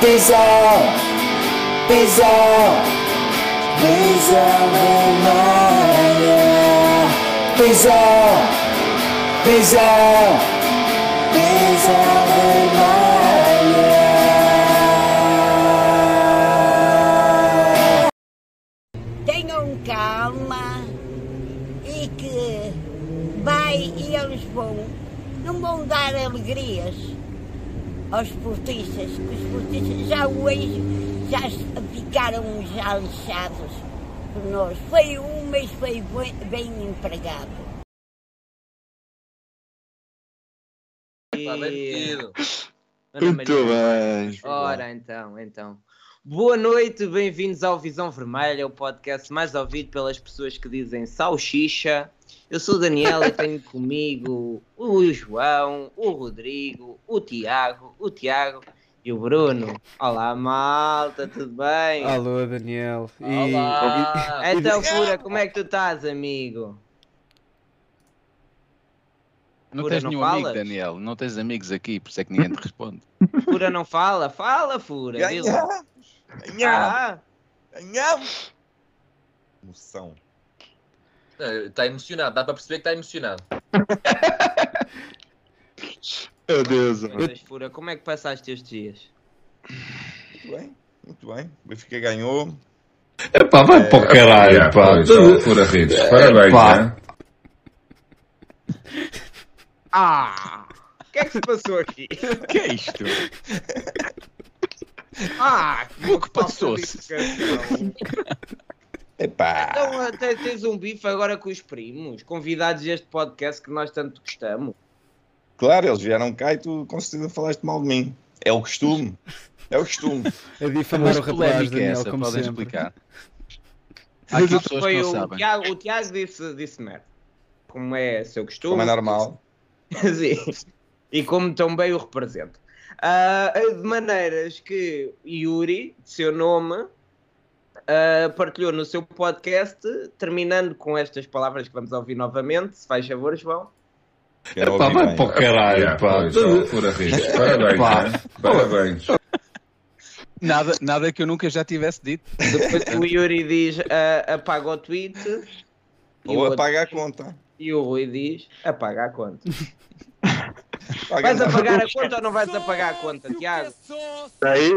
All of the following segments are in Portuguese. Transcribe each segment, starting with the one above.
Visão, visão, visão vermelha. Visão, visão, visão vermelha. tenham calma e que vai e eles vão, não vão dar alegrias aos esportistas, que os esportistas já hoje já ficaram já lixados por nós. Foi um mês foi bem, bem empregado. Metido. Ana Muito bem. Ora, então, então. Boa noite, bem-vindos ao Visão Vermelha, o podcast mais ouvido pelas pessoas que dizem salsicha. Eu sou o Daniel e tenho comigo o João, o Rodrigo, o Tiago, o Tiago e o Bruno. Olá, malta, tudo bem? Alô, Daniel. E- Olá. Então, Fura, como é que tu estás, amigo? Não Fura, tens não nenhum falas? amigo, Daniel. Não tens amigos aqui, por isso é que ninguém te responde. Fura não fala? Fala, Fura. lá. Ganhamos! Ah, Ganhamos! Emoção. Está emocionado, dá para perceber que está emocionado. Meu Deus. Fura, como é que passaste estes dias? Muito bem, muito bem. O Benfica ganhou. Epá, vai para o caralho, pá. Tudo fora redes. Parabéns, Pá. né? Ah! O que é que se passou aqui? O que é isto? Ah! O que passou-se? Epá! Então até tens um bife agora com os primos, convidados a este podcast que nós tanto gostamos. Claro, eles vieram cá e tu com certeza falaste mal de mim. É o costume. É o costume. A difamar o rapaz, é Daniel, essa? como Podem sempre. explicar. Há aqui pessoas que não o sabem. Tiago, o Tiago disse, disse merda. Como é seu costume. Como é normal. Sim. E como tão bem o representa. Ah, de maneiras que Yuri, de seu nome, ah, partilhou no seu podcast, terminando com estas palavras que vamos ouvir novamente, se faz favor, João. Quero ouvir vai para o caralho, É, pá. Parabéns, Pá. né? Parabéns. Nada, nada que eu nunca já tivesse dito. Depois o Yuri diz ah, apaga o tweet. Ou outro- apaga a conta. e o Rui diz apaga a conta. Vais não. apagar a conta ou não vais apagar a conta, Tiago?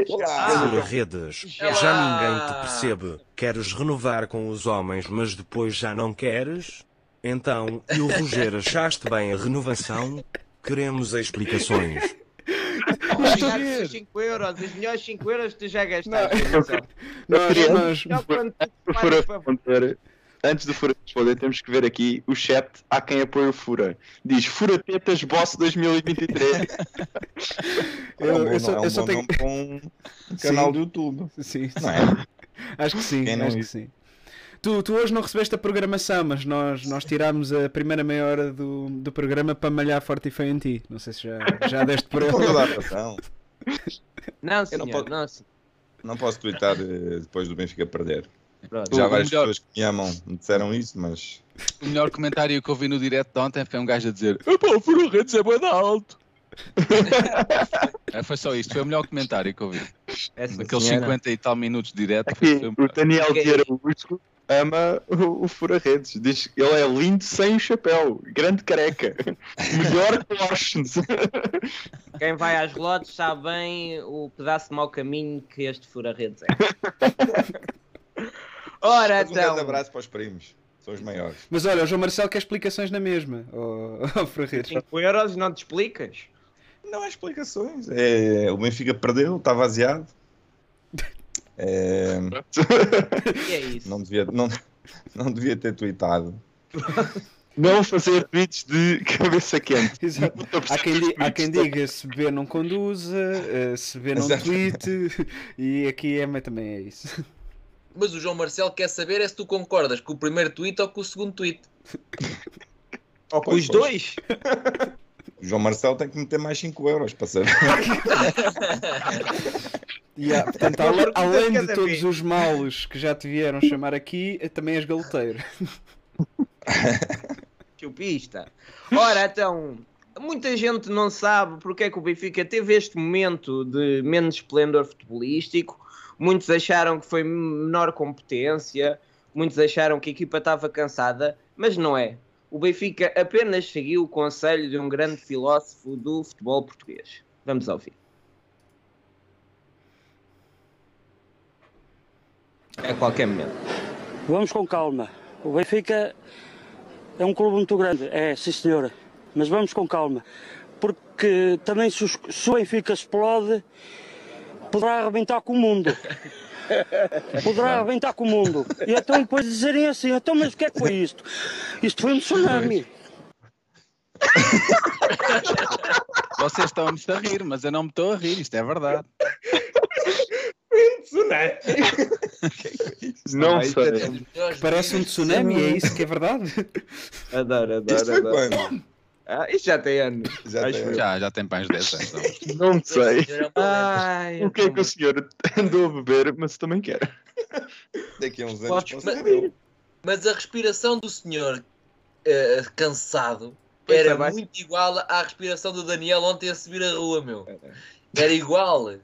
Olá. Fura redes, já ninguém te percebe. Queres renovar com os homens, mas depois já não queres? Então, e o Roger achaste bem a renovação? Queremos explicações. Por 5 euros, os melhores 5 euros que tu já gastaste. quando tu Fura pagas para- responder, antes do Fura responder, temos que ver aqui o chat a quem apoia o Fura. Diz Fura Tetas Boss 2023. É um eu, bom, eu só, é um eu só tenho. um canal Sim. do YouTube. Sim, Não é? acho que sim, acho que sim. Tu, tu hoje não recebeste a programação, mas nós, nós tirámos a primeira meia hora do, do programa para malhar forte e feio em ti. Não sei se já, já deste por ele. razão. Não, Eu senhor, não não, senhor. Não posso twittar eh, depois do Benfica perder. Pronto. Já O várias melhor- pessoas que me amam me disseram isso, mas O melhor comentário que eu vi no direto de ontem foi um gajo a dizer Epá, o Fura Redes é bem alto. É, foi só isto, foi o melhor comentário que eu vi. Essa Naqueles senhora. 50 e tal minutos de direto. Foi, Aqui, foi o Daniel Ok. Vieira Augusto ama o, o Fura Redes. Diz que ele é lindo sem o chapéu. Grande careca. Melhor que Washington. Quem vai às lotes sabe bem o pedaço de mau caminho que este fura-redes é. Ora, Mas um grande então. abraço para os primos. São os maiores. Mas olha, o João Marcelo quer explicações na mesma. Oh, oh, Ferreiros. 5 euros não te explicas? Não há explicações. É, o Benfica perdeu, está vaziado. É, E é isso. não, devia, não, não devia ter tweetado. Não fazer tweets de cabeça quente. Exato. Há quem, di- há quem diga se beber não conduza, eh, se beber não Exato. tweet, e aqui é, mas também é isso. Mas o João Marcelo quer saber é se tu concordas com o primeiro tweet ou com o segundo tweet. Oh, pois, Os pois. dois? O João Marcelo tem que meter mais 5 euros para saber. Há- portanto, além de todos os males que já te vieram chamar aqui, também és galeteiro. Chupista. Ora, então, muita gente não sabe porque é que o Benfica teve este momento de menos esplendor futebolístico. Muitos acharam que foi menor competência, muitos acharam que a equipa estava cansada, mas não é. O Benfica apenas seguiu o conselho de um grande filósofo do futebol português. Vamos ouvir. A qualquer momento. Vamos com calma. O Benfica é um clube muito grande, é, sim senhora. Mas vamos com calma. Porque também se o Benfica explode, poderá arrebentar com o mundo. Poderá arrebentar com o mundo. E então depois dizerem assim, então mas o que é que foi isto? Isto foi um tsunami. Vocês estão-me a rir, mas eu não me estou a rir, isto é verdade. Não Vai, sei. é- Parece um tsunami, é isso que é verdade? Adoro, adoro, Isto foi adoro. Ah, isto já tem anos. Já Acho tem. Já, já tem para uns 10 anos. não. Não sei. Ai, O que é que o senhor andou a beber, mas também quer? Daqui a uns anos Podes posso Mas, mas a respiração do senhor eh, cansado Pois era é, muito igual à respiração do Daniel ontem a subir a rua, meu. Era igual.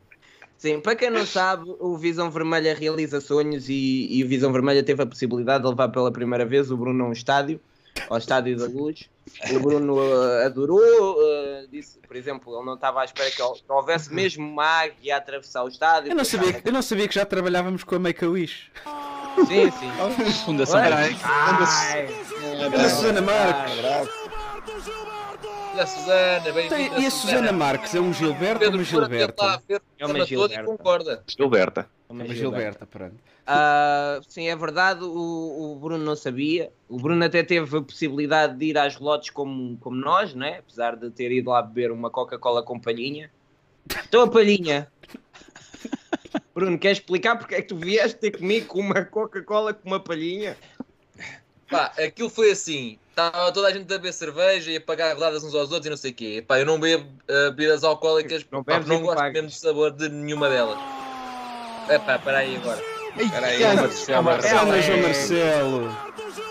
Sim, para quem não sabe, o Visão Vermelha realiza sonhos e, e o Visão Vermelha teve a possibilidade de levar pela primeira vez o Bruno a um estádio, ao Estádio da Luz. O Bruno eh, adorou, eh, disse, por exemplo, ele não estava à espera que hou- que houvesse mesmo uma águia a atravessar o estádio. Eu não sabia, que- eu não sabia que já trabalhávamos com a Make-A-Wish. Sim, sim. Fundação Ué? Drake. Ai, A Susana Marques. E a Susana, bem-vinda. E a Susana Marques é um Gilberto ou Pedro uma Moura teve Gilberta? lá É uma Gilberta. concorda. Gilberta. É uma Gilberta, pronto. Ah, sim, é verdade, o, o Bruno não sabia. O Bruno até teve a possibilidade de ir às relotes como, como nós, né? apesar de ter ido lá beber uma Coca-Cola com palhinha. Estou a palhinha. Bruno, queres explicar porque é que tu vieste ter comigo com uma Coca-Cola com uma palhinha? Pá, aquilo foi assim. Estava toda a gente a beber cerveja e a pagar rodadas uns aos outros e não sei o quê. Pá, eu não bebo uh, bebidas alcoólicas Não pá, não gosto pagas. mesmo de sabor de nenhuma delas. É pá, para aí agora. Espera aí, Ai, Marcelo. Marcelo. É- João Marcelo.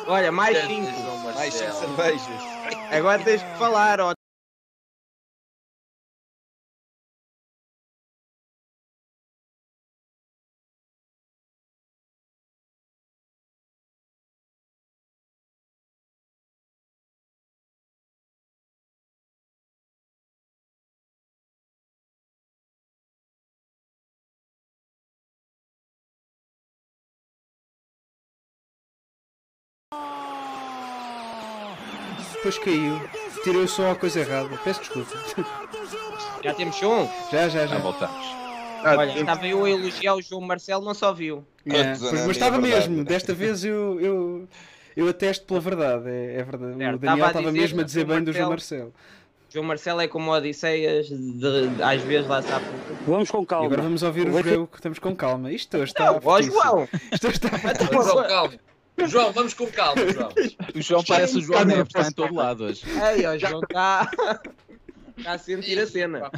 Olha, mais Grande cinco. João Mais cinco Marcelo. cervejas. Agora tens que falar, ó. Depois caiu. Tirou o som à coisa errada. Peço desculpa. Já temos som? Já, já, Já já. voltamos. Olha, estava eu a elogiar o João Marcelo, não só viu. É, Todos pois, a mas estava verdade. mesmo. Desta vez eu, eu, eu atesto pela verdade. É, é verdade. Certo, O estava Daniel estava mesmo a dizer bem do João Marcelo- Marcelo. João Marcelo é como Odisseias, de, às vezes lá está. Vamos com E calma. agora vamos ouvir O jogo que estamos com calma. Isto hoje está. Ó fortíssimo. João! Isto hoje está Ô, João, calma. João, vamos com calma, João. O João parece o João Neves, está em todo lado hoje. Ei, ó, João está está a sentir a cena.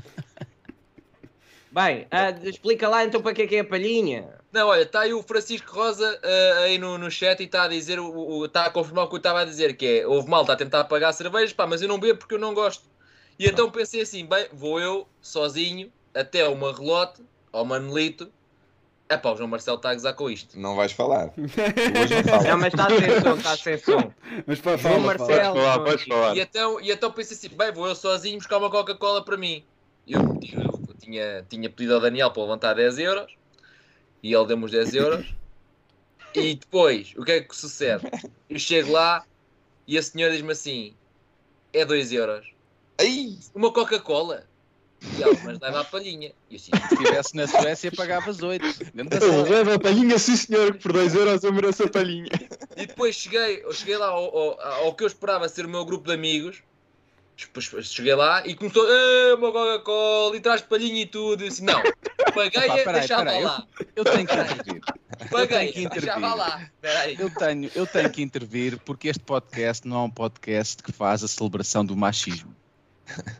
Bem, ah, explica lá então para que é que é a palhinha. Não, olha, está aí o Francisco Rosa ah, aí no, no chat e está a dizer, o- o- está a confirmar o que eu estava a dizer, que é, houve malta a tentar pagar cervejas, pá, mas eu não bebo porque eu não gosto. E então pensei assim, bem, vou eu, sozinho, até uma relote, ao Manolito. É pá, o João Marcelo está a gozar com isto. Não vais falar. Não, mas está sem som, está sem som. Mas fala, João. Marcelo. Podes falar, podes falar. E então, e então pensei assim, bem, vou eu sozinho buscar uma Coca-Cola para mim. Eu, eu tinha, tinha pedido ao Daniel para levantar 10 euros e ele deu-me os 10 euros. E depois, o que é que sucede? Eu chego lá e a senhora diz-me assim: é 2 euros. Ai! Uma Coca-Cola. E mas leva a palhinha. E assim, Se estivesse na Suécia, pagavas 8. Dentro da Eu sala. levo a palhinha, sim senhor, que por 2 euros eu mereço a palhinha. E depois cheguei, eu cheguei lá ao, ao- ao que eu esperava ser o meu grupo de amigos. Depois cheguei lá e começou, "Eh, uma Coca-Cola e traz palhinha e tudo. Eu disse, não, paguei e peraí, deixava peraí, lá. Eu tenho que intervir. Paguei, que deixava lá. Eu tenho, eu tenho que intervir porque este podcast não é um podcast que faz a celebração do machismo.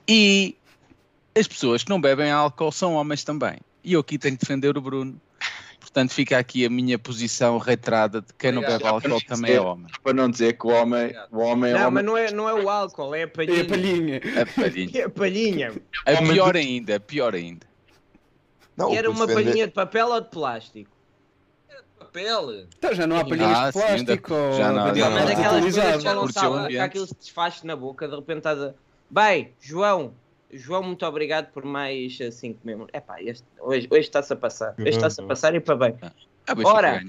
E as pessoas que não bebem álcool são homens também. E eu aqui tenho que defender o Bruno. Portanto, fica aqui a minha posição reiterada de quem não bebe álcool também é homem. Para não dizer que o homem, o homem é Não, homem. mas não é, não é o álcool, é a É palhinha. a palhinha. A palhinha. É a palhinha. A Homem pior de- ainda, pior ainda. Não, E era uma defender- palhinha de papel ou de plástico? Papel. Então já não há palhinhas Ah, de sim, ainda- plástico ou já não, palhinhas já Mas não. aquelas coisas que reutilizáveis. falam Curtiu o sabe, ambiente. que aquilo se desfaz na boca, de repente estás a. Bem, João, João, muito obrigado por mais 5 membros. Epá, este, hoje, hoje está-se a passar. Hoje está-se a passar e para bem. A Benfica Ora.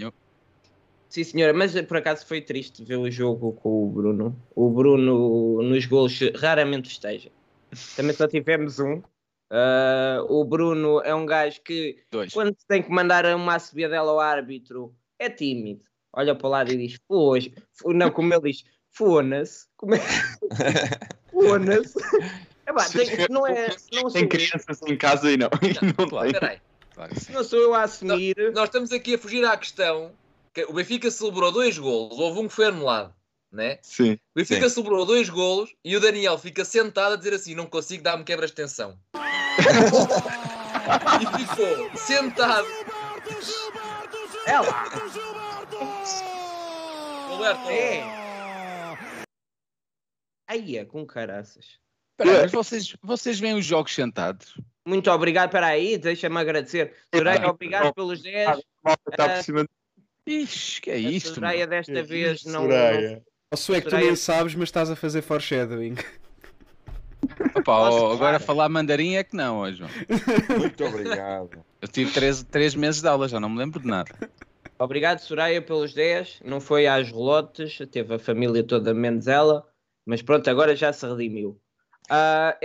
Sim, senhora, mas por acaso foi triste ver o jogo com o Bruno. O Bruno nos gols raramente festeja. Também só tivemos um. Ah, o Bruno é um gajo que, Dois. quando tem que mandar uma assobiadela ao árbitro, é tímido. Olha para o lado e diz. Fo- Não, como ele diz: Fona-se. Como é? Fona-se. Pá, tem- não é. Não Tem eu, crianças em casa e não. e não Claro. Peraí. Se sim. não sou eu a assumir. Nós estamos aqui a fugir à questão que o Benfica celebrou dois golos. Houve um que foi anulado. Né? Sim. O Benfica celebrou dois golos e o Daniel fica sentado a dizer assim: não consigo dar-me quebras de tensão. e ficou sentado. É lá. Roberto, É. Aí é, com caraças. Espera, mas vocês, vocês veem os jogos sentados? Muito obrigado, espera aí, deixa-me agradecer. Soraya, obrigado pelos 10. Malta está por Ah, cima de Ixi, que é A isto? Soraya desta vez não. Soraya. Ou é que tu nem sabes, mas estás a fazer foreshadowing. Opa, Nossa, agora falar mandarim é que não, João. Muito obrigado. Eu tive três, três meses de aula, já não me lembro de nada. Obrigado, Soraya, pelos 10. Não foi às relotes, teve a família toda menos ela, mas pronto, agora já se redimiu. Ah,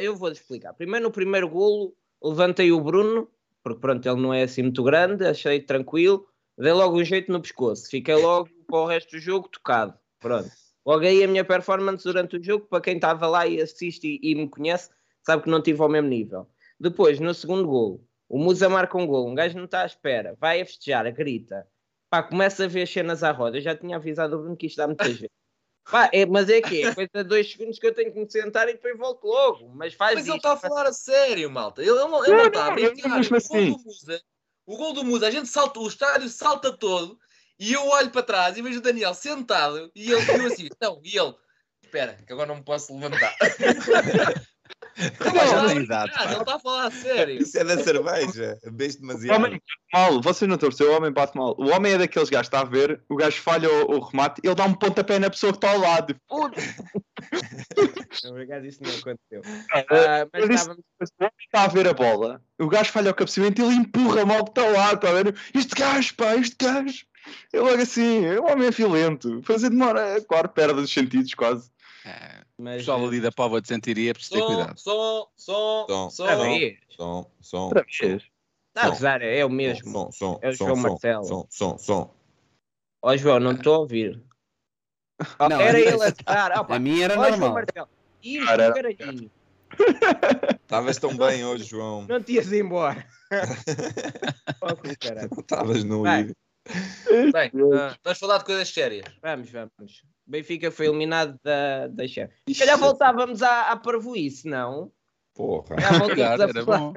eu vou-te explicar. Primeiro, no primeiro golo, levantei o Bruno, porque pronto, ele não é assim muito grande, achei tranquilo, dei logo um jeito no pescoço, fiquei logo para o resto do jogo tocado. Pronto. Logo aí a minha performance durante o jogo, para quem estava lá e assiste e, e me conhece, sabe que não tive ao mesmo nível. Depois, no segundo golo, o Musa marca um golo, um gajo não está à espera, vai a festejar, grita. Pá, começa a ver cenas à roda. Eu já tinha avisado o Bruno que isto dá muita gente. Pá, é, mas é que é coisa de dois segundos que eu tenho que me sentar e depois volto logo. Mas faz Mas ele está a falar a sério, malta. Ele, ele não, ele não está a não, brincar. não, mesmo O assim. gol do Musa, o gol do Musa, a gente salta, o estádio salta todo e eu olho para trás e vejo o Daniel sentado e ele viu assim, não, e ele, espera, que agora não me posso levantar. Está a está falar a sério. Isso é da cerveja. Beijo O demasiado. homem bate mal, vocês não estão a perceber, o homem bate mal. O homem é daqueles gajos, está a ver, o gajo falha o, o remate, ele dá um pontapé na pessoa que está ao lado. Puta, Obrigado, isso não aconteceu. Ah, mas eu estávamos. o homem está a ver a bola, o gajo falha o cabeceamento e ele empurra mal que está ao lado, está a ver? Este gajo, pá, este gajo. É logo assim, o homem é violento. Fazer demora, claro, perde os sentidos quase. É, o Mas, pessoal ali da Pova de Santiria é preciso ter Som, cuidado. som, som, Som. som. Outra vez. Som, som. Outra som, vez. Está a gozar, é o mesmo. Som, som, É o som, João som, Marcelo. Som, som, som. Ó João, não estou a ouvir. Oh, Não, era a- ele a tocar. A minha era João normal. Marcelo. Ih, Cara, era- caralhinho. Estavas tão bem hoje, João. Não te ias embora. Estavas no livro. Bem, ah, vamos falar de coisas sérias. Vamos, vamos. Benfica foi eliminado da, da Champions. Se calhar voltávamos à, à parvoíce, não? Porra. Já voltamos Calhar, a era falar. bom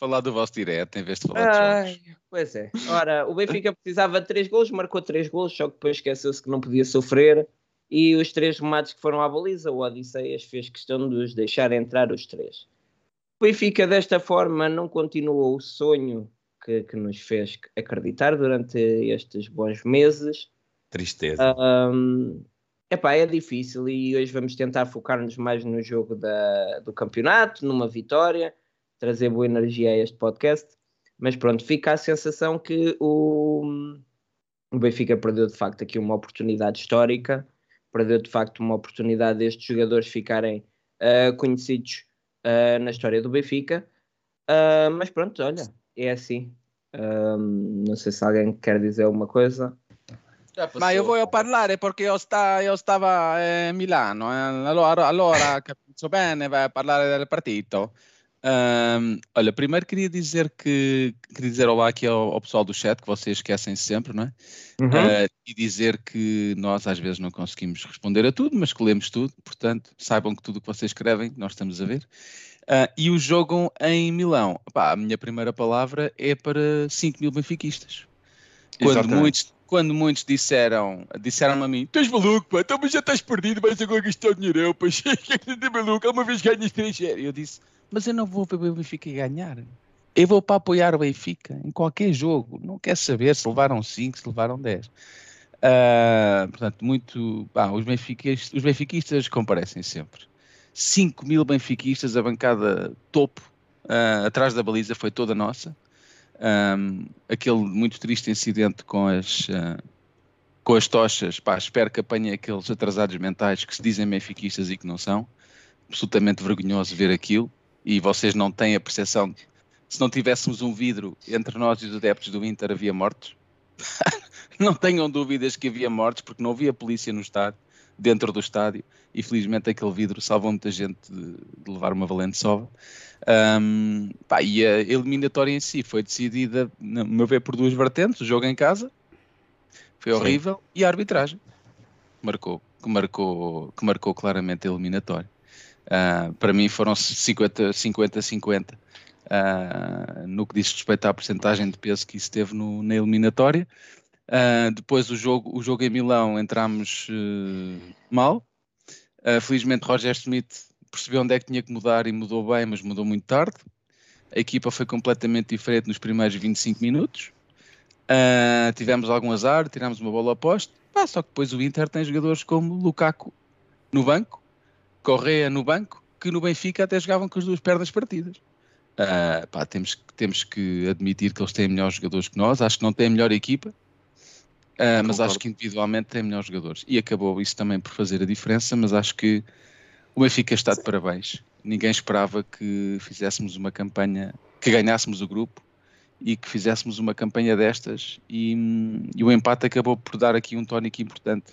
falar do vosso direto em vez de falar de jogos. Pois é. Ora, o Benfica precisava de três golos, marcou três golos, só que depois esqueceu-se que não podia sofrer. E os três remates que foram à baliza, o Odisseias fez questão de os deixar entrar os três. O Benfica, desta forma, não continuou o sonho que, que nos fez acreditar durante estes bons meses. Tristeza. Epá, é difícil e hoje vamos tentar focar-nos mais no jogo da- do campeonato, numa vitória, trazer boa energia a este podcast. Mas pronto, fica a sensação que o, o Benfica perdeu de facto aqui uma oportunidade histórica, perdeu de facto uma oportunidade destes jogadores ficarem ah, conhecidos ah, na história do Benfica. Ah, mas pronto, olha, é assim. Não sei se alguém quer dizer alguma coisa. Já passou. Ma io voglio parlare perché io, sta, io stavo a Milano, eh, allora, allora capisco bene, vai a parlare del partito. Ahm, olha, primeiro queria dizer que queria dizer olá aqui ao, ao pessoal do chat, que vocês esquecem sempre, não é? Ah, e dizer que nós às vezes não conseguimos responder a tudo, mas que lemos tudo, portanto, saibam que tudo o que vocês escrevem, nós estamos a ver. Ah, e o jogam em Milão. Pá, a minha primeira palavra é para 5 mil benfiquistas. Quando Exatamente. muitos, quando muitos disseram, disseram a mim, tu és maluco, pá, então mas já estás perdido, vais agora gastar o dinheiro, eu, pá, que é maluco, uma vez ganhas 3 Eu disse, mas eu não vou ver o Benfica ganhar. Eu vou para apoiar o Benfica em qualquer jogo. Não quero saber se levaram 5, se levaram 10. Ah, portanto, muito. os, benfiquistas, os benfiquistas comparecem sempre. 5 mil benfiquistas, a bancada topo, ah, atrás da baliza, foi toda nossa. Um, aquele muito triste incidente com as, ah, com as tochas, pá, espero que apanhem aqueles atrasados mentais que se dizem benfiquistas e que não são. Absolutamente vergonhoso ver aquilo. E vocês não têm a percepção. Se não tivéssemos um vidro entre nós e os adeptos do Inter, havia mortos. não tenham dúvidas que havia mortes, porque não havia polícia no estádio, dentro do estádio, e felizmente aquele vidro salvou muita gente de, de levar uma valente sova. Um, pá, e a eliminatória em si foi decidida, no meu ver, por duas vertentes: o jogo em casa foi Sim. horrível e a arbitragem marcou, que marcou, que marcou claramente a eliminatória. Ah, para mim foram 50-50 ah, no que diz respeito à porcentagem de peso que isso teve no- na eliminatória. Ah, depois o jogo, o jogo em Milão entramos eh, mal. Ah, felizmente Roger Smith percebeu onde é que tinha que mudar e mudou bem, mas mudou muito tarde. A equipa foi completamente diferente nos primeiros 25 minutos. Ah, tivemos algum azar, tirámos uma bola oposta. Pá, só que depois o Inter tem jogadores como Lukaku no banco, Correa no banco, que no Benfica até jogavam com as duas pernas partidas. Ah, pá, temos, temos que admitir que eles têm melhores jogadores que nós. Acho que não têm a melhor equipa, ah, mas acho que individualmente têm melhores jogadores. E acabou isso também por fazer a diferença. Mas acho que o Benfica está de parabéns. Ninguém esperava que fizéssemos uma campanha, que ganhássemos o grupo e que fizéssemos uma campanha destas. E, e o empate acabou por dar aqui um tónico importante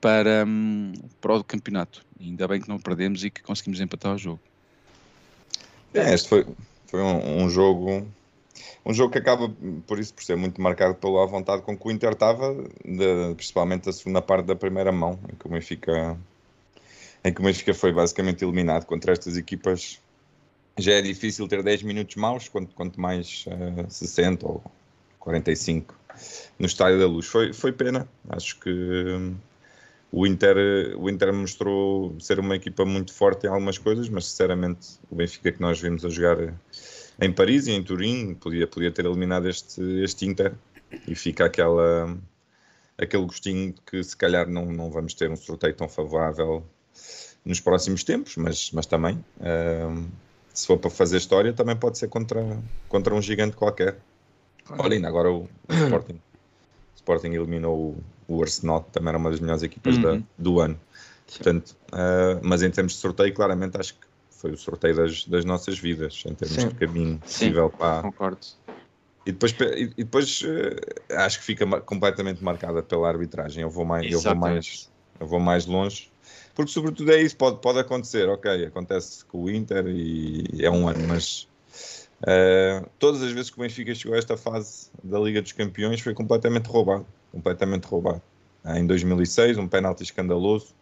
para, hum, para o campeonato. E ainda bem que não perdemos e que conseguimos empatar o jogo. É, este foi, foi um, um jogo. Um jogo que acaba, por isso, por ser muito marcado pela vontade com que o Inter estava, de- principalmente a segunda parte da primeira mão, em que o Benfica, em que o Benfica foi basicamente eliminado contra estas equipas. Já é difícil ter 10 minutos maus, quanto, quanto mais eh, 60 ou 45 no Estádio da Luz. Foi, foi pena. Acho que hum, o Inter, o Inter mostrou ser uma equipa muito forte em algumas coisas, mas sinceramente o Benfica que nós vimos a jogar em Paris e em Turim podia, podia ter eliminado este, este Inter e fica aquela, aquele gostinho de que se calhar não, não vamos ter um sorteio tão favorável nos próximos tempos, mas, mas também hum, se for para fazer história também pode ser contra, contra um gigante qualquer. Olha ainda agora o, Sporting. O Sporting eliminou o, o Arsenal, que também era uma das melhores equipas da- Uhum. do ano. Portanto, ah, mas em termos de sorteio, claramente acho que foi o sorteio das, das nossas vidas, em termos Sim. de caminho Sim, possível para. Concordo. E depois, e depois eh, acho que fica completamente marcada pela arbitragem. Eu vou mais, eu vou mais, eu vou mais longe. Porque, sobretudo, é isso. Pode, pode acontecer, ok. Acontece com o Inter e é um ano, mas eh, todas as vezes que o Benfica chegou a esta fase da Liga dos Campeões foi completamente roubado. Completamente roubado. Em 2006, um penalti escandaloso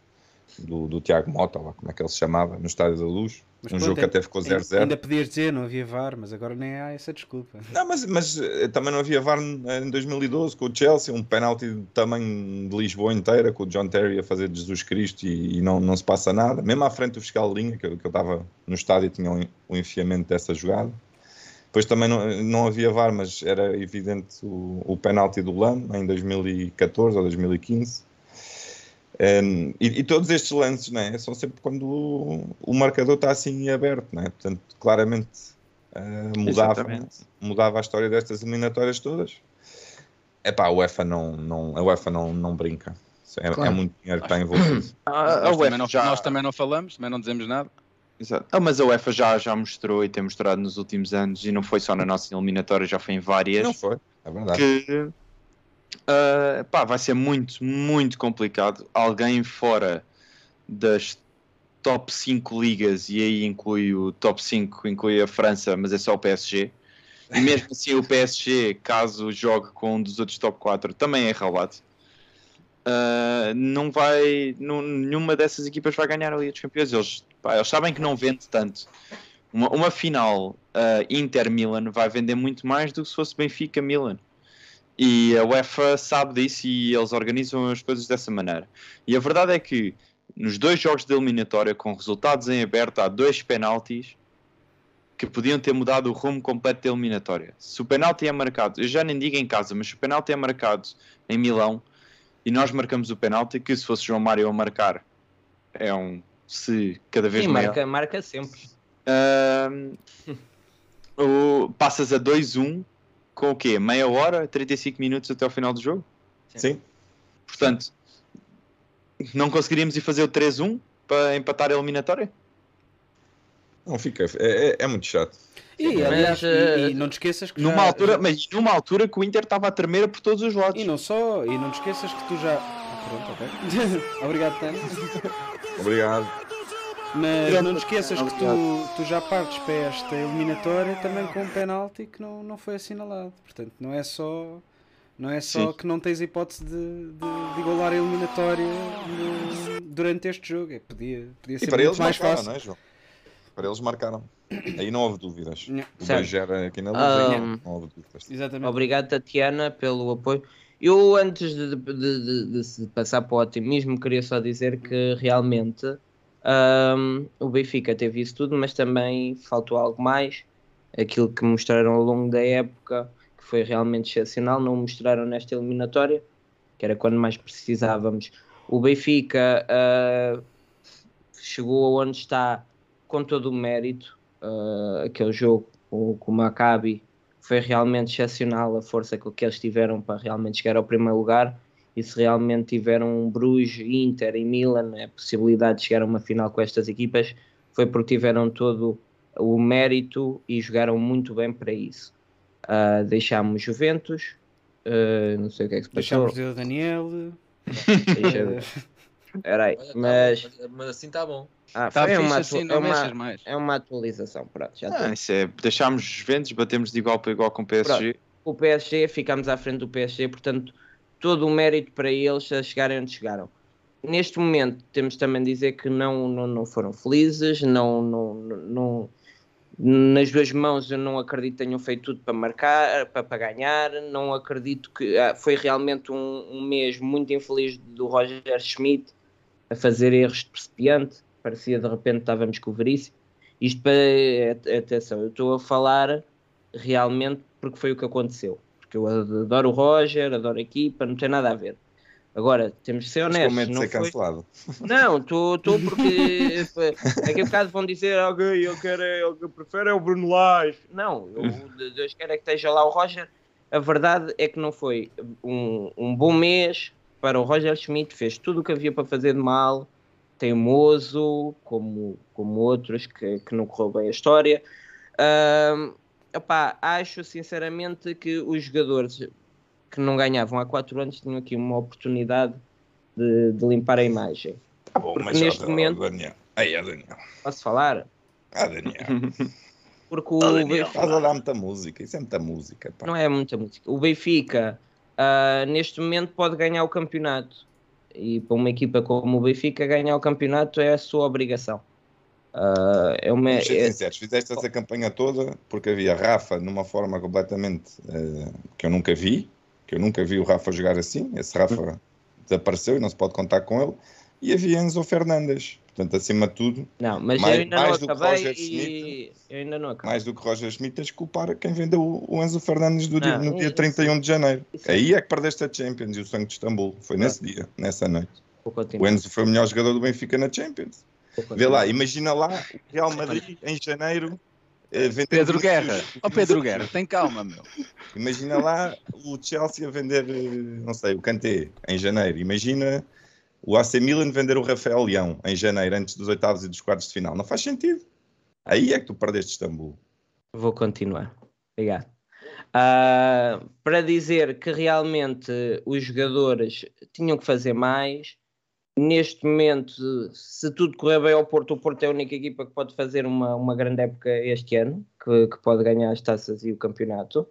do, do Tiago Mota, lá como é que ele se chamava, no Estádio da Luz. Mas um pronto, jogo que até ficou ainda- 0-0. Ainda podias dizer, não havia VAR, mas agora nem há essa desculpa. Não, mas, mas eh, também não havia VAR em 2012 com o Chelsea, um penalti também de Lisboa inteira, com o John Terry a fazer de Jesus Cristo e, e não, não se passa nada. Mesmo à frente do fiscal de linha, que eu que eu estava no estádio, tinha o, o enfiamento dessa jogada. Depois também não, não havia VAR, mas era evidente o, o penalti do Lano em 2014 ou 2015. Um, e, e todos estes lances né, são sempre quando o, o marcador está assim aberto, né? portanto, claramente uh, mudava, Exatamente. mudava a história destas eliminatórias todas. Epá, a UEFA não, não, a UEFA não, não brinca. É, é Claro. muito dinheiro que está envolvido. A, a nós, também UEFA não, já... nós também não falamos, também não dizemos nada. Exato. Ah, mas a UEFA já, já mostrou e tem mostrado nos últimos anos, e não foi só na nossa eliminatória, já foi em várias. Não foi, é verdade. que ah, pá, vai ser muito, muito complicado. Alguém fora das top 5 ligas, e aí inclui o top 5, inclui a França, mas é só o PSG. E mesmo assim, o PSG, caso jogue com um dos outros top 4, também é roubado. Ah, não vai, não- nenhuma dessas equipas vai ganhar a Liga dos Campeões. Eles, pá, eles sabem que não vende tanto. Uma, uma final ah, Inter-Milan vai vender muito mais do que se fosse Benfica-Milan. E a UEFA sabe disso e eles organizam as coisas dessa maneira. E a verdade é que nos dois jogos de eliminatória, com resultados em aberto, há dois penaltis que podiam ter mudado o rumo completo da eliminatória. Se o penalti é marcado, eu já nem digo em casa, mas se o penalti é marcado em Milão e nós marcamos o penalti, que se fosse João Mário a marcar é um se cada vez Sim, maior. marca, marca sempre. Ahm, o, passas a 2-1 com o quê? Meia hora, 35 minutos até ao final do jogo? Sim. Portanto, não conseguiríamos ir fazer o 3-1 para empatar a eliminatória? Não fica. É, é- é muito chato. E, Mas, aliás, e- eh, e, não te esqueças que Numa já- altura, já- mas numa altura que o Inter estava a tremer por todos os lados. E não só, e não te esqueças que tu já. Ah, Pronto, ok. Obrigado, Tânia. Obrigado. Mas não te esqueças que tu, tu já partes para esta eliminatória também com um penalti que não, não foi assinalado. Portanto, não é só. Não é só Sim. que não tens hipótese de, de, de igualar a eliminatória no- durante este jogo. É, podia, podia ser E para muito eles mais marcaram, fácil. não é, João? Para eles marcaram. Aí não houve dúvidas. Nha. O Certo. 2 era aqui na luz, Ah, aí não houve dúvidas. Exatamente. Obrigado, Tatiana, pelo apoio. Eu, antes de, de- de- de se passar para o otimismo, queria só dizer que realmente ahm, o Benfica teve isso tudo, mas também faltou algo mais. Aquilo que mostraram ao longo da época, que foi realmente excepcional, não mostraram nesta eliminatória, que era quando mais precisávamos. O Benfica ah, chegou aonde está com todo o mérito. Ah, aquele jogo com, com o Maccabi foi realmente excepcional a força que eles tiveram para realmente chegar ao primeiro lugar. E se realmente tiveram um Bruges, Inter e Milan a possibilidade de chegar a uma final com estas equipas, foi porque tiveram todo o mérito e jogaram muito bem para isso. Ah, deixámos Juventus, ah, não sei o que é que se passou. Deixámos de o Daniel. Deixa- Era aí, Olha, tá mas, mas, assim está bom. ah, Tá foi fixe uma, assim, é, uma, mais. é uma atualização. Pronto, já Ah, isso é, deixámos os Juventus, batemos de igual para igual com o PSG. o PSG, ficámos à frente do PSG, portanto, todo o mérito para eles a chegarem onde chegaram. Neste momento, temos também de dizer que não, não, não foram felizes, não, não, não, nas duas mãos eu não acredito que tenham feito tudo para marcar, para, para ganhar, não acredito que ah, foi realmente um, um mês muito infeliz do Roger Schmidt a fazer erros de principiante, parecia de repente estávamos com o Veríssimo. Isto para atenção, eu estou a falar realmente porque foi o que aconteceu. Porque eu adoro o Roger, adoro a equipa, não tem nada a ver. Agora, temos de ser Mas honestos. de Não, ser foi... cancelado. não estou porque daqui a bocado vão dizer ok, eu quero é, que eu prefiro é o Bruno Lage. Não, eu, Deus quer é que esteja lá o Roger. A verdade é que não foi um, um bom mês para o Roger Schmidt, fez tudo o que havia para fazer de mal, teimoso, como, como outros que, que não correu bem a história. Ahm, epá, acho sinceramente que os jogadores que não ganhavam há 4 anos tinham aqui uma oportunidade de, de limpar a imagem. Tá bom, Porque mas neste ó, momento- Daniel. Aí, ó, Daniel. Posso falar? Ah, Daniel. Porque o Ah, Daniel. Benfica- Estás a dar muita música. Isso é muita música. Pá. não é muita música. O Benfica, ah, neste momento, pode ganhar o campeonato. E para uma equipa como o Benfica, ganhar o campeonato é a sua obrigação. Ah, é uma, Vamos ser é- sinceros, fizeste essa campanha toda porque havia Rafa numa forma completamente eh, que eu nunca vi, que eu nunca vi o Rafa jogar assim. Esse Rafa desapareceu e não se pode contar com ele. E havia Enzo Fernandes. Portanto, acima de tudo, não, mas mais- eu ainda mais não do que Roger e eu ainda não acabei. mais do que Roger Schmidt, tens que culpar quem vendeu o Enzo Fernandes do dia- Não, no dia isso- 31 de janeiro. isso é- Aí é que perdeste a Champions e o sangue de Istambul. Foi nesse dia, nessa noite. O Enzo foi o melhor jogador do Benfica na Champions. Vê lá, imagina lá o Real Madrid em janeiro. eh, vender Pedro Vinícius- Guerra. Ó Pedro Guerra, tem calma, meu. Imagina lá o Chelsea a vender, eh, não sei, o Kanté em janeiro. Imagina o AC Milan vender o Rafael Leão em janeiro, antes dos oitavos e dos quartos de final. Não faz sentido. Aí é que tu perdeste Istambul. Vou continuar. Obrigado. Ah, para dizer que realmente os jogadores tinham que fazer mais. Neste momento, se tudo correr bem ao Porto, o Porto é a única equipa que pode fazer uma, uma grande época este ano, que, que pode ganhar as taças e o campeonato.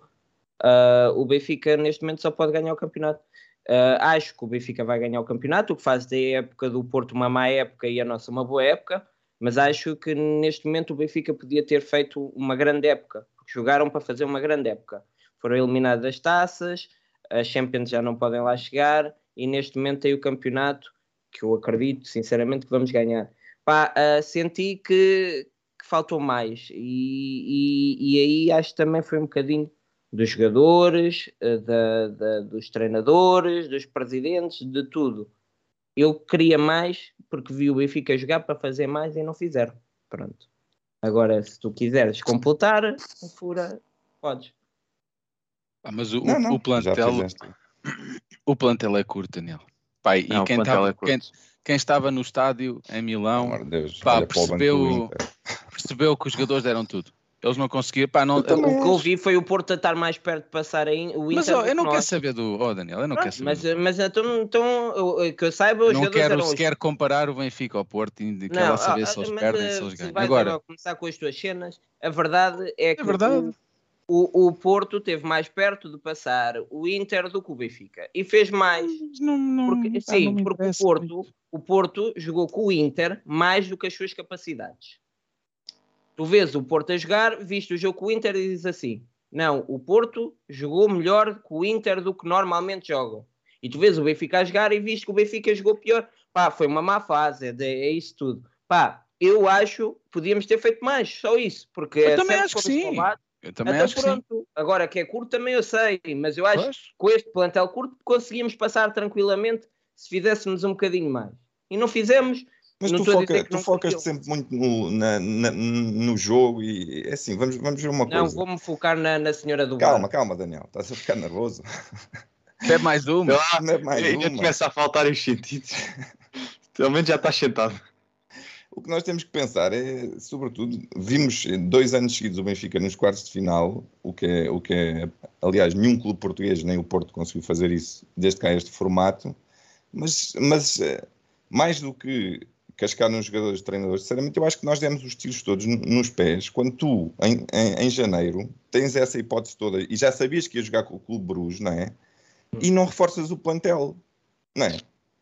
Ah, o Benfica, neste momento, só pode ganhar o campeonato. Ah, acho que o Benfica vai ganhar o campeonato, o que faz da época do Porto uma má época e a nossa uma boa época. Mas acho que neste momento o Benfica podia ter feito uma grande época, porque jogaram para fazer uma grande época. Foram eliminadas das taças, a Champions já não podem lá chegar e neste momento tem o campeonato que eu acredito sinceramente que vamos ganhar. Pá, uh, senti que, que, faltou mais e, e, e, aí acho que também foi um bocadinho dos jogadores, uh, da, da, dos treinadores, dos presidentes, de tudo. Eu queria mais porque vi o Benfica jogar para fazer mais e não fizeram. Pronto. Agora, se tu quiseres completar, fura, podes. Ah, mas o, não, não, o plantel o plantel é curto, Daniel. Pai, não, e quem, tava, é quem, quem, estava no estádio em Milão Deus, pá, percebeu, percebeu que os jogadores deram tudo. Eles não conseguiam. Pá, não, o que eu vi foi o Porto a estar mais perto de passar aí, o Inter. Mas oh, eu não quero saber do. Oh, Daniel, eu não Pronto, quero saber. Mas, mas então, então, que eu saiba, os não quero sequer comparar o Benfica ao Porto e quero não, saber ah, se eles perdem, se eles ganham. Agora, começar com as tuas cenas, a verdade é que. É verdade. O, o, Porto teve mais perto de passar o Inter do que o Benfica e fez mais. Não, não, porque, sim, não porque o Porto, o Porto jogou com o Inter mais do que as suas capacidades. Tu vês o Porto a jogar, viste o jogo com o Inter e dizes assim: não, o Porto jogou melhor com o Inter do que normalmente jogam. E tu vês o Benfica a jogar e viste que o Benfica jogou pior. Pá, foi uma má fase, é, é isso tudo. Pá, eu acho que podíamos ter feito mais, só isso. Porque eu também acho que sim. Eu também Até acho pronto. que sim. Agora que é curto também eu sei, mas eu acho pois. que com este plantel curto conseguimos passar tranquilamente se fizéssemos um bocadinho mais. E não fizemos. Mas não tu, foca, tu focas sempre muito no, na, na, no jogo e é assim, vamos, vamos ver uma coisa. Não, vou-me focar na, na senhora do Calma, bar. calma, Daniel, estás a ficar nervoso. É mais uma. Não, é mais uma. começa a faltar os sentidos. Pelo menos já estás sentado. O que nós temos que pensar é, sobretudo, vimos dois anos seguidos o Benfica nos quartos de final, o que é, o que é aliás, nenhum clube português, nem o Porto conseguiu fazer isso desde cá este formato, mas, mas eh, mais do que cascar nos jogadores e treinadores, sinceramente, eu acho que nós demos os tiros todos nos pés quando tu, em, em, em, janeiro, tens essa hipótese toda e já sabias que ia jogar com o Clube Bruges, não é? E não reforças o plantel, não é?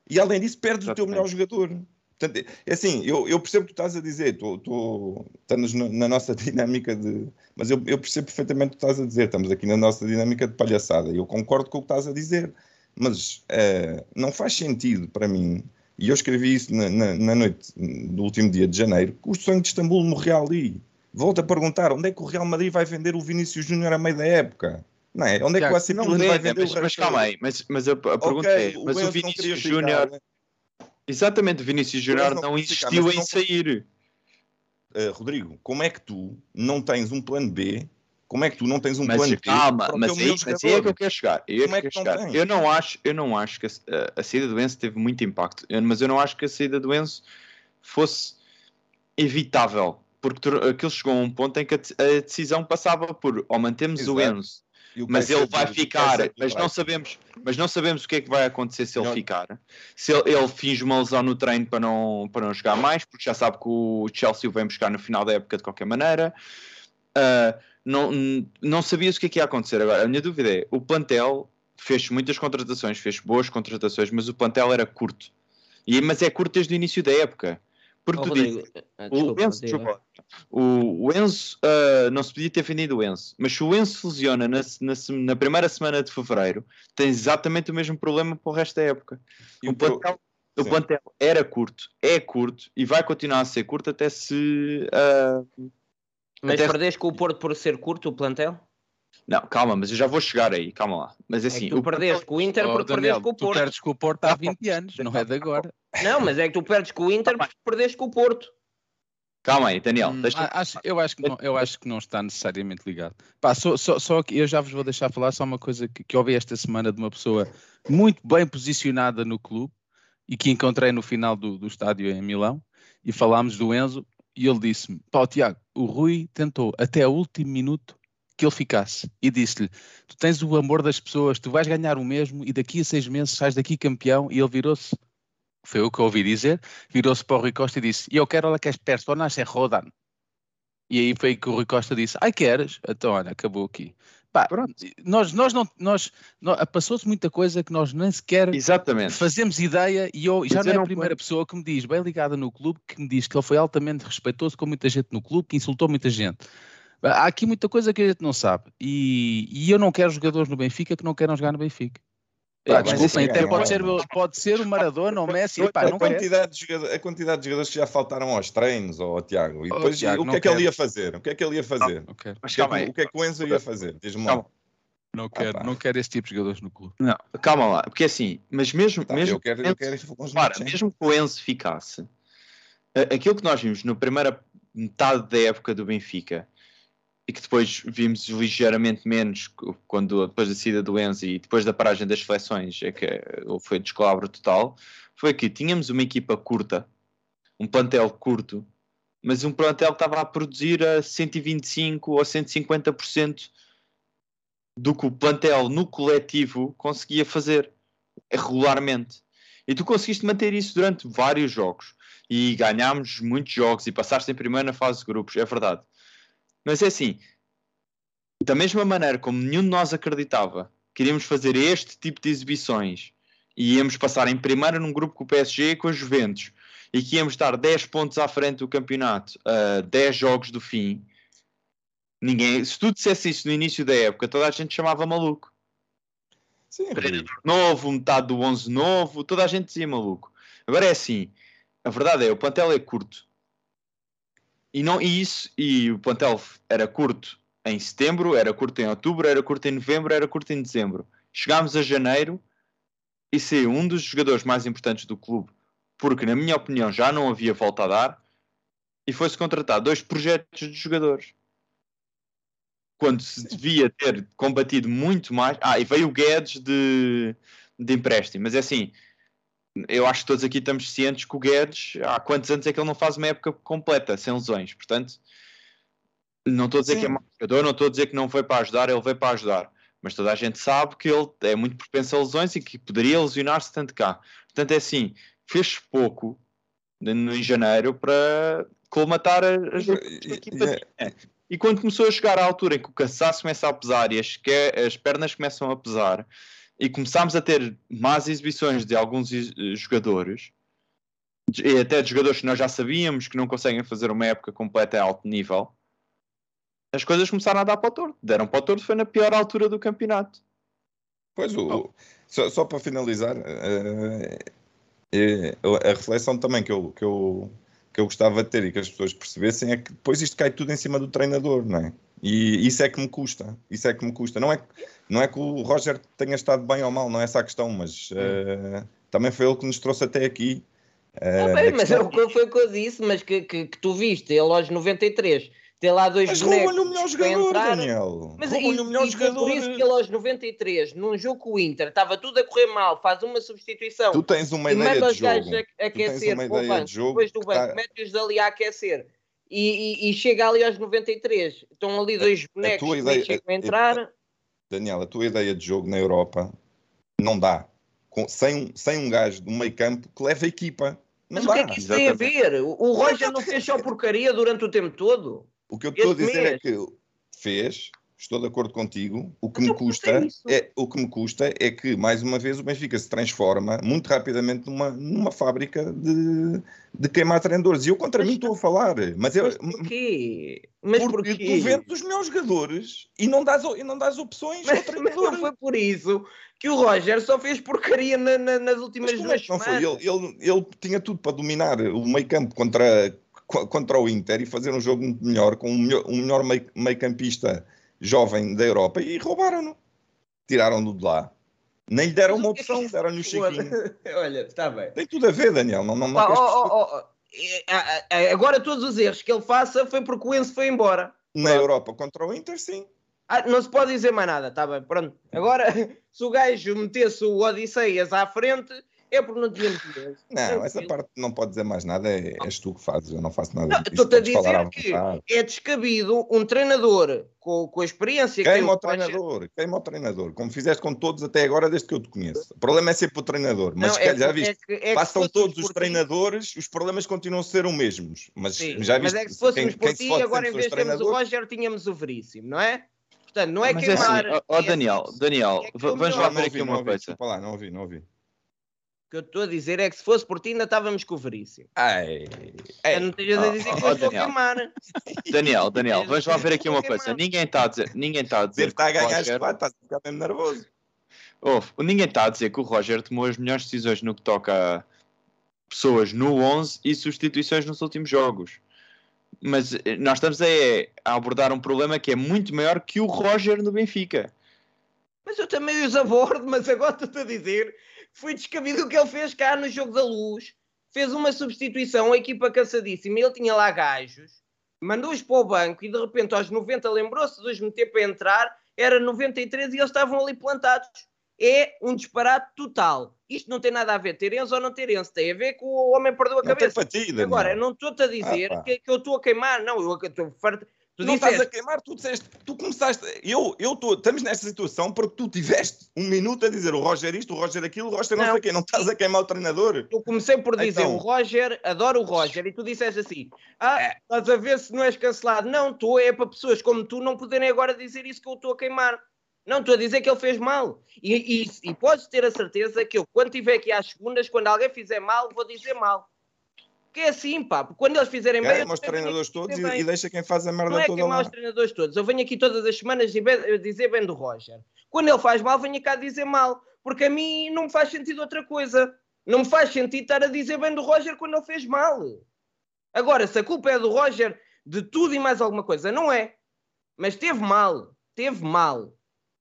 E além disso, perdes Exatamente. o teu melhor jogador. Portanto, é assim, eu, eu percebo o que tu estás a dizer, tô, tô, estamos na nossa dinâmica de. Mas eu, eu, percebo perfeitamente o que estás a dizer, estamos aqui na nossa dinâmica de palhaçada, e eu concordo com o que estás a dizer, mas uh, não faz sentido para mim, e eu escrevi isso na, na, na, noite do último dia de janeiro, que o sonho de Istambul morreu ali. Volto a perguntar, onde é que o Real Madrid vai vender o Vinícius Júnior a meio da época? Não é? Onde é que o AC Milan vai vender mas, o Mas calma aí, mas, mas a, a pergunta okay, é, mas o, o Vinícius Júnior Exatamente, Vinícius Júnior não, não insistiu em sair. Uh, Rodrigo, como é que tu não tens um plano B? Como é que tu não tens um mas, plano B? Calma, mas, aí, mas aí é que eu quero chegar. Eu, como é que chegar. Não eu não acho, eu não acho que a, a, saída do Enzo teve muito impacto, mas eu não acho que a saída do Enzo fosse evitável, porque aquilo chegou a um ponto em que a, a decisão passava por ou mantemos Exato. o Enzo mas ele vai ficar, mas não sabemos, mas não sabemos o que é que vai acontecer se ele não. ficar. Se ele, ele finge uma lesão no treino para não, para não jogar mais, porque já sabe que o Chelsea o vem buscar no final da época de qualquer maneira. Uh, não, não sabias o que é que ia acontecer agora. A minha dúvida é: o plantel fez muitas contratações, fez boas contratações, mas o plantel era curto. E, mas é curto desde o início da época. Porque oh, tu dizes, ah, o Enzo, o, o Enzo uh, não se podia ter vendido o Enzo, mas se o Enzo fusiona na, na, na, primeira semana de fevereiro, tem exatamente o mesmo problema para o resto da época. E o, plantel, o plantel era curto, é curto e vai continuar a ser curto até se. Uh, mas até perdeste com o Porto por ser curto o plantel? Não, calma, mas eu já vou chegar aí, calma lá. Mas assim, é tu o perdeste com o Inter oh, porque Daniel, perdeste com o Porto. Tu perdes com o Porto há 20 anos, não é de agora. Não, mas é que tu perdes com o Inter porque perdeste com o Porto. Calma aí, Daniel. Hum, acho, eu, acho que não, eu acho que não está necessariamente ligado. Pá, só, só, só que eu já vos vou deixar falar só uma coisa que, que ouvi esta semana de uma pessoa muito bem posicionada no clube e que encontrei no final do, do estádio em Milão e falámos do Enzo e ele disse-me, pá, Tiago, o Rui tentou até o último minuto que ele ficasse e disse-lhe: Tu tens o amor das pessoas, tu vais ganhar o mesmo e daqui a seis meses sais daqui campeão. E ele virou-se foi o que ouvi dizer, virou-se para o Rui Costa e disse, eu quero que as pessoas se rodam. E aí foi que o Rui Costa disse, ai queres? Então olha, acabou aqui. Pá, nós, nós não, nós, nós passou-se muita coisa que nós nem sequer Exatamente. fazemos ideia e eu, já não é a primeira pessoa que me diz, bem ligada no clube, que me diz que ele foi altamente respeitoso com muita gente no clube, que insultou muita gente. Há aqui muita coisa que a gente não sabe. E, e eu não quero jogadores no Benfica que não queiram jogar no Benfica. Pá, É, isso até é pode ser, pode ser o Maradona ou o Messi. Pá, a, quantidade de jogadores, a quantidade de jogadores que já faltaram aos treinos, ó Tiago. E Oh, depois Tiago, o que é que ele quero. ia fazer? O que é que ele ia fazer? Não quero. O Mas que, é calma que, aí. o que é que o Enzo ia fazer? Diz-me lá. Calma. Não quero, pá. não quero esse tipo de jogadores no clube. Não, calma lá, porque assim, mas mesmo, Tá, mesmo eu quero, eu quero Champions. mesmo que o Enzo ficasse, aquilo que nós vimos na primeira metade da época do Benfica e que depois vimos ligeiramente menos quando depois da saída do Enzo e depois da paragem das seleções é que eh, foi descalabro total, foi que tínhamos uma equipa curta, um plantel curto, mas um plantel que estava a produzir a 125 ou 150% do que o plantel no coletivo conseguia fazer regularmente. E tu conseguiste manter isso durante vários jogos. E ganhámos muitos jogos e passaste em primeiro na fase de grupos, é verdade. Mas é assim, da mesma maneira como nenhum de nós acreditava que iríamos fazer este tipo de exibições e íamos passar em primeiro num grupo com o PSG e com a Juventus e que íamos estar 10 pontos à frente do campeonato a 10 jogos do fim, ninguém, se tu dissesse isso no início da época, toda a gente chamava maluco Sim, treinador novo, metade do 11 novo, toda a gente dizia maluco. Agora é assim, a verdade é, o plantel é curto. E, não, e isso, e o plantel era curto em setembro, era curto em outubro, era curto em novembro, era curto em dezembro. Chegámos a janeiro e saiu um dos jogadores mais importantes do clube, porque na minha opinião já não havia volta a dar, e foi-se contratar dois projetos de jogadores quando se devia ter combatido muito mais. Ah, e veio o Guedes de, de empréstimo, mas é assim, eu acho que todos aqui estamos cientes que o Guedes, há quantos anos é que ele não faz uma época completa, sem lesões, portanto, não estou a dizer Sim. que é mau jogador, não estou a dizer que não veio para ajudar, ele veio para ajudar, mas toda a gente sabe que ele é muito propenso a lesões e que poderia lesionar-se tanto cá. Portanto, é assim, fez pouco em janeiro para colmatar as equipa e-. E quando começou a chegar à altura em que o cansaço começa a pesar e as, que- as pernas começam a pesar e começámos a ter más exibições de alguns eh, jogadores e até de jogadores que nós já sabíamos que não conseguem fazer uma época completa a alto nível, as coisas começaram a dar para o torto. Deram para o torto, foi na pior altura do campeonato. Pois, o, o- só, só para finalizar, eh, eh, a reflexão também que eu, que, eu, que eu gostava de ter e que as pessoas percebessem é que depois isto cai tudo em cima do treinador, não é? E isso é que me custa. Isso é que me custa. Não é, que- não é que o Roger tenha estado bem ou mal, não é essa a questão, mas eh, também foi ele que nos trouxe até aqui. Eh, Ah, bem, a mas questão- é o que foi o que eu disse, mas que, que, que tu viste ele aos 93, ter lá dois Mas bonecos roubam-lhe o melhor jogador, entrar. Daniel. Mas e, o melhor e jogador. por isso que ele aos 93, num jogo com o Inter, estava tudo a correr mal, faz uma substituição Tu tens uma ideia de jogo. a, a aquecer uma ideia banco, de jogo depois do banco, tá- mete-os ali a aquecer e, e- e chega ali aos 93, estão ali dois bonecos tua que ideia- chegam a é- entrar. Daniel, a tua ideia de jogo na Europa não dá. Com- sem, um- sem um gajo do meio campo que leva a equipa. Não Mas dá. o que é que isso tem a ver? O, o Roger não fez só porcaria durante o tempo todo? O que eu estou a dizer é mês. que fez, estou de acordo contigo. O que Mas me custa é o que me custa é que mais uma vez o Benfica se transforma muito rapidamente numa, numa fábrica de, de queimar treinadores. E eu contra Mas- mim estou a falar, mas eu Mas porquê? Mas porque porquê? tu vendes os melhores jogadores e não dás, e não dás opções ao Mas, mas treinador. não foi por isso que o Roger só fez porcaria na- na- nas últimas Mas é duas que não foi? semanas. Ele, ele, ele tinha tudo para dominar o meio campo contra, co- contra o Inter e fazer um jogo muito melhor com um melhor, um melhor meio, meio campista jovem da Europa e roubaram-no. Tiraram-no de lá. Nem lhe deram uma é opção, deram-lhe o Chiquinho. Olha, está bem. Tem tudo a ver, Daniel. Não, não, não é, a- a- Agora todos os erros que ele faça foi porque o Enzo foi embora. Na Europa contra o Inter, sim. Ah, não se pode dizer mais nada, está bem, pronto. Agora, se o gajo metesse o Odisseias à frente, é porque não tinha metido. Não, essa parte não pode dizer mais nada. É, és tu que fazes, eu não faço nada. Estou-te a dizer que é descabido um treinador com, com a experiência que tem Queima o treinador, queima o treinador, como fizeste com todos até agora, desde que eu te conheço. O problema é sempre o treinador, mas Não, é já que- é viste, que- é que passam todos os treinadores, os problemas continuam a ser os mesmos. Mas Sim, já mas viste é que se fôssemos quem, por ti, agora em vez de os termos o. Roger, tínhamos o Veríssimo, não é? Portanto, não é Mas é assim, queimar. ó ó, é Daniel, assim, Daniel, é que va- o vamos lá ver aqui uma coisa. não ouvi, não ouvi. O que eu estou a dizer é que se fosse por ti ainda estávamos com o Veríssimo. Ai, Eu não estejas a dizer que oh, eu estou a Daniel. queimar. Daniel, Daniel, vamos lá ver aqui uma coisa. Ninguém está a dizer, ninguém está a dizer Deve estar a que o ganhar Roger- este estás a ficar mesmo nervoso. Ouve, ninguém está a dizer que o Roger tomou as melhores decisões no que toca a pessoas no 11 e substituições nos últimos jogos. Mas eh, nós estamos a, a abordar um problema que é muito maior que o Roger no Benfica. Mas eu também os abordo, mas agora estou a dizer que foi descabido o que ele fez cá no jogo da luz. Fez uma substituição, a equipa cansadíssima, ele tinha lá gajos, mandou-os para o banco e de repente aos 90 lembrou-se de os meter para entrar, era 93 e eles estavam ali plantados. É um disparate total. Isto não tem nada a ver ter Enzo ou não ter Enzo, tem a ver que o homem perdeu a Não tem cabeça. ti, Daniel. Agora, não estou-te a dizer Ah, que, que eu estou a queimar, não, eu estou farto. Tu não estás a disseste, queimar, tu disseste, tu começaste, eu, eu tô, estamos nesta situação porque tu tiveste um minuto a dizer o Roger isto, o Roger aquilo, o Roger não, Não. sei o quê, não estás a queimar o treinador. Eu comecei por dizer Então. o Roger, adoro o Roger, e tu disseste assim: Ah, É. estás a ver se não és cancelado. Não, estou, é para pessoas como tu não poderem agora dizer isso que eu estou a queimar. Não, estou a dizer que ele fez mal. E, e, e podes ter a certeza que eu, quando estiver aqui às segundas, quando alguém fizer mal, vou dizer mal. Que é assim, pá, porque quando eles fizerem bem. também venho treinadores todos e, e deixa quem faz a merda Não é toda queimar lá. os treinadores todos. Eu venho aqui todas as semanas dizer bem do Roger. Quando ele faz mal, venho cá dizer mal. Porque a mim não me faz sentido outra coisa. Não me faz sentido estar a dizer bem do Roger quando ele fez mal. Agora, se a culpa é do Roger de tudo e mais alguma coisa, não é. Mas teve mal. Teve mal.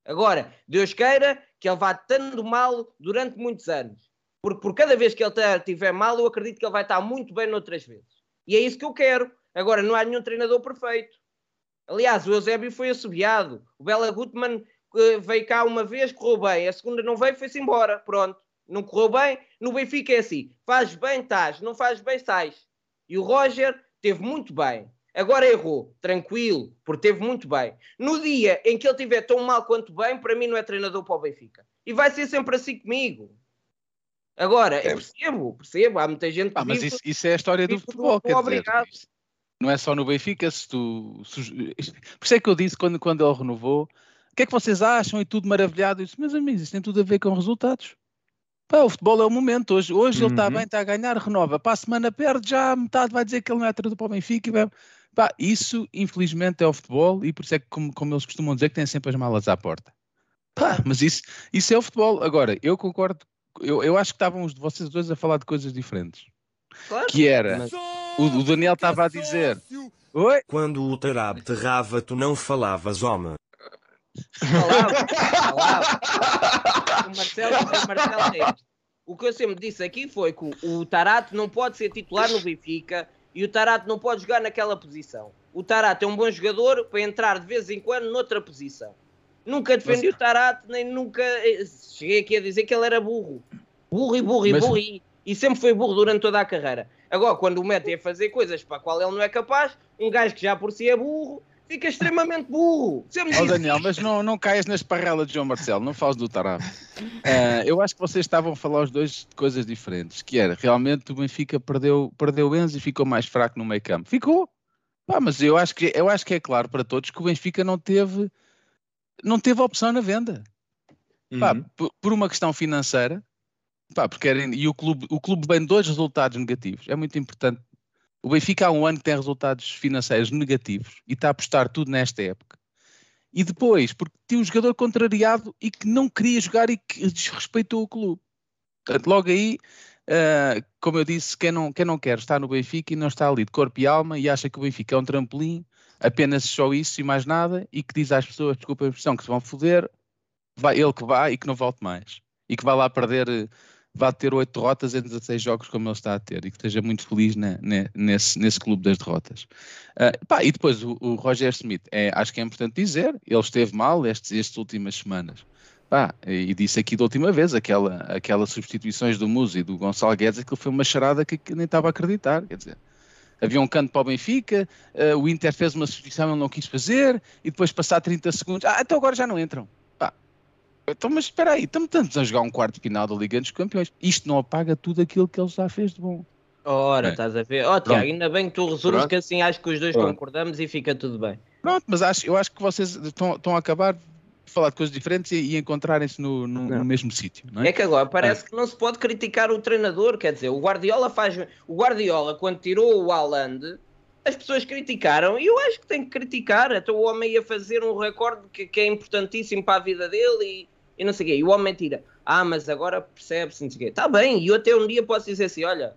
Agora, Deus queira que ele vá tendo mal durante muitos anos. Porque por cada vez que ele estiver mal, eu acredito que ele vai estar muito bem noutras vezes. E é isso que eu quero. Agora, não há nenhum treinador perfeito. Aliás, o Eusébio foi assobiado. O Bela Gutmann eh, veio cá uma vez, correu bem. A segunda não veio, foi-se embora. Pronto. Não correu bem. No Benfica é assim. Faz bem, estás. Não faz bem, sais. E o Roger teve muito bem. Agora errou. Tranquilo. Porque teve muito bem. No dia em que ele tiver tão mal quanto bem, para mim não é treinador para o Benfica. E vai ser sempre assim comigo. Agora, eu percebo, percebo. Há muita gente que Ah, mas vive- isso, isso é a história do futebol, quer dizer, obrigado. não é só no Benfica, se tu... se- por isso é que eu disse quando, quando ele renovou, o que é que vocês acham e tudo maravilhado? Eu disse, meus amigos, isso tem tudo a ver com resultados. Pá, o futebol é o momento, hoje, hoje ele está Uhum. bem, está a ganhar, renova, para a semana perde, já a metade vai dizer que ele não é treinador para o Benfica, e vai... Pá, isso infelizmente é o futebol e por isso é que, como, como eles costumam dizer, que tem sempre as malas à porta. Pá, mas isso, isso é o futebol. Agora, eu concordo, eu, eu acho que estavam os de vocês dois a falar de coisas diferentes. Claro. Que era, Mas- o, o Daniel estava a dizer, oi, Quando o Tarab te rava, tu não falavas, homem. Falava, falava. O Marcelo, o Marcelo é. O que eu sempre disse aqui foi que o, o Tarato não pode ser titular no Benfica e o Tarato não pode jogar naquela posição. O Tarato é um bom jogador para entrar de vez em quando noutra posição. Nunca defendi o Tarato, nem nunca. eh, Cheguei aqui a dizer que ele era burro. Burro e burro e Mas- burro e, e sempre foi burro durante toda a carreira. Agora, quando o metem a fazer coisas para a qual ele não é capaz, um gajo que já por si é burro, fica extremamente burro. Sempre disse Daniel, mas não, não caias nas parrelas de João Marcelo, não fales do Tarab. Ah, eu acho que vocês estavam a falar os dois de coisas diferentes, que era, realmente o Benfica perdeu, perdeu Enzo e ficou mais fraco no meio campo. Ficou. Mas eu acho, que, eu acho que é claro para todos que o Benfica não teve, não teve opção na venda. Pá, Uhum. por, por uma questão financeira, pá, porque era, e o clube, o clube vem dois resultados negativos. É muito importante. O Benfica há um ano que tem resultados financeiros negativos e está a apostar tudo nesta época. E depois, porque tinha um jogador contrariado e que não queria jogar e que desrespeitou o clube. Portanto, logo aí, ah, como eu disse, quem não, quem não quer estar no Benfica e não está ali de corpo e alma e acha que o Benfica é um trampolim, apenas só isso e mais nada, e que diz às pessoas, desculpa a expressão, que se vão foder, vai, ele que vai e que não volte mais. E que vai lá perder, vai ter oito derrotas em 16 jogos como ele está a ter e que esteja muito feliz ne- nesse, nesse clube das derrotas. Ah, pá, e depois o, o Roger Smith, é, acho que é importante dizer, ele esteve mal estes, estas últimas semanas. Pá, e disse aqui da última vez, aquela, aquelas substituições do Musi e do Gonçalo Guedes, aquilo foi uma charada que, que nem estava a acreditar, quer dizer, havia um canto para o Benfica, ah, o Inter fez uma substituição, ele não quis fazer, e depois passar 30 segundos, ah, então agora já não entram. Pá, então, mas espera aí, estamos tantos a jogar um quarto de final da Liga dos Campeões, isto não apaga tudo aquilo que ele já fez de bom. Ora, É. estás a ver? Ó, Tiago, Pronto. ainda bem que tu resumes que assim acho que os dois Pronto. concordamos e fica tudo bem. Pronto, mas acho, eu acho que vocês estão, estão a acabar falar de coisas diferentes e, e encontrarem-se no, no, no mesmo sítio, não é? É que agora parece que não se pode criticar o treinador, quer dizer, o Guardiola faz. O Guardiola, quando tirou o Haaland, as pessoas criticaram e eu acho que tem que criticar. Então o homem ia fazer um recorde que, que é importantíssimo para a vida dele e, e não sei o quê. E o homem tira, ah, mas agora percebe-se, não sei o quê. Está bem, e eu até um dia posso dizer assim: olha,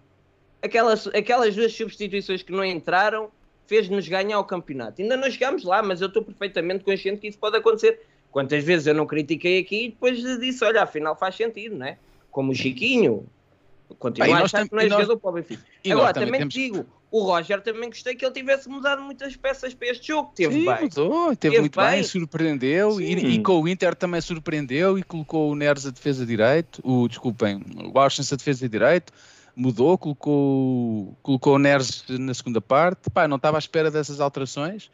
aquelas, aquelas duas substituições que não entraram fez-nos ganhar o campeonato. Ainda não chegámos lá, mas eu estou perfeitamente consciente que isso pode acontecer. Quantas vezes eu não critiquei aqui e depois disse, olha, afinal faz sentido, não é? Como o Chiquinho, continua a achar que não é jogador para o Benfica. Agora, também, também te digo, o Roger também gostei que ele tivesse mudado muitas peças para este jogo. Teve Sim, bem. mudou, teve, muito bem, bem surpreendeu e, e, com o Inter também surpreendeu e colocou o Neres a defesa direito, o, desculpem, o Washington a defesa direito, mudou, colocou, colocou o Neres na segunda parte, pá, não estava à espera dessas alterações.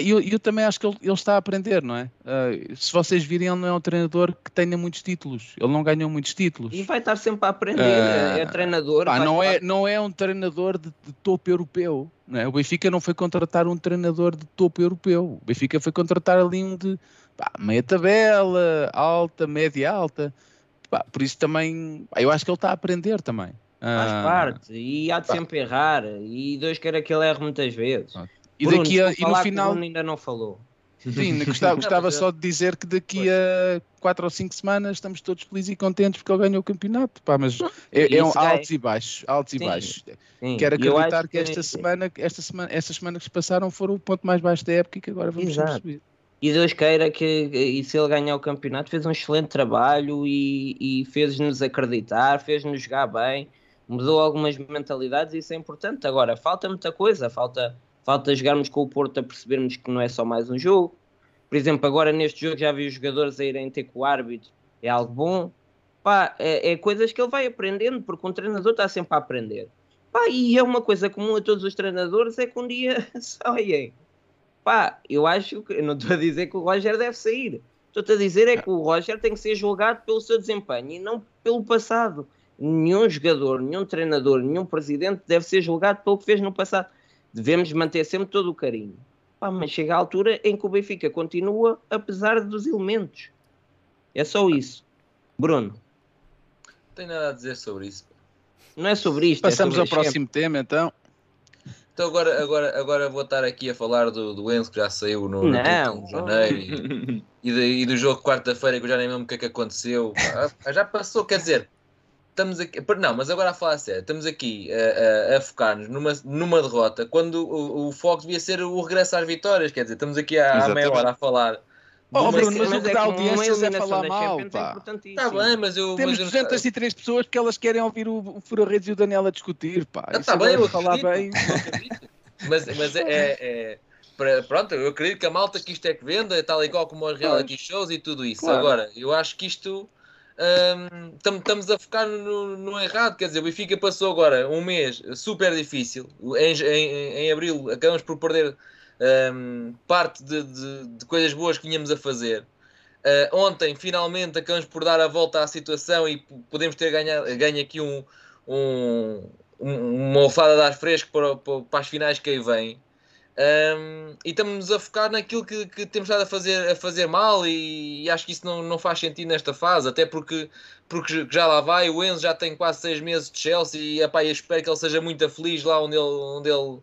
E eu, eu, também acho que ele, ele, está a aprender, não é? Uh, se vocês virem, ele não é um treinador que tenha muitos títulos. Ele não ganhou muitos títulos. E vai estar sempre a aprender. Uh, é treinador. Pá, não, é, não é um treinador de, de, topo europeu. Não é? O Benfica não foi contratar um treinador de topo europeu. O Benfica foi contratar ali um de pá, meia tabela, alta, média alta. Pá, por isso também, eu acho que ele está a aprender também. Faz uh, parte. E há de sempre errar. E Deus queira que ele erre muitas vezes. E Bruno, daqui a, e no final. ainda não falou. Sim, gostava, gostava só de dizer que daqui a 4 ou 5 semanas estamos todos felizes e contentes porque ele ganhou o campeonato. Pá, mas é, é um altos e baixos, altos sim, e baixos. Sim. Quero acreditar que, que esta semana, esta semana, estas semanas que passaram foram o ponto mais baixo da época e que agora vamos subir. E Deus queira que, e se ele ganhar o campeonato, fez um excelente trabalho e, e fez-nos acreditar, fez-nos jogar bem, mudou algumas mentalidades e isso é importante. Agora, falta muita coisa, falta Falta jogarmos com o Porto a percebermos que não é só mais um jogo. Por exemplo, agora neste jogo já vi os jogadores a irem ter com o árbitro. É algo bom. Pá, é, é coisas que ele vai aprendendo, porque um treinador está sempre a aprender. Pá, e é uma coisa comum a todos os treinadores, é que um dia saem. Pá, eu acho que, eu não estou a dizer que o Roger deve sair. Estou a dizer é que o Roger tem que ser julgado pelo seu desempenho e não pelo passado. Nenhum jogador, nenhum treinador, nenhum presidente deve ser julgado pelo que fez no passado devemos manter sempre todo o carinho. Pá, mas chega a altura em que o Benfica continua apesar dos elementos. É só isso. Bruno. Não tenho nada a dizer sobre isso. Não é sobre isto. Passamos é sobre ao próximo tema então. Então agora, agora, agora vou estar aqui a falar do, do Enzo que já saiu no, no de janeiro e, e, de, e, do jogo quarta-feira que eu já nem lembro o que é que aconteceu. Ah, já passou, quer dizer, estamos aqui, não, mas agora a falar a sério, estamos aqui a, a, a focar-nos numa, numa derrota quando o, o, foco devia ser o regresso às vitórias, quer dizer, estamos aqui há, meia hora a falar. Oh, Bruno, mas, mas o que dá audiências é falar mal. Está bem, mas eu. Temos mas 203 pessoas porque elas querem ouvir o, o Fura Redes e o Daniel a discutir. Pá. Está bem, eu falar bem. mas, mas é, é, é, Pronto, eu acredito que a malta que isto é que venda, tal e qual como os reality shows e tudo isso. Claro. Agora, eu acho que isto estamos um, a focar no, no, errado. Quer dizer, o Benfica passou agora um mês super difícil. Em, em, em abril acabamos por perder um, parte de, de, de, coisas boas que vinhamos a fazer. Uh, ontem, finalmente, acabamos por dar a volta à situação e podemos ter ganho, ganho aqui um, um, uma alfada de ar fresco para, para, para as finais que aí vêm. Um, e estamos a focar naquilo que, que, temos estado a fazer, a fazer mal e, e, acho que isso não, não faz sentido nesta fase, até porque, porque já lá vai, o Enzo já tem quase seis meses de Chelsea e epá, eu espero que ele seja muito feliz lá onde ele, onde ele,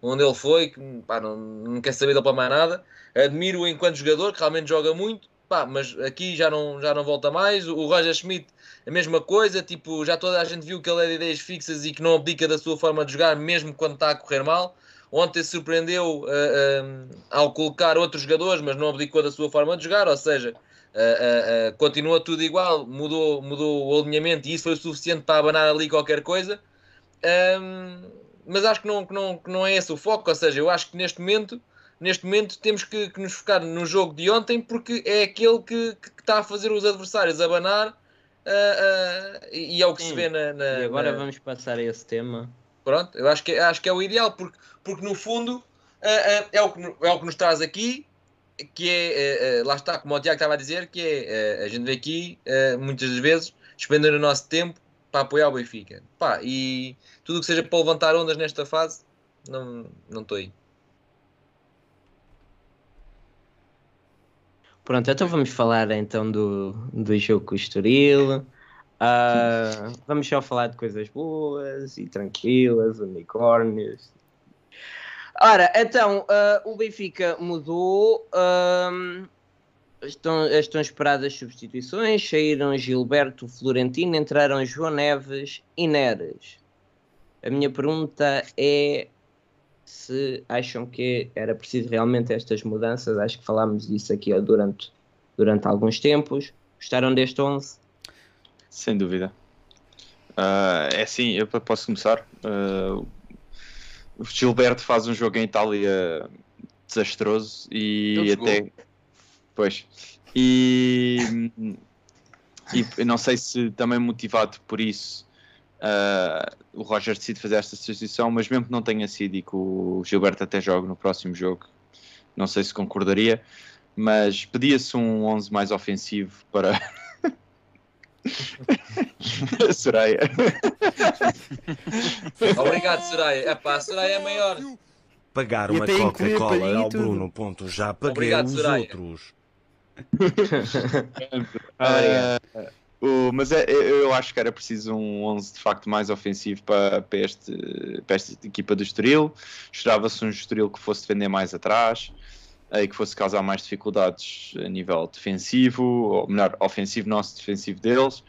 onde ele foi, que, não, não quer saber dele para mais nada. Admiro-o enquanto jogador, que realmente joga muito, mas aqui já não, já não volta mais. O Roger Schmidt, a mesma coisa, tipo, já toda a gente viu que ele é de ideias fixas e que não abdica da sua forma de jogar, mesmo quando está a correr mal. Ontem surpreendeu uh, uh, ao colocar outros jogadores, mas não abdicou da sua forma de jogar, ou seja, uh, continua tudo igual, mudou, mudou o alinhamento e isso foi o suficiente para abanar ali qualquer coisa. Um, mas acho que não, que, não, que não é esse o foco, ou seja, eu acho que neste momento, neste momento temos que, que nos focar no jogo de ontem porque é aquele que, que está a fazer os adversários abanar e é o que Sim. se vê na, na E agora na... vamos passar a esse tema. Pronto, eu acho que, acho que é o ideal, porque porque no fundo é, é, o, que, é o que nos traz aqui, que é, é, lá está, como o Tiago estava a dizer, que é a gente vê aqui muitas vezes despender o nosso tempo para apoiar o Benfica. Pá, e tudo o que seja para levantar ondas nesta fase, não estou aí. Pronto, então vamos falar então do, do jogo com o Estoril. Ah, vamos só falar de coisas boas e tranquilas, unicórnios. Ora, então, ah, o Benfica mudou. ahm, estão, estão esperadas substituições. Saíram Gilberto Florentino, entraram João Neves e Neres. A minha pergunta é se acham que era preciso realmente estas mudanças. Acho que falámos disso aqui durante, durante alguns tempos. Gostaram deste 11? Sem dúvida. Ah, é assim, eu posso começar. Ah, o Gilberto faz um jogo em Itália desastroso e até. Pois. E, e não sei se também motivado por isso ah, o Roger decide fazer esta substituição, mas mesmo que não tenha sido e que o Gilberto até jogue no próximo jogo, não sei se concordaria, mas pedia-se um 11 mais ofensivo para. Soraya. Obrigado, Soraya. Epá, a Soraya é maior. Pagar uma Coca-Cola e ao. Bruno. Ponto. Já paguei Obrigado, os Soraya. outros. Ah, o- mas é- eu, eu acho que era preciso um 11 de facto mais ofensivo para, para, este, para esta equipa do Estoril. Esperava-se um Estoril que fosse defender mais atrás e que fosse causar mais dificuldades a nível defensivo, ou melhor, ofensivo nosso, defensivo deles.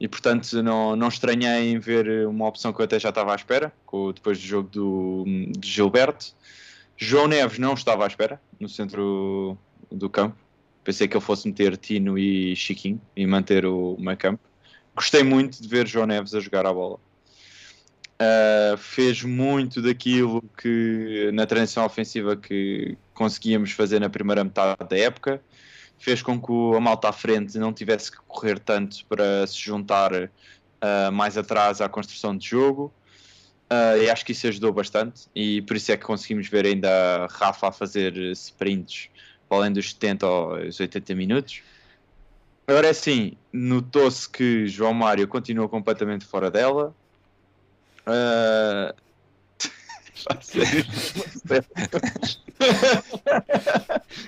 E portanto não, não estranhei em ver uma opção que eu até já estava à espera, depois do jogo do, de Gilberto. João Neves não estava à espera no centro do campo. Pensei que ele fosse meter Tino e Chiquinho e manter o meio campo. Gostei muito de ver João Neves a jogar a bola. Uh, fez muito daquilo que na transição ofensiva que conseguíamos fazer na primeira metade da época. Fez com que a malta à frente não tivesse que correr tanto para se juntar uh, mais atrás à construção de jogo. Uh, e acho que isso ajudou bastante e por isso é que conseguimos ver ainda a Rafa a fazer sprints para além dos 70 aos 80 minutos. Agora é assim, notou-se que João Mário continua completamente fora dela. Ah, sério.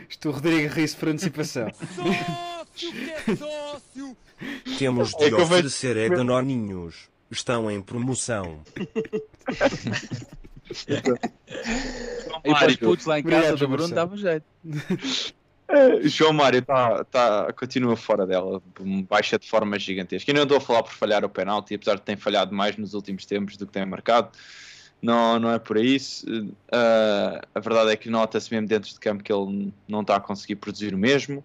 Isto o Rodrigo ri-se por antecipação. Temos É de que eu vejo- oferecer é danoninhos. Estão em promoção. E depois Mário. putos lá em Obrigado, casa do João Bruno dava jeito. João Mário tá, tá, continua fora dela, baixa de forma gigantesca. E não estou a falar por falhar o penalti, apesar de ter falhado mais nos últimos tempos do que tem marcado. Não, não é por isso. Eh, a verdade é que nota-se mesmo dentro de campo que ele não está a conseguir produzir o mesmo.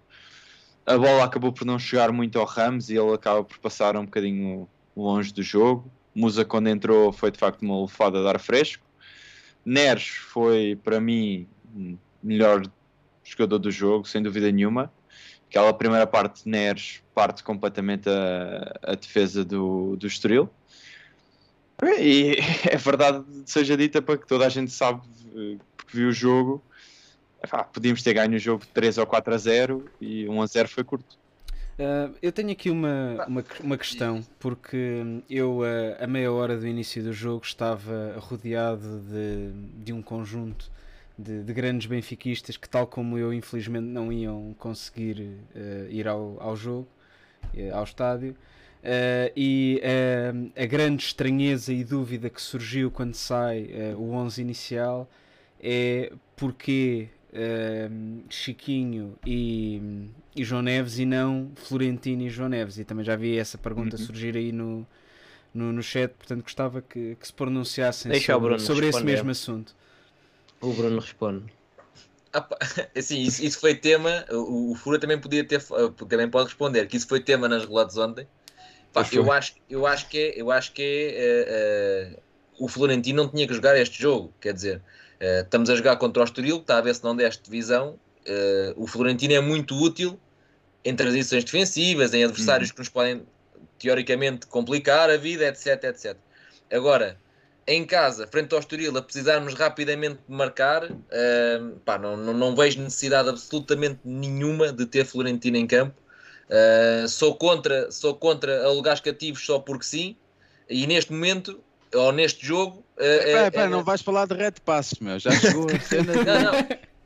A bola acabou por não chegar muito ao Ramos e ele acaba por passar um bocadinho longe do jogo. Musa, quando entrou, foi de facto uma lufada de ar fresco. Neres foi, para mim, melhor jogador do jogo, sem dúvida nenhuma. Aquela primeira parte de Neres parte completamente a, a defesa do, do Estoril. E é verdade, seja dita para que toda a gente sabe, eh, porque viu o jogo. Epá, podíamos ter ganho o jogo de 3 ou 4 a 0 e 1 a 0 foi curto. Ah, eu tenho aqui uma, uma, uma questão, porque eu, ah, a meia hora do início do jogo, estava rodeado de, de um conjunto de, de grandes benfiquistas que, tal como eu, infelizmente não iam conseguir ah, ir ao, ao jogo, eh, ao estádio. Ah, e a grande estranheza e dúvida que surgiu quando sai o 11 inicial é porque Chiquinho e, e João Neves e não Florentino e João Neves. E também já vi essa pergunta Uhum. surgir aí no, no, no chat, portanto gostava que, que se pronunciassem Deixa sobre, sobre esse mesmo assunto. O Bruno responde. Ah, assim, isso, isso foi tema. O, o Fura também podia ter, eh, também pode responder que isso foi tema nas relatos ontem. Pá, eu acho, eu acho que é, eu acho que é, eh, eh, o Florentino não tinha que jogar este jogo. Quer dizer, eh, estamos a jogar contra o Estoril, está a ver se não deste divisão. O Florentino é muito útil em transições defensivas, em adversários que nos podem teoricamente complicar a vida, etc, etc. Agora, em casa, frente ao Estoril, a precisarmos rapidamente de marcar, eh, pá, não, não, não vejo necessidade absolutamente nenhuma de ter Florentino em campo. Eh, sou contra, sou contra alugares cativos só porque sim, e neste momento, ou neste jogo, Espera, eh, espera, eh, não vais falar de red passes, meu. Já chegou a cena. de- não, não.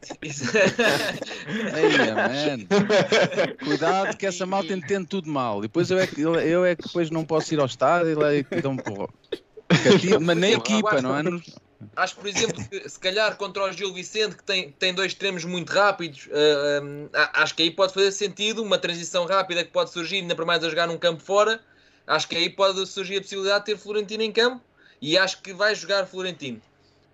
Cuidado que essa malta entende tudo mal. E depois eu é que, eu, é que depois não posso ir ao estádio e lá é que dão Mas nem equipa, não é? Acho, por exemplo, que se calhar contra o Gil Vicente, que tem, tem dois extremos muito rápidos, uh, um, acho que aí pode fazer sentido uma transição rápida que pode surgir, ainda para mais a jogar num campo fora. Acho que aí pode surgir a possibilidade de ter Florentino em campo e acho que vai jogar Florentino.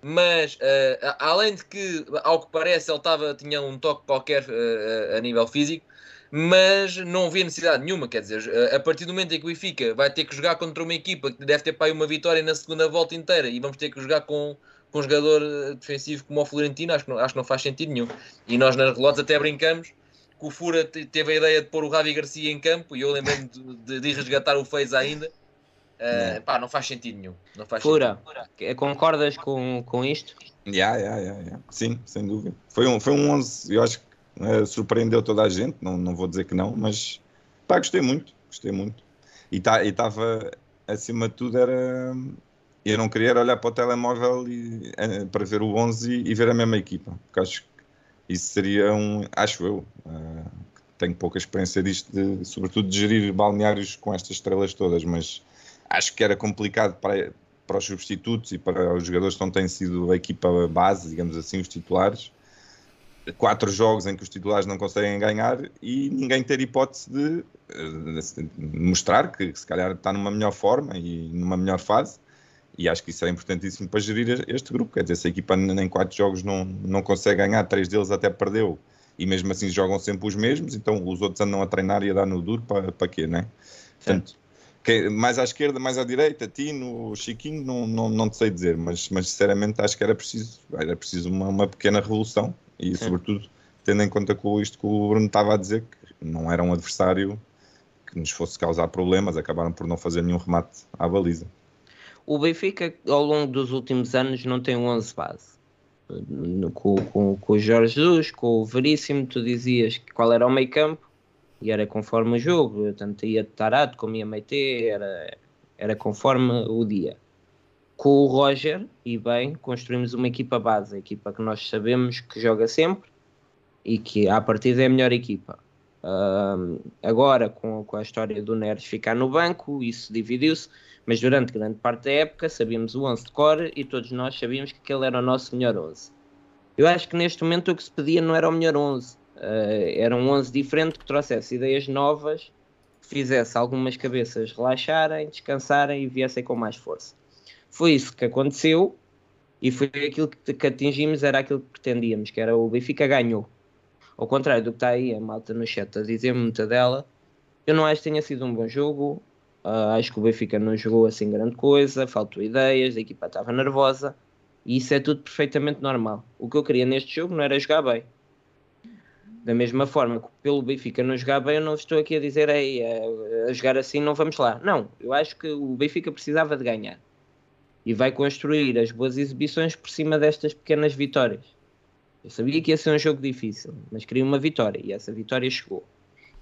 Mas, uh, além de que, ao que parece, ele tava, tinha um toque qualquer uh, a nível físico, mas não havia necessidade nenhuma. Quer dizer, a partir do momento em que o Benfica vai ter que jogar contra uma equipa que deve ter para aí uma vitória na segunda volta inteira e vamos ter que jogar com, com um jogador defensivo como o Florentino, acho que, não, acho que não faz sentido nenhum. E nós nas relotes até brincamos que o Fura teve a ideia de pôr o Ravi Garcia em campo e eu lembro-me de, de, resgatar o Fez ainda. Uh, pá, não faz sentido nenhum. Não faz Fura, sentido. concordas com, com isto? Yeah, yeah, yeah, yeah. Sim, sem dúvida. Foi um, foi um 11, eu acho que uh, surpreendeu toda a gente, não, não vou dizer que não, mas pá, gostei muito, gostei muito. E tá, estava, acima de tudo, era. Eu não queria olhar para o telemóvel e, uh, para ver o 11 e, e, ver a mesma equipa, porque acho que isso seria um. Acho eu. Uh, tenho pouca experiência disto, de, sobretudo de gerir balneários com estas estrelas todas, mas acho que era complicado para, para os substitutos e para os jogadores que não têm sido a equipa base, digamos assim, os titulares. Quatro jogos em que os titulares não conseguem ganhar e ninguém ter hipótese de, de mostrar que se calhar está numa melhor forma e numa melhor fase. E acho que isso é importantíssimo para gerir este grupo. Quer dizer, se a equipa em quatro jogos não, não consegue ganhar, três deles até perdeu e mesmo assim jogam sempre os mesmos, então os outros andam a treinar e a dar no duro para, para quê, né? Portanto, que, mais à esquerda, mais à direita, Tino, Chiquinho, não, não, não te sei dizer, mas, mas sinceramente acho que era preciso, era preciso uma, uma pequena revolução e, Sim. sobretudo, tendo em conta com isto que o Bruno estava a dizer, que não era um adversário que nos fosse causar problemas, acabaram por não fazer nenhum remate à baliza. O Benfica, ao longo dos últimos anos, não tem um 11 base. Com, com, com o Jorge Jesus, com o Veríssimo, tu dizias qual era o meio campo, e era conforme o jogo, tanto ia Tarado como ia Meite, era, era conforme o dia. Com o Roger, e bem, construímos uma equipa base, a equipa que nós sabemos que joga sempre e que à partida é a melhor equipa. Agora, com, com a história do Neres ficar no banco, isso dividiu-se, mas durante grande parte da época sabíamos o 11 de cor e todos nós sabíamos que aquele era o nosso melhor 11. Eu acho que neste momento o que se pedia não era o melhor 11, Uh, era um 11 diferente que trouxesse ideias novas, que fizesse algumas cabeças relaxarem, descansarem e viessem com mais força. Foi isso que aconteceu e foi aquilo que, que atingimos, era aquilo que pretendíamos, que era o Benfica ganhou. Ao contrário do que está aí a malta no chat a dizer muita dela, eu não acho que tenha sido um bom jogo. Uh, acho que o Benfica não jogou assim grande coisa, faltou ideias, a equipa estava nervosa e isso é tudo perfeitamente normal. O que eu queria neste jogo não era jogar bem, da mesma forma que pelo Benfica não jogar bem, eu não estou aqui a dizer Ei, a, a jogar assim não vamos lá. Não, eu acho que o Benfica precisava de ganhar e vai construir as boas exibições por cima destas pequenas vitórias. Eu sabia que ia ser um jogo difícil, mas queria uma vitória e essa vitória chegou.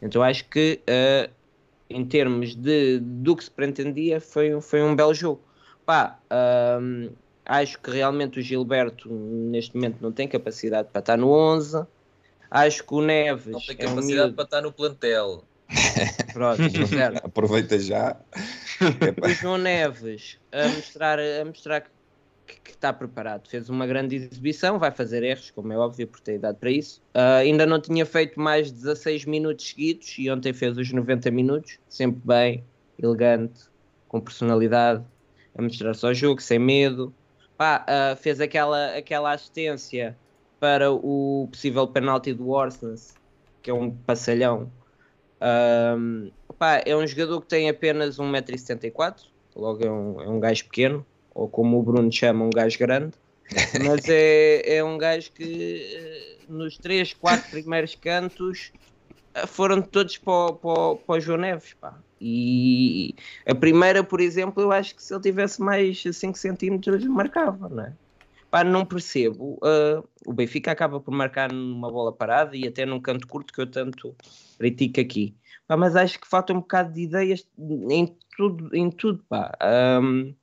Então acho que uh, em termos de do que se pretendia foi, foi um belo jogo. Pá, uh, acho que realmente o Gilberto neste momento não tem capacidade para estar no 11 Acho que o Neves. Não tem capacidade é um para estar no plantel. Pronto, certo. Aproveita já. o João Neves a mostrar, a mostrar que, está preparado. Fez uma grande exibição, vai fazer erros, como é óbvio, por ter idade para isso. Uh, ainda não tinha feito mais 16 minutos seguidos e ontem fez os 90 minutos, sempre bem, elegante, com personalidade, a mostrar só o jogo, sem medo. Pá, uh, fez aquela, aquela assistência para o possível penalti do Orsens, que é um passalhão. Um, pá, é um jogador que tem apenas 1,74m, logo é um, é um gajo pequeno, ou como o Bruno chama, um gajo grande, mas é, é um gajo que eh, nos 3, 4 primeiros cantos eh, foram todos para, para, para o João Neves. Pá. E a primeira, por exemplo, eu acho que se ele tivesse mais 5 centímetros marcava, não é? Pá, não percebo. Uh, o Benfica acaba por marcar numa bola parada e até num canto curto que eu tanto critico aqui. Pá, mas acho que falta um bocado de ideias em tudo, em tudo pá. Um,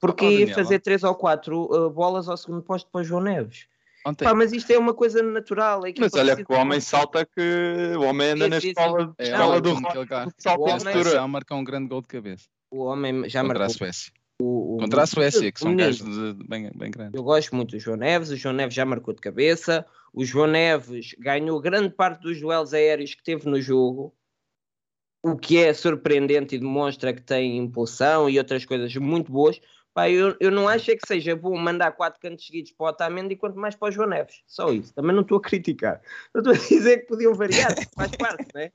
porque oh, fazer três ou quatro uh, bolas ao segundo posto para o João Neves? Ontem, Pá, mas isto é uma coisa natural. a equipa Mas olha que o homem salta que o homem anda na escola, é, escola olha do rock, salta O em homem- a seleção marcou um grande gol de cabeça. O homem já Contra a marcou. Suécia. O, o- Contra a Suécia, que são gajos bem, bem grandes. Eu gosto muito do João Neves, o João Neves já marcou de cabeça, o João Neves ganhou grande parte dos duelos aéreos que teve no jogo, o que é surpreendente e demonstra que tem impulsão e outras coisas muito boas. Pá, eu, eu não acho é que seja bom mandar quatro cantos seguidos para o Otamendi, quanto mais para o João Neves. Só isso. Também não estou a criticar. Eu estou a dizer que podiam variar, faz parte, não é?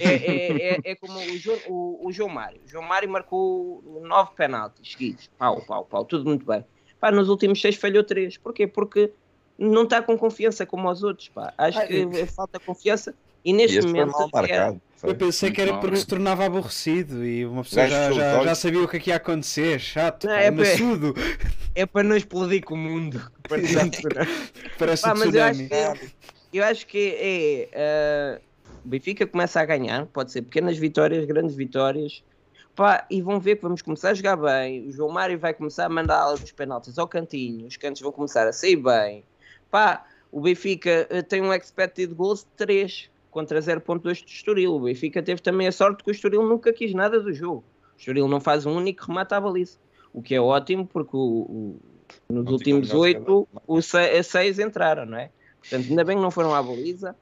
É, é, é, é como o João, o, o João Mário. O João Mário marcou nove penaltis seguidos. Pau, pau, pau, tudo muito bem. Pá, nos últimos seis falhou três. Porquê? Porque não está com confiança como os outros. Pá. Acho Ah, que eu- falta confiança e E neste este foi momento. mal é- marcado. foi. Eu pensei que era porque se tornava aborrecido e uma pessoa já, já, já sabia o que é que ia acontecer. Chato, Não, pá, é para- maçudo. É para não explodir com o mundo. Parece Pá, um mas eu acho que, eu acho que é. o Benfica começa a ganhar, pode ser pequenas vitórias, grandes vitórias. Pá, e vão ver que vamos começar a jogar bem. O João Mário vai começar a mandar os penaltis ao cantinho, os cantos vão começar a sair bem. Pá, o Benfica eh, tem um expected goals de 3 contra 0.2 do Estoril. O Benfica teve também a sorte que o Estoril nunca quis nada do jogo. O Estoril não faz um único remate à baliza. O que é ótimo porque o- o- nos Não últimos oito, seis entraram, não é? Portanto, ainda bem que não foram à baliza.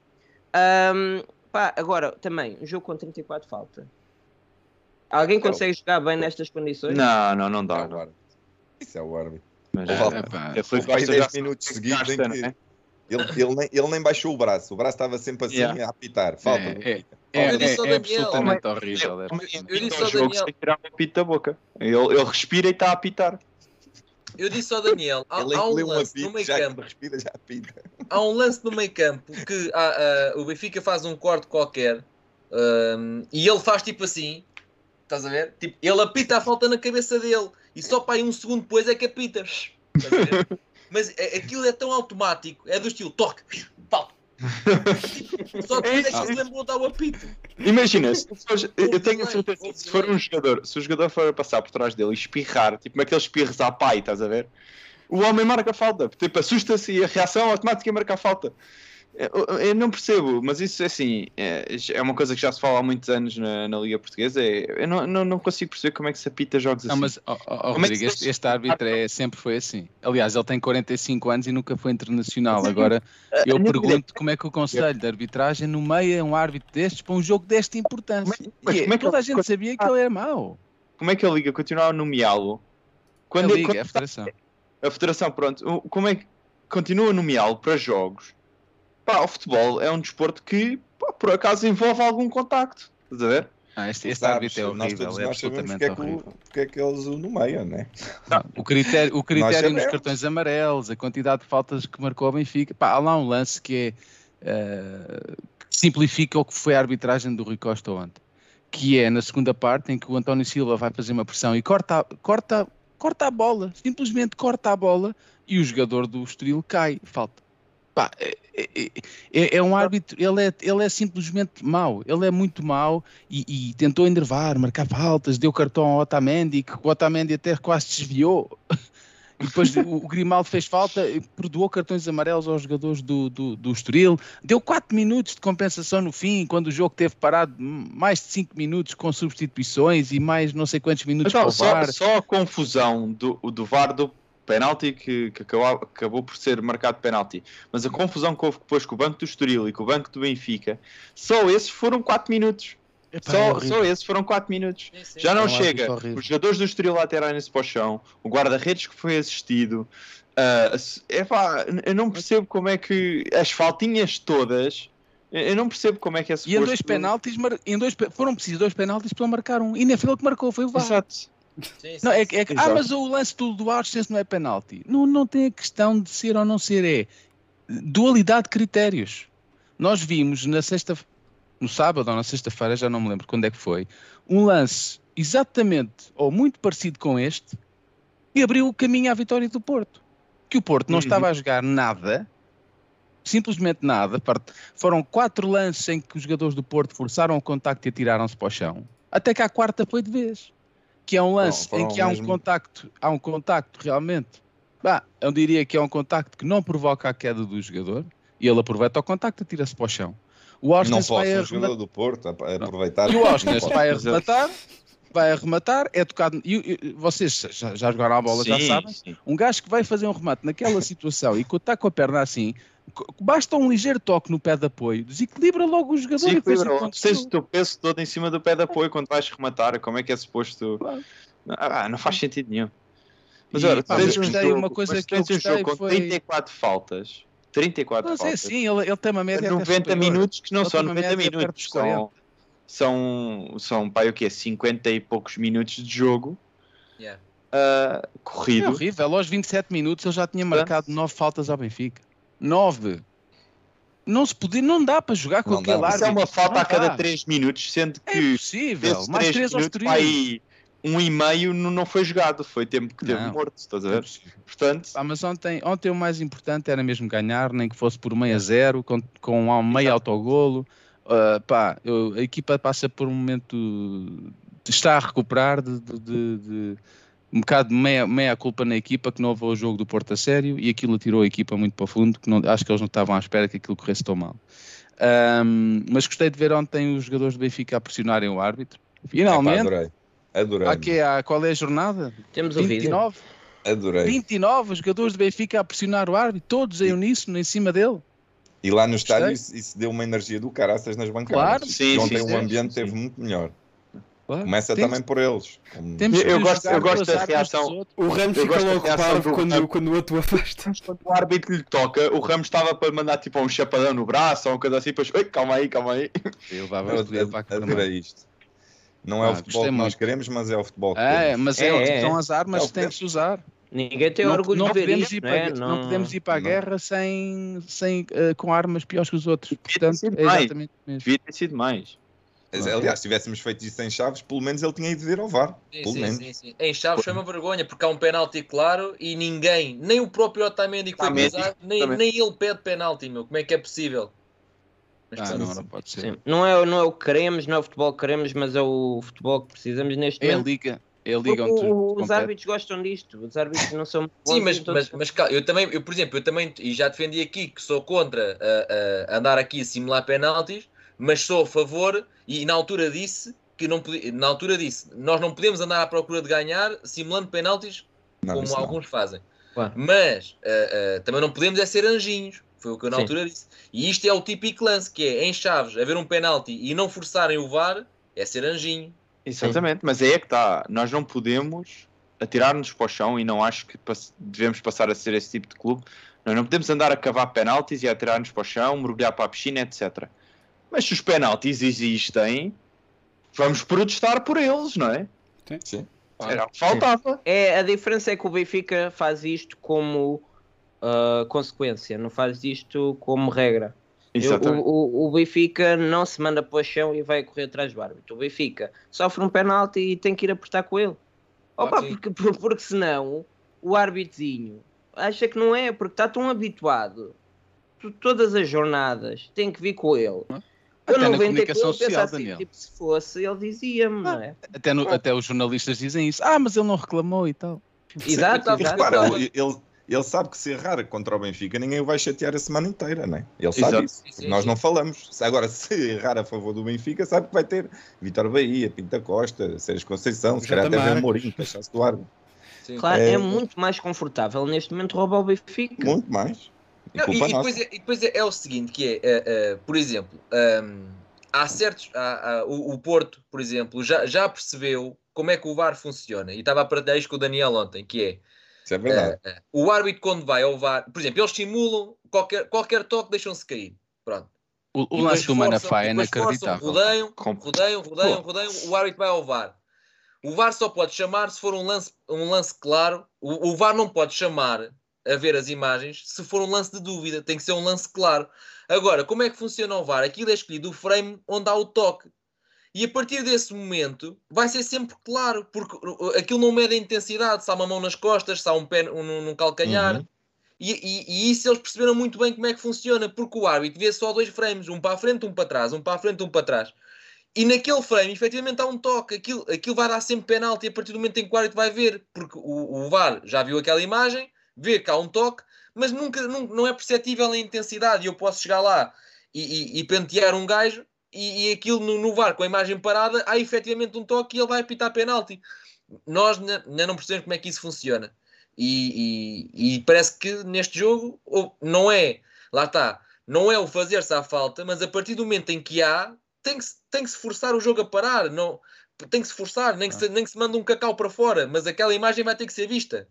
Ahm, pá, agora, também, um jogo com 34 falta. Alguém consegue jogar bem nestas condições? Não, não, não É dá. Isso é o árbitro. Mas, é, Epá, é, foi Houve aí Costa 10 já sabe minutos seguidos em que não é? Ele, ele, nem, ele nem baixou o braço. O braço estava sempre assim Yeah. a apitar. Falta. É, é, é, é, é absolutamente horrível. é Eu absolutamente- disse ao Daniel- sem tirar o apito da boca. Ele, ele respira e está a apitar. Eu disse ao Daniel, há, Ele há um um lance no apito, meio já que campo, respira, já apita. há um lance no meio campo que ah, ah, o Benfica faz um corte qualquer ahm, e ele faz tipo assim, estás a ver? Tipo, ele apita a falta na cabeça dele e só para aí um segundo depois é que apita. Estás a ver? Mas é- aquilo é tão automático, é do estilo toque, falta. Só depois é que ele se lembrou de dar o apito. Imagina, se fores- eu tenho a certeza que se for um jogador, se o jogador for a passar por trás dele e espirrar, tipo aqueles espirros à pai, estás a ver? O homem marca a falta, tipo, assusta-se e a reação automática é marcar a falta. Eu, eu não percebo, mas isso assim é, é uma coisa que já se fala há muitos anos na, na Liga Portuguesa. É, eu não, não, não consigo perceber como é que se apita jogos assim. Não, mas, ó, Como é que Rodrigo, se- este, este árbitro é, sempre foi assim. Aliás, ele tem 45 anos e nunca foi internacional. Agora, eu a pergunto como é que o Conselho de Arbitragem nomeia um árbitro destes para um jogo desta importância. Mas E como é que toda a gente sabia que ele era mau. Como é que a Liga continua a nomeá-lo? A Quando, Liga, quando é a Federação. a Federação, pronto, como é que continua a nomeá-lo para jogos? Pá, o futebol é um desporto que, pá, por acaso, envolve algum contacto. Estás a ver? Ah, este este sabes, árbitro é nós horrível, todos é nós absolutamente porque é, que, horrível. o- porque é que eles o nomeiam, né? O critério, o critério nos cartões amarelos, a quantidade de faltas que marcou o Benfica. Pá, há lá um lance que é eh, que simplifica o que foi a arbitragem do Rui Costa ontem. Que é na segunda parte em que o António Silva vai fazer uma pressão e corta, a- corta, corta a bola, simplesmente corta a bola e o jogador do Estoril cai. Falta. Pá, é, é- é- é um árbitro, ele é, ele é simplesmente mau, ele é muito mau e, e tentou enervar, marcar faltas, deu cartão ao Otamendi, que o Otamendi até quase desviou. E depois o, Grimaldo fez falta, e perdoou cartões amarelos aos jogadores do, do, do Estoril. Deu 4 minutos de compensação no fim, quando o jogo teve parado mais de 5 minutos com substituições e mais não sei quantos minutos Então, para o só, VAR. só a confusão do, do VAR do penalti que, que acabou, acabou por ser marcado penalti, mas a confusão que houve depois com o banco do Estoril e com o banco do Benfica, só esses foram 4 minutos. Epá, é Só, horrível. só esses foram 4 minutos. Sim, sim. Já não É chega. Os jogadores do Estoril laterarem-se para o chão, o guarda-redes que foi assistido. se- epá, eu não percebo como é que as faltinhas todas. Eu não percebo como é que é E em suposto- dois penaltis, mar- em dois, foram precisos dois penaltis para ele marcar um. E nem foi ele que marcou, foi o VAR. Exato. Sim, sim, Não, é, é ah, mas o lance do, do Arsenal não é penalti. Não, não tem a questão de ser ou não ser, é dualidade de critérios. Nós vimos na sexta, no sábado ou na sexta-feira, já não me lembro quando é que foi, um lance exatamente ou muito parecido com este e abriu o caminho à vitória do Porto. Que o Porto não Uhum. estava a jogar nada, simplesmente nada. Foram quatro lances em que os jogadores do Porto forçaram o contacto e atiraram-se para o chão. Até que a quarta foi de vez. Que é um lance em que há um mesmo- contacto, há um contacto realmente Bah, eu diria que é um contacto que não provoca a queda do jogador e ele aproveita o contacto e tira-se para o chão. O Não Austin vai posso, do Porto, aproveitar. E o Austin vai arrematar, vai arrematar, é tocado. E, e- vocês já, já jogaram a bola, já Sim, sabem. sim. Um gajo que vai fazer um remate naquela situação e que está com a perna assim, basta um ligeiro toque no pé de apoio, desequilibra logo o jogador e Desequilibra. Tens o teu peso todo em cima do pé de apoio quando vais rematar. Como é que é suposto. Ah, não faz sentido nenhum. Mas E, olha, pá, tens mas um jogo- uma coisa que eu um jogo com foi- 34 faltas. 34 Mas é faltas. sim, ele, ele tem uma média até 90 superior. minutos que não Ele são tem uma 90 média perto minutos, dos 40. são, são, são pá, o quê? 50 e poucos minutos de jogo Yeah. ah, É corrido. horrível, aos 27 minutos ele já tinha marcado 9 faltas ao Benfica. 9. Não se podia, não dá para jogar com Não aquele dá. Isso é árbitro. uma falta Não a cada dá. 3 minutos, sendo É que impossível. desses Mais 3 ao minutos, exterior. pá, aí, um e meio não foi jogado, foi tempo que teve Não. morto, estás a É ver? impossível. Portanto, Pá, mas ontem, ontem o mais importante era mesmo ganhar, nem que fosse por meio a zero, com, com um meio autogolo. Ah, pá, eu- a equipa passa por um momento está a recuperar de, de- de- de um bocado meia, meia culpa na equipa que não levou o jogo do Porto a sério e aquilo tirou a equipa muito para o fundo, que não, acho que eles não estavam à espera que aquilo corresse tão mal. Ahm, mas gostei de ver ontem os jogadores do Benfica a pressionarem o árbitro. Epá, Finalmente, adorei. Adorei. aqui há, qual é a jornada? Temos o vídeo. 29? Adorei. 29 os jogadores do Benfica a pressionar o árbitro, todos em uníssono, em cima dele. E lá no estádio isso, isso deu uma energia do caraças nas bancadas. Claro. Sim, E ontem sim, o ambiente sim. teve muito melhor. Claro. Começa Temos- também por eles. Temos Eu gosto- eu gosto da reação. O Ramos fica logo parvo do quando, quando o outro afasta. quando o árbitro lhe toca, o Ramos estava para mandar tipo um chapadão no braço ou uma coisa assim, depois, "Ei, calma aí, calma aí. Eu ad- este dedo para isto. Não é Ah, o futebol que nós queremos, mas é o futebol que É, temos. mas é, É, é. são as armas É que tem que se usar. Ninguém tem não, orgulho não de ver podemos isto, ir não para, é? a- não podemos ir para a não. guerra sem, sem, eh, com armas piores que os outros. Portanto, sido é mais. Devia ter sido mais. Mas, Aliás, se tivéssemos feito isso em Chaves, pelo menos ele tinha ido ver ao VAR. Sim, Pelo sim, menos. sim, sim. Em Chaves foi uma vergonha, porque há um penalti claro e ninguém, nem o próprio Otamendi que foi pesado, nem, também. nem ele pede penalti, meu. Como é que é possível? Ah, não, não pode ser. Sim. Não, é, não é o que queremos, não é o futebol que queremos, mas é o futebol que precisamos neste É a momento. liga. É a liga onde o- os árbitros gostam disto. Os árbitros não são bons Sim, mas, mas, mas calma, eu também, eu, por exemplo, eu também, e já defendi aqui que sou contra ah, ah, andar aqui a simular penaltis, mas sou a favor, e na altura disse que não podia, na altura disse, nós não podemos andar à procura de ganhar simulando penaltis Não, como isso não. alguns fazem. Claro. Mas ah, ah, também não podemos é ser anjinhos. Foi o que eu na Sim. altura disse. E isto é o típico lance que é em Chaves haver um penalti e não forçarem o VAR é ser anjinho. Exatamente, mas é que está. Nós não podemos atirar-nos para o chão e não acho que devemos passar a ser esse tipo de clube. Nós não podemos andar a cavar penaltis e a atirar-nos para o chão, mergulhar para a piscina, etc. Mas se os penaltis existem, vamos protestar por eles, não é? Sim. Era o que faltava. É, a diferença é que o Benfica faz isto como ah, consequência, não faz isto como regra. Eu- Exatamente. o, o, o Benfica não se manda para o chão e vai correr atrás do árbitro. O Benfica sofre um penalti e tem que ir apertar com ele. Opa, sim. porque, por- porque senão o árbitrozinho acha que não é, porque está tão habituado. Tu- Todas as jornadas tem que vir com ele. Até Eu na não ele, pensa social, assim, Daniel. tipo, se fosse, ele dizia-me, não é? Até, no- até os jornalistas dizem isso. Ah, mas ele não reclamou e tal. Exato, exato. repara, ele, ele, ele sabe que se errar contra o Benfica, ninguém o vai chatear a semana inteira, não é? Ele sabe Exato. isso. Sim, sim, Nós sim. não falamos. Se- Agora, se errar a favor do Benfica, sabe que vai ter Vitor Bahia, Pinta Costa, Sérgio Conceição, se calhar até Marques. Mourinho, deixar-se do. Claro, é, É- muito mais confortável neste momento roubar o Benfica. Muito mais. E Não, e, e depois, é, e depois é, é o seguinte, que é, eh, eh, por exemplo, ahm, há certos, há- há- o, o Porto, por exemplo, já, já percebeu como é que o VAR funciona, e estava a partilhar isto com o Daniel ontem, que é, Isso é verdade. eh, o árbitro quando vai ao VAR, por exemplo, eles simulam, qualquer, qualquer toque deixam-se cair, pronto. O, o lance do Manafá é inacreditável. Rodeiam, rodeiam, rodeiam, rodeiam, o árbitro vai ao VAR. O VAR só pode chamar se for um lance, um lance claro. O, o VAR não pode chamar a ver as imagens se for um lance de dúvida. Tem que ser um lance claro. Agora, como é que funciona o VAR? Aquilo é escolhido o frame onde há o toque. E a partir desse momento vai ser sempre claro, porque aquilo não mede a intensidade, se há uma mão nas costas, se há um pé um, num calcanhar. Uhum. E, e- e isso eles perceberam muito bem como é que funciona, porque o árbitro vê só dois frames, um para a frente, um para trás, um para a frente, um para trás. E naquele frame, efetivamente, há um toque. Aquilo, aquilo vai dar sempre penalti a partir do momento em que o árbitro vai ver, porque o, o VAR já viu aquela imagem, vê que há um toque, mas nunca, não, não é perceptível a intensidade. E eu posso chegar lá e, e, e pentear um gajo e, e aquilo no, no VAR com a imagem parada, há efetivamente um toque e ele vai apitar penalti. Nós ainda não percebemos como é que isso funciona. E, e, e parece que neste jogo não é, lá está, não é o fazer-se à falta, mas a partir do momento em que há, tem que, tem que se forçar o jogo a parar. Não, tem que se forçar, nem que se, nem que se manda um cacau para fora, mas aquela imagem vai ter que ser vista.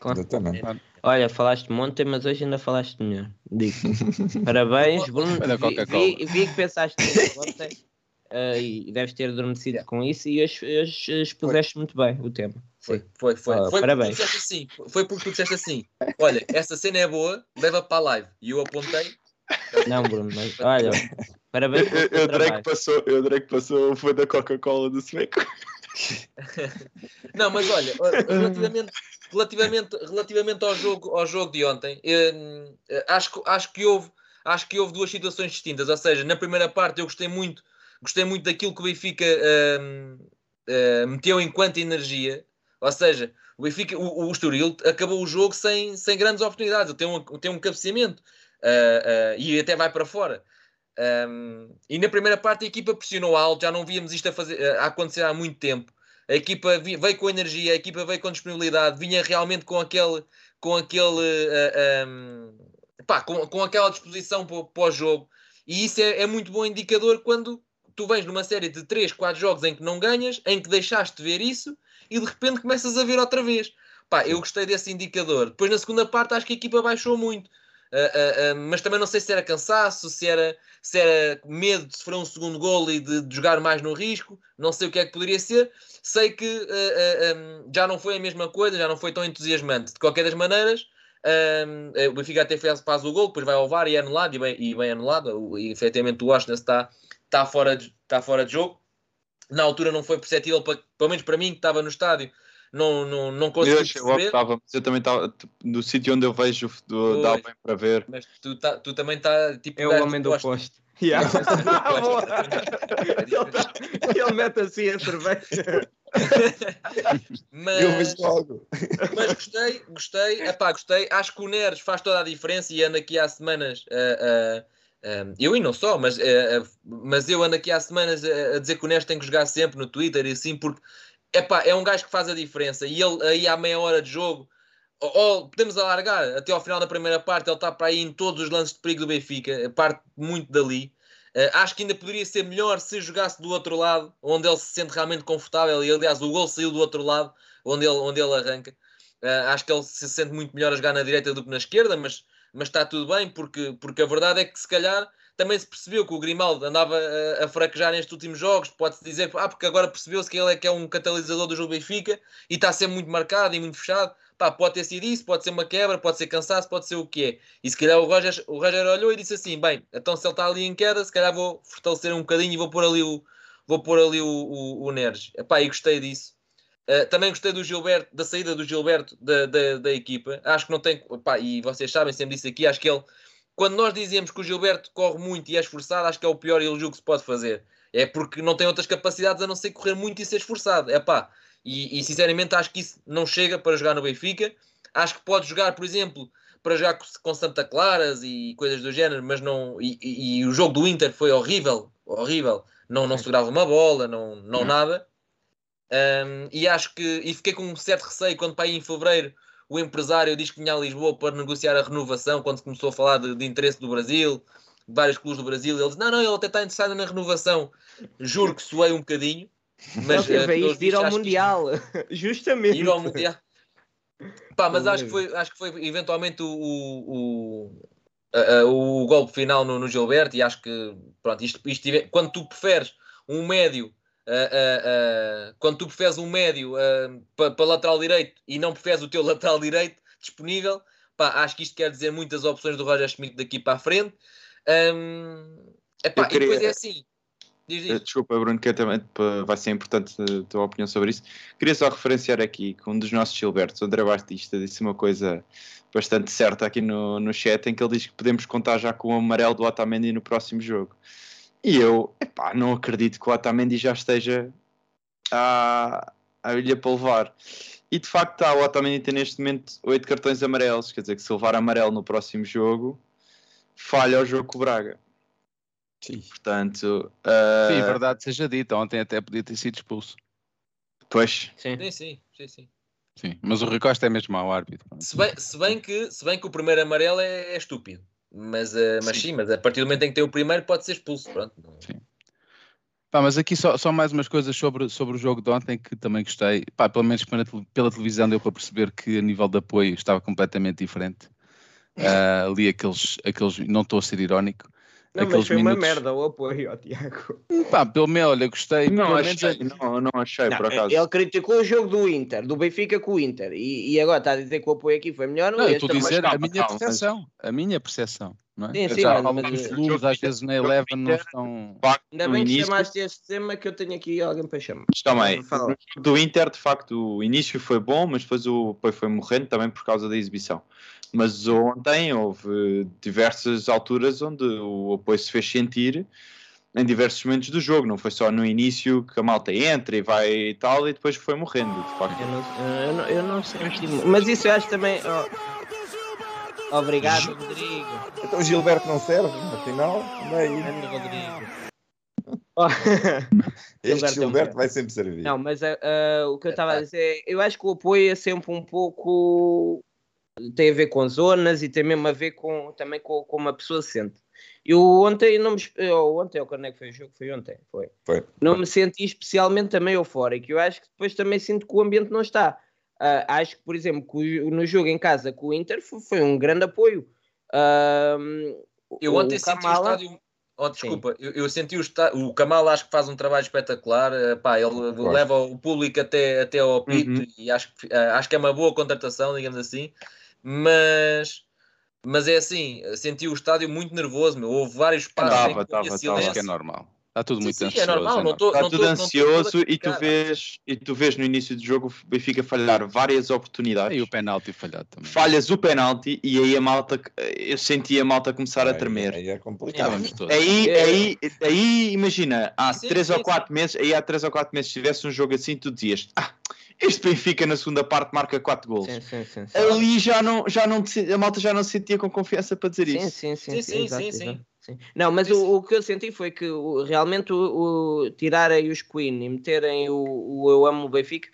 Claro. Olha, falaste ontem, mas hoje ainda falaste melhor. Digo. Parabéns, Bruno. Vi, vi, vi, que pensaste nisso ontem uh, e deves ter adormecido com isso e hoje, hoje expuseste foi. muito bem o tema. Foi, foi, foi. Uh, foi parabéns. Porque assim, foi porque tu disseste assim: olha, essa cena é boa, leva para a live. E eu apontei. Não, Bruno, mas olha, parabéns. Eu, eu, que passou, eu que passou, foi da Coca-Cola do Seco. Não, mas olha, relativamente, relativamente, relativamente ao, jogo, ao jogo de ontem, eh, acho, acho, que houve, acho que houve duas situações distintas. Ou seja, na primeira parte eu gostei muito, gostei muito daquilo que o Benfica uh, meteu enquanto energia. Ou seja, o Benfica, o, o Estoril acabou o jogo sem, sem grandes oportunidades. Tem um, tem um cabeceamento uh, e até vai para fora. Um, e na primeira parte a equipa pressionou alto, já não víamos isto a, fazer, a acontecer há muito tempo. A equipa veio com energia, a equipa veio com disponibilidade, vinha realmente com aquele, com aquele, uh, um, pá, com, com aquela disposição para, para o jogo. E isso é, é, muito bom indicador quando tu vens numa série de 3, 4 jogos em que não ganhas, em que deixaste de ver isso e de repente começas a ver outra vez. Pá, eu gostei desse indicador. Depois na segunda parte acho que a equipa baixou muito. Uh, uh, mas também não sei se era cansaço, se era, se era medo de sofrer um segundo gol e de, de, jogar mais no risco, não sei o que é que poderia ser. Sei que um, já não foi a mesma coisa, já não foi tão entusiasmante. De qualquer das maneiras, o Benfica até faz, faz, o gol, depois vai ao VAR e é anulado, e bem, e bem anulado. E, efetivamente o Washington está, está, fora de, está fora de jogo. Na altura não foi perceptível, pelo menos para mim que estava no estádio, não, não, não consegui eu perceber. Estava, mas eu também estava no sítio onde eu vejo do, dá bem para ver. Mas tu, tá, tu também está tipo. É o homem do posto. Yeah. ele, ele mete assim a cerveja. mas, mas gostei, gostei, epá, gostei. Acho que o Neres faz toda a diferença e anda aqui há semanas. Uh, uh, uh, eu e não só, mas, mas eu ando aqui há semanas a, a dizer que o Neres tem que jogar sempre no Twitter e assim, porque epá, é um gajo que faz a diferença. E ele aí há meia hora de jogo, ou podemos alargar até ao final da primeira parte, ele está para aí em todos os lances de perigo do Benfica, parte muito dali. Uh, acho que ainda poderia ser melhor se jogasse do outro lado, onde ele se sente realmente confortável. E aliás, o gol saiu do outro lado, onde ele, onde ele arranca. Uh, acho que ele se sente muito melhor a jogar na direita do que na esquerda, mas, mas está tudo bem, porque, porque a verdade é que se calhar também se percebeu que o Grimaldo andava a, a fraquejar nestes últimos jogos. Pode-se dizer, ah, porque agora percebeu-se que ele é que é um catalisador do jogo Benfica e está a ser muito marcado e muito fechado. Pá, pode ter sido isso, pode ser uma quebra, pode ser cansaço, pode ser o que é. E se calhar o Roger, o Roger olhou e disse assim: bem, então se ele está ali em queda, se calhar vou fortalecer um bocadinho e vou pôr ali o, vou pôr ali o, o, o Neres. Epá, e gostei disso. Uh, também gostei do Gilberto, da saída do Gilberto da, da, da equipa. Acho que não tem. Epá, e vocês sabem, sempre disse aqui, acho que ele quando nós dizemos que o Gilberto corre muito e é esforçado, acho que é o pior elogio que se pode fazer. É porque não tem outras capacidades a não ser correr muito e ser esforçado. É pá. E, e, sinceramente acho que isso não chega para jogar no Benfica. Acho que pode jogar, por exemplo, para jogar com Santa Claras e coisas do género, mas não. E, e, e o jogo do Inter foi horrível, horrível. Não, não segurava uma bola, não, não nada. Um, e acho que. E fiquei com um certo receio quando para ir em fevereiro o empresário diz que vinha a Lisboa para negociar a renovação quando se começou a falar de, de interesse do Brasil, de vários clubes do Brasil. Ele diz: Não, não, ele até está interessado na renovação. Juro que suei um bocadinho. Mas teve uh, de ir ao Mundial, justamente. Ir ao Mundial. Pá, mas acho que, foi, acho que foi eventualmente o, o, o, o golpe final no, no, Gilberto e acho que pronto, isto, isto, quando tu preferes um médio Uh, uh, uh, quando tu preferes um médio para pa lateral direito e não preferes o teu lateral direito disponível, pá, acho que isto quer dizer muitas opções do Roger Schmidt daqui para a frente. Um, epá, queria... E depois é assim. Diz, diz. Desculpa, Bruno, que também vai ser importante a tua opinião sobre isso. Queria só referenciar aqui que um dos nossos Gilbertos, André Batista, disse uma coisa bastante certa aqui no, no chat, em que ele diz que podemos contar já com o amarelo do Otamendi no próximo jogo. E eu, epá, não acredito que o Otamendi já esteja a, a ilha para levar. E de facto está, o Otamendi tem neste momento 8 cartões amarelos, quer dizer que se levar amarelo no próximo jogo, falha o jogo com o Braga. Sim. Portanto, Sim, uh, verdade seja dita, ontem até podia ter sido expulso. pois, Sim. Sim, sim, sim, sim. Sim, mas o Rui Costa é mesmo mau árbitro. Se bem, se bem, que, se bem que o primeiro amarelo é, é estúpido. Mas, eh, mas sim. mas a partir do momento em que tem o primeiro pode ser expulso. Pronto. Sim. Pá, mas aqui só, só mais umas coisas sobre, sobre o jogo de ontem que também gostei. Pá, pelo menos pela, pela televisão deu para perceber que a nível de apoio estava completamente diferente. Ah, ali aqueles, aqueles, não estou a ser irónico, Não, mas foi uma minutos. merda o apoio ao Tiago. Pá, pelo menos, olha, gostei. não menos achei, não, não achei Não, por acaso. ele criticou o jogo do Inter, do Benfica com o Inter, e, e agora está a dizer que o apoio aqui foi melhor. Não, eu estou a dizer a minha percepção. A minha percepção. Não é? Sim, sim, já mas- números jogo às vezes na Eleven não estão. Ainda no bem que início, chamaste este tema que eu tenho aqui alguém para chamar. No jogo do Inter, de facto, o início foi bom, mas depois o apoio foi morrendo também por causa da exibição. Mas ontem houve diversas alturas onde o apoio se fez sentir em diversos momentos do jogo, não foi só no início que a malta entra e vai e tal, e depois foi morrendo, de facto. Eu não, eu não, eu não muito. Mas isso eu acho também. ó. Obrigado, Rodrigo. Então o Gilberto não serve, afinal. anda aí. Grande Rodrigo. Ó. Este Gilberto é um Gilberto vai sempre servir. Não, mas ah, o que eu estava a dizer é, eu acho que o apoio é sempre um pouco tem a ver com zonas e tem mesmo a ver com também com como a pessoa se sente. Eu ontem não me eu, ontem ou quando é que foi o jogo? Foi ontem, foi. Foi. Não me senti especialmente também eufórico. Eu acho que depois também sinto que o ambiente não está. Ah, acho que, por exemplo, que no jogo em casa com o Inter foi, um grande apoio. Ah, Eu o ontem senti o estádio. Oh, desculpa, eu, eu senti o estádio. O Kamal acho que faz um trabalho espetacular. eh, Pá, ele Concordo. leva o público até, até ao pito Uhum. e acho que, eh, acho que é uma boa contratação, digamos assim. Mas, mas é assim, senti o estádio muito nervoso. Meu. Houve vários espaços Tava, em que havia tava, tava. silêncio. Acho que é normal. Está tudo Sim, muito sim, é ansioso. normal, não tô- Está não tudo tô- ansioso a e tu, vês, e tu vês no início do jogo o Benfica falhar várias oportunidades. E o penalti falhado também. falhas o penalti e aí a malta, eu senti a malta começar a Aí- tremer. Aí é complicado. todos. Aí, É. aí, aí imagina, há Sim, 3 sim, ou 4 meses, aí há 3 ou 4 meses, se tivesse um jogo assim, tu dizias, ah, este Benfica na segunda parte marca 4 gols. Sim, sim, sim. sim. Ali já não, já não a malta já não se sentia com confiança para dizer Sim, isso. sim, sim, Sim, sim, sim, sim, sim. Não, mas o, o que eu senti foi que o- realmente o, o- tirarem os Queen e meterem o, Eu Amo o Benfica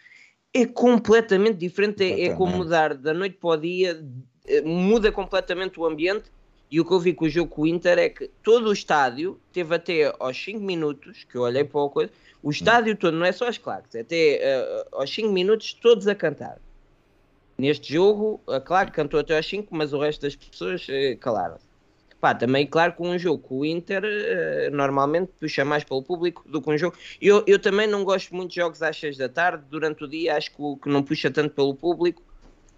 é completamente diferente. É, é como mudar da noite para o dia, eh, muda completamente o ambiente. E o que eu vi com o jogo com o Inter é que todo o estádio teve até aos 5 minutos, que eu olhei para a coisa, o estádio todo, não é só as claques, até eh, aos 5 minutos todos a cantar. Neste jogo, a Claque cantou até aos 5, mas o resto das pessoas eh, calaram-se. Pá, também, claro, com um jogo com o Inter, eh, normalmente puxa mais pelo público do que um jogo. Eu, eu também não gosto muito de jogos às 6 da tarde, durante o dia acho que, o- que não puxa tanto pelo público.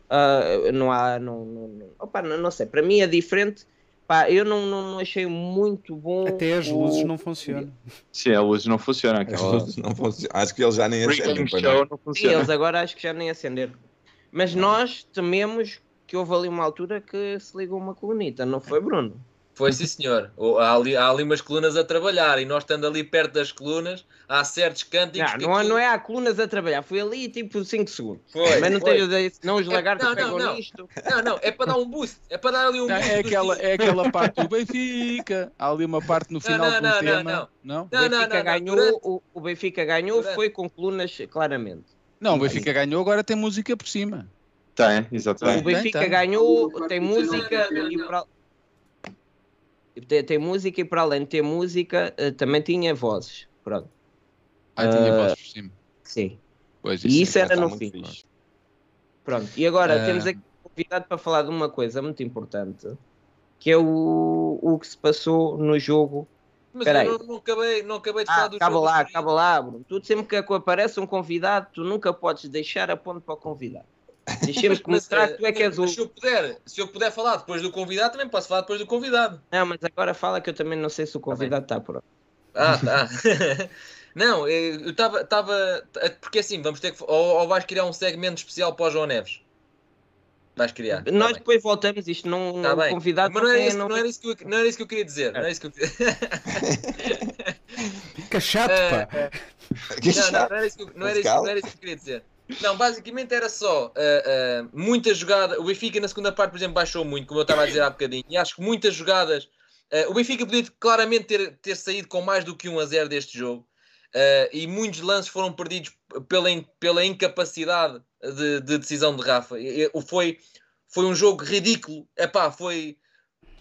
Ah, não há, não, não, não, Opa, não, não sei, para mim é diferente. Pá, eu não, não, não achei muito bom. Até as o- luzes não funcionam. Sim, a luz não funciona. As Aquela... luzes não funcionam. Acho que eles já nem acendem. Não. não Sim, eles agora acho que já nem acenderam. Mas nós tememos que houve ali uma altura que se ligou uma colunita, não foi, Bruno? Foi sim, senhor. O- Há ali, há ali umas colunas a trabalhar e nós estando ali perto das colunas, há certos cânticos Não, que não, é- aquilo- não é há colunas a trabalhar, foi ali tipo 5 segundos. Foi, Mas não foi. tenho ideia, não os É, lagartos não, não, pegam não. nisto. Não, não, é para dar um boost. É para dar ali um Não, boost. é, aquela, é aquela parte do Benfica. Há ali uma parte no final não, do não, não, tema. não. Não? O Não, não, Benfica não, não, ganhou, durante- o, o Benfica ganhou Durante. foi com colunas, claramente. Não, o Benfica ganhou, agora tem música por cima. Tem, O exatamente. Bem, Benfica tem. ganhou, tem música e para... Tem, tem música e para além de ter música, eh, também tinha vozes. Pronto, Ah, tinha Ah, voz por cima. sim. Pois, E isso é- era no muito fim. fixe. Pronto, e agora Ah. temos aqui um convidado para falar de uma coisa muito importante, que é o, o que se passou no jogo. Mas Peraí. eu não, não acabei, não acabei de Ah, falar do acaba jogo. lá, acaba lá, Bruno. Tu sempre que aparece um convidado, tu nunca podes deixar a ponte para o convidado. Deixemos Mas, eh, que tu é que és o. mas se eu puder, se eu puder falar depois do convidado, também posso falar depois do convidado. Não, mas agora fala que eu também não sei se o Tá convidado está pronto. Ah, tá. não, eh, eu estava. estava Porque assim, vamos ter que. Ou, ou vais criar um segmento especial para o João Neves? Vais criar. tá Nós bem. depois voltamos, isto não. Tá o bem. convidado Mas não era, isso, não- não, era isso que eu, não era isso que eu queria dizer. Não era isso que eu. Fica chato, Eh, pá. Não, não, não não não era isso que eu queria dizer. Não, basicamente era só uh, uh, muitas jogadas. O Benfica na segunda parte, por exemplo, baixou muito, como eu estava a dizer há bocadinho. E acho que muitas jogadas. Uh, o Benfica podia claramente ter, ter saído com mais do que 1 a 0 deste jogo. e muitos lances foram perdidos pela, in, pela incapacidade de, de, decisão de Rafa. E, foi, foi um jogo ridículo. Epá, foi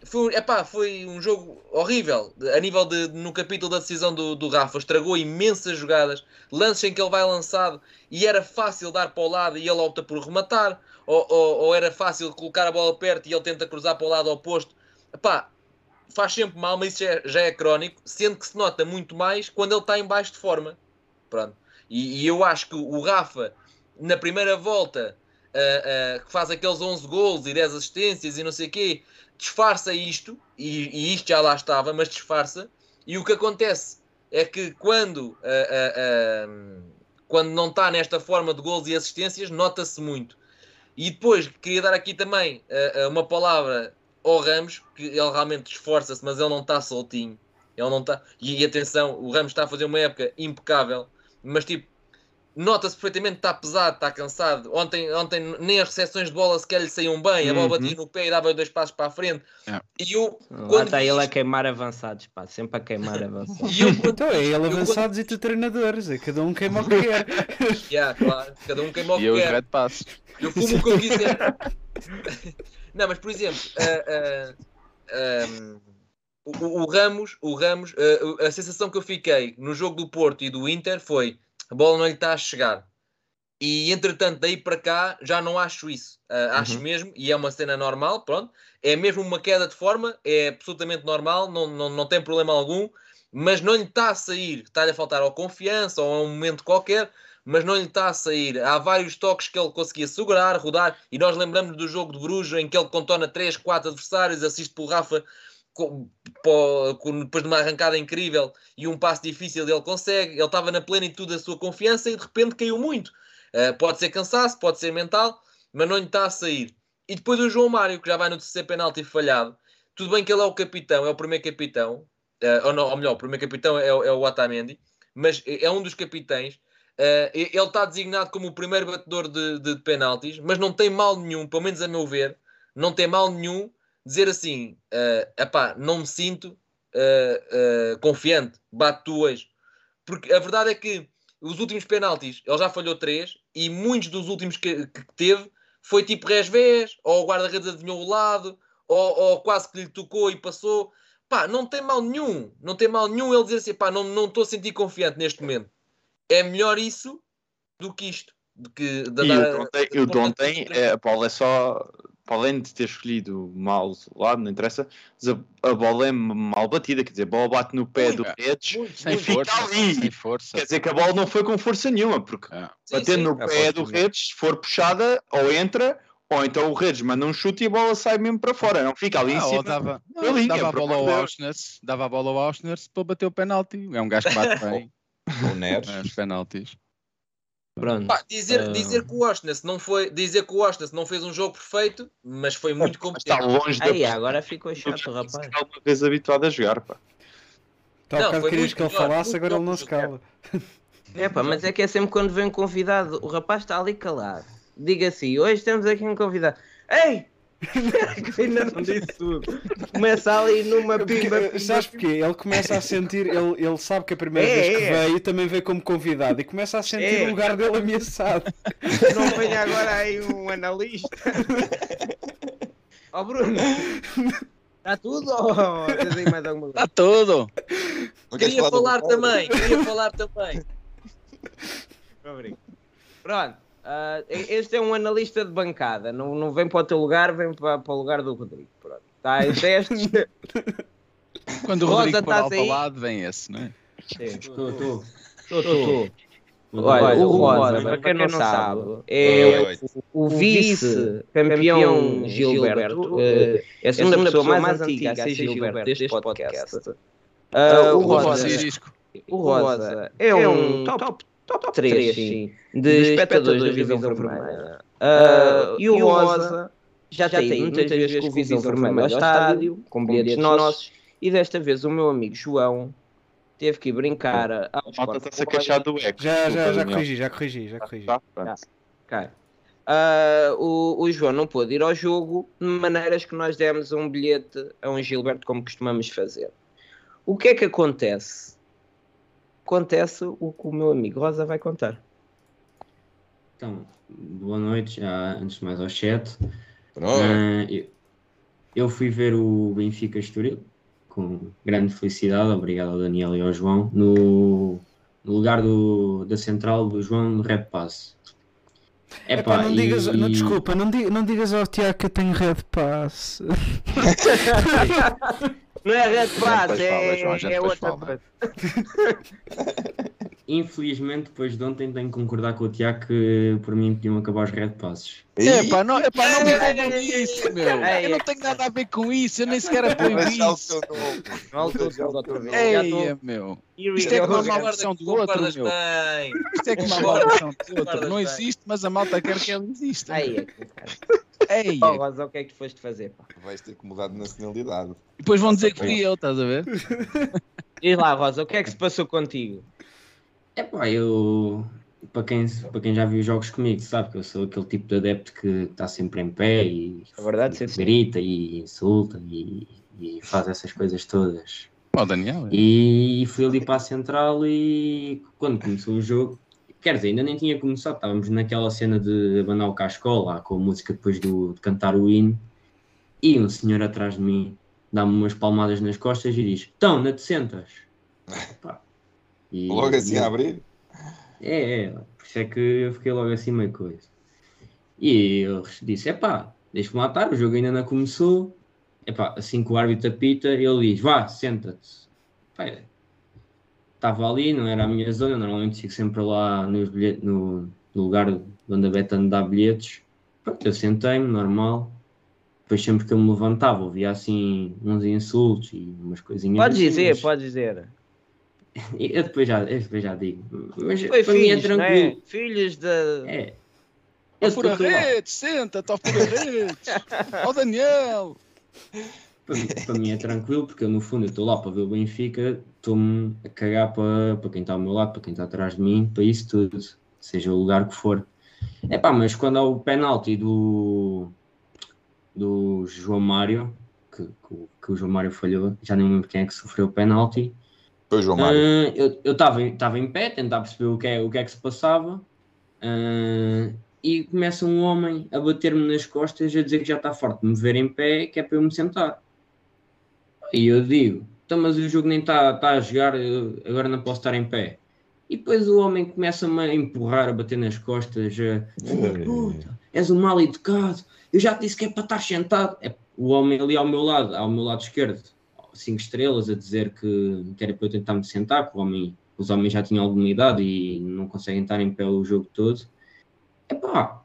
foi, epá, foi um jogo horrível a nível de no capítulo da decisão do, do Rafa. Estragou imensas jogadas, lances em que ele vai lançado e era fácil dar para o lado e ele opta por rematar, ou, ou, ou era fácil colocar a bola perto e ele tenta cruzar para o lado oposto. Epá, faz sempre mal, mas isso já é, já é crónico, sendo que se nota muito mais quando ele está em baixo de forma. Pronto. E, e eu acho que o Rafa, na primeira volta, uh, uh, que faz aqueles 11 gols e 10 assistências e não sei o quê, disfarça isto, e, e, isto já lá estava, mas disfarça, e o que acontece é que quando, uh, uh, uh, quando não está nesta forma de gols e assistências, nota-se muito. E depois queria dar aqui também uma palavra ao Ramos, que ele realmente esforça-se, mas ele não está soltinho. Ele não está. E, e atenção, o Ramos está a fazer uma época impecável, mas tipo, nota-se perfeitamente que está pesado, está cansado. Ontem, ontem nem as recepções de bola sequer lhe saíam bem, a bola batia Uhum. no pé e dava dois passos para a frente. É. E eu, Lá quando está ele a queimar avançados, pá, sempre a queimar avançados. e eu, quando- Então é ele eu avançados e tu treinadores, é cada um queima o que quer. Yeah, claro, cada um queima o E que eu os quer. Red Passes. Eu fumo o que eu quiser. Não, mas por exemplo, ah, ah, um, o, o Ramos, o Ramos ah, a sensação que eu fiquei no jogo do Porto e do Inter foi a bola não lhe está a chegar. E entretanto, daí para cá, já não acho isso. Ah, acho mesmo, e é uma cena normal, pronto. É mesmo uma queda de forma, é absolutamente normal, não, não, não tem problema algum, mas não lhe está a sair. Está-lhe a faltar ou confiança ou a um momento qualquer, mas não lhe está a sair. Há vários toques que ele conseguia segurar, rodar, e nós lembramos do jogo de Bruges em que ele contona 3, 4 adversários, assiste pelo Rafa com- com- depois de uma arrancada incrível e um passo difícil ele consegue. Ele estava na plenitude da sua confiança e de repente caiu muito. Uh, pode ser cansaço, pode ser mental, mas não lhe está a sair. E depois o João Mário, que já vai no terceiro penalti falhado. Tudo bem que ele é o capitão, é o primeiro capitão, uh, ou, não, ou melhor, o primeiro capitão é, é o Otamendi, mas é um dos capitães. Uh, ele está designado como o primeiro batedor de, de, de penaltis, mas não tem mal nenhum, pelo menos a meu ver, não tem mal nenhum dizer assim: uh, epá, não me sinto uh, uh, confiante, bate tu hoje. Porque a verdade é que os últimos penaltis, ele já falhou três, e muitos dos últimos que, que teve foi tipo resvés, ou o guarda-redes adivinhou o lado, ou, ou quase que lhe tocou e passou. Pá, não tem mal nenhum, não tem mal nenhum ele dizer assim, pá, não não estou a sentir confiante neste momento. É melhor isso do que isto. Do que, de E dar- o de ontem, o de ontem é, a bola é só, para além de ter escolhido mal o lado, não interessa, a, a bola é mal batida, quer dizer, a bola bate no pé do Redes Muito, Sem e muito. fica força, ali. sem força. Quer dizer que a bola não foi com força nenhuma, porque É. Sim, batendo sim. no É pé do. Redes, se for puxada, ou entra, ou então o Redes manda um chute e a bola sai mesmo para fora, não fica ali em Ah, ou cima. dava, da não, linha, dava a bola ao. Auschnitz, dava a bola ao Auschnitz para bater o penalti. É um gajo que bate bem O Neres. é, os penaltis. Pronto. Pá, dizer, Ah. dizer que o Washington não foi dizer que o Washington não fez um jogo perfeito, mas foi muito Mas está competente. longe da Aí, agora ficou chato, rapaz. que alguma vez habituado a jogar, pá. Tá, Não, bocado foi querias muito que ele melhor, falasse, agora ele não se cala. É pá, mas é que é sempre quando vem um convidado, o rapaz está ali calado. Diga assim, hoje temos aqui um convidado. Ei! Ainda não disse tudo. Começa ali numa pimba. eh, pimba, sabes porquê? Ele começa a sentir, ele, ele sabe que a primeira É, vez que é. veio também veio como convidado e começa a sentir É. o lugar dele ameaçado. Não venha agora aí um analista. Ó Bruno, está tudo ou tens aí mais alguma coisa? Está tudo! Queria falar também, queria falar também. Pronto, ah, este é um analista de bancada. Não, não vem para o teu lugar, vem para, para o lugar do Rodrigo. Pronto. Tá, em testes. Quando o Rosa, Rodrigo estás ao aí? lado, vem esse, não é? Estou, estou. Estou, Olha, o Rosa, para quem não sabe, é noite. o vice-campeão Gilberto, eh, é a segunda pessoa mais antiga a ser Gilberto deste podcast. Ah, o O Rosa, o Rosa é um top, top 3 sim, de espectadores da Visão Vermelha. Ah, e o Rosa já tem ido muitas vezes com o Visão Vermelho ao estádio, com bilhetes nossos, e desta vez o meu amigo João teve que ir brincar Malta está-se a queixar do eco. Já, já, já corrigi, já corrigi, já corrigi. Tá. Ok. Ah, o, o João não pôde ir ao jogo de maneiras que nós demos um bilhete a um Gilberto, como costumamos fazer. O que é que acontece? Acontece o que o meu amigo Rosa vai contar. Então, boa noite, já antes de mais ao chat. Ah, eu, eu fui ver o Benfica Estoril com grande felicidade, obrigado ao Daniel e ao João, no, no lugar do, da central do João no Red Pass. Epá, não e- digas, não, desculpa, não, não digas ao Tiago que eu tenho Red Pass. Não é Red Pass, é, João, é outra coisa. Infelizmente, depois de ontem, tenho que concordar com o Tiago que por mim podiam acabar os Red Passes. Epá, não, epá, não me roubam isso, meu. Eu não tenho nada a ver com isso, eu nem sequer apoio isso. estou- Ei, meu. Here we Isto é como a again. maldição do outro, meu. Isto é como a maldição do outro. Concordas Não existe, mas a malta quer que ele exista. Aí é que- Ei, Oh, Rosa, o que é que tu foste fazer? Pá? Vais ter que mudar de nacionalidade. depois vão dizer que fui eu, estás a ver? Diz lá, Rosa, o que é que se passou contigo? É pá, eu. Para quem, para quem já viu jogos comigo, sabe que eu sou aquele tipo de adepto que está sempre em pé e É verdade, sim. grita e insulta e, e faz essas coisas todas. Ó, Daniel. E fui ali para a central e quando começou o jogo, quer dizer, ainda nem tinha começado, estávamos naquela cena de abanar o cascol lá com a música depois do, de cantar o hino e um senhor atrás de mim dá-me umas palmadas nas costas e diz: Então, não te sentas? Pá. E- Logo assim e a abrir? é, é, por isso é que eu fiquei logo assim meio coisa. E eu disse, epá, deixa-me lá estar, o jogo ainda não começou. Epá, assim que o árbitro apita, ele diz, vá, senta-te. Estava ali, não era a minha zona, normalmente fico sempre lá bilhe- no, no lugar onde a Betano dá bilhetes. Pronto, eu sentei-me, normal. Depois sempre que eu me levantava, ouvia assim uns insultos e umas coisinhas Pode assim, dizer, mas- pode dizer. Eu depois já, eu depois já digo. Mas Foi para mim é filhos, não tranquilo. é? Filhos de... É. Ó, Eu fura estou lá. redes, senta-te, ó, fura redes. Ó, Daniel. Para mim, é tranquilo, porque eu, no fundo eu estou lá para ver o Benfica, estou-me a cagar para, para quem está ao meu lado, para quem está atrás de mim, para isso tudo, seja o lugar que for. É pá, mas quando há o penalti do, do João Mário, que, que, o- que o João Mário falhou, já nem lembro quem é que sofreu o penalti, Foi o João Mário. ah, eu estava em pé, tentar perceber o que é, o que, é que se passava, ah, e começa um homem a bater-me nas costas, a dizer que já está forte de me ver em pé, que é para eu me sentar. E eu digo, então, mas o jogo nem está tá a jogar, agora não posso estar em pé. E depois o homem começa-me a empurrar, a bater nas costas, a, "Filha de puta, és um mal educado, eu já te disse que é para estar sentado. É, o homem ali ao meu lado, ao meu lado esquerdo, cinco estrelas, a dizer que, que era para eu tentar me sentar, que o homem, os homens já tinham alguma idade e não conseguem estar em pé o jogo todo. Epá,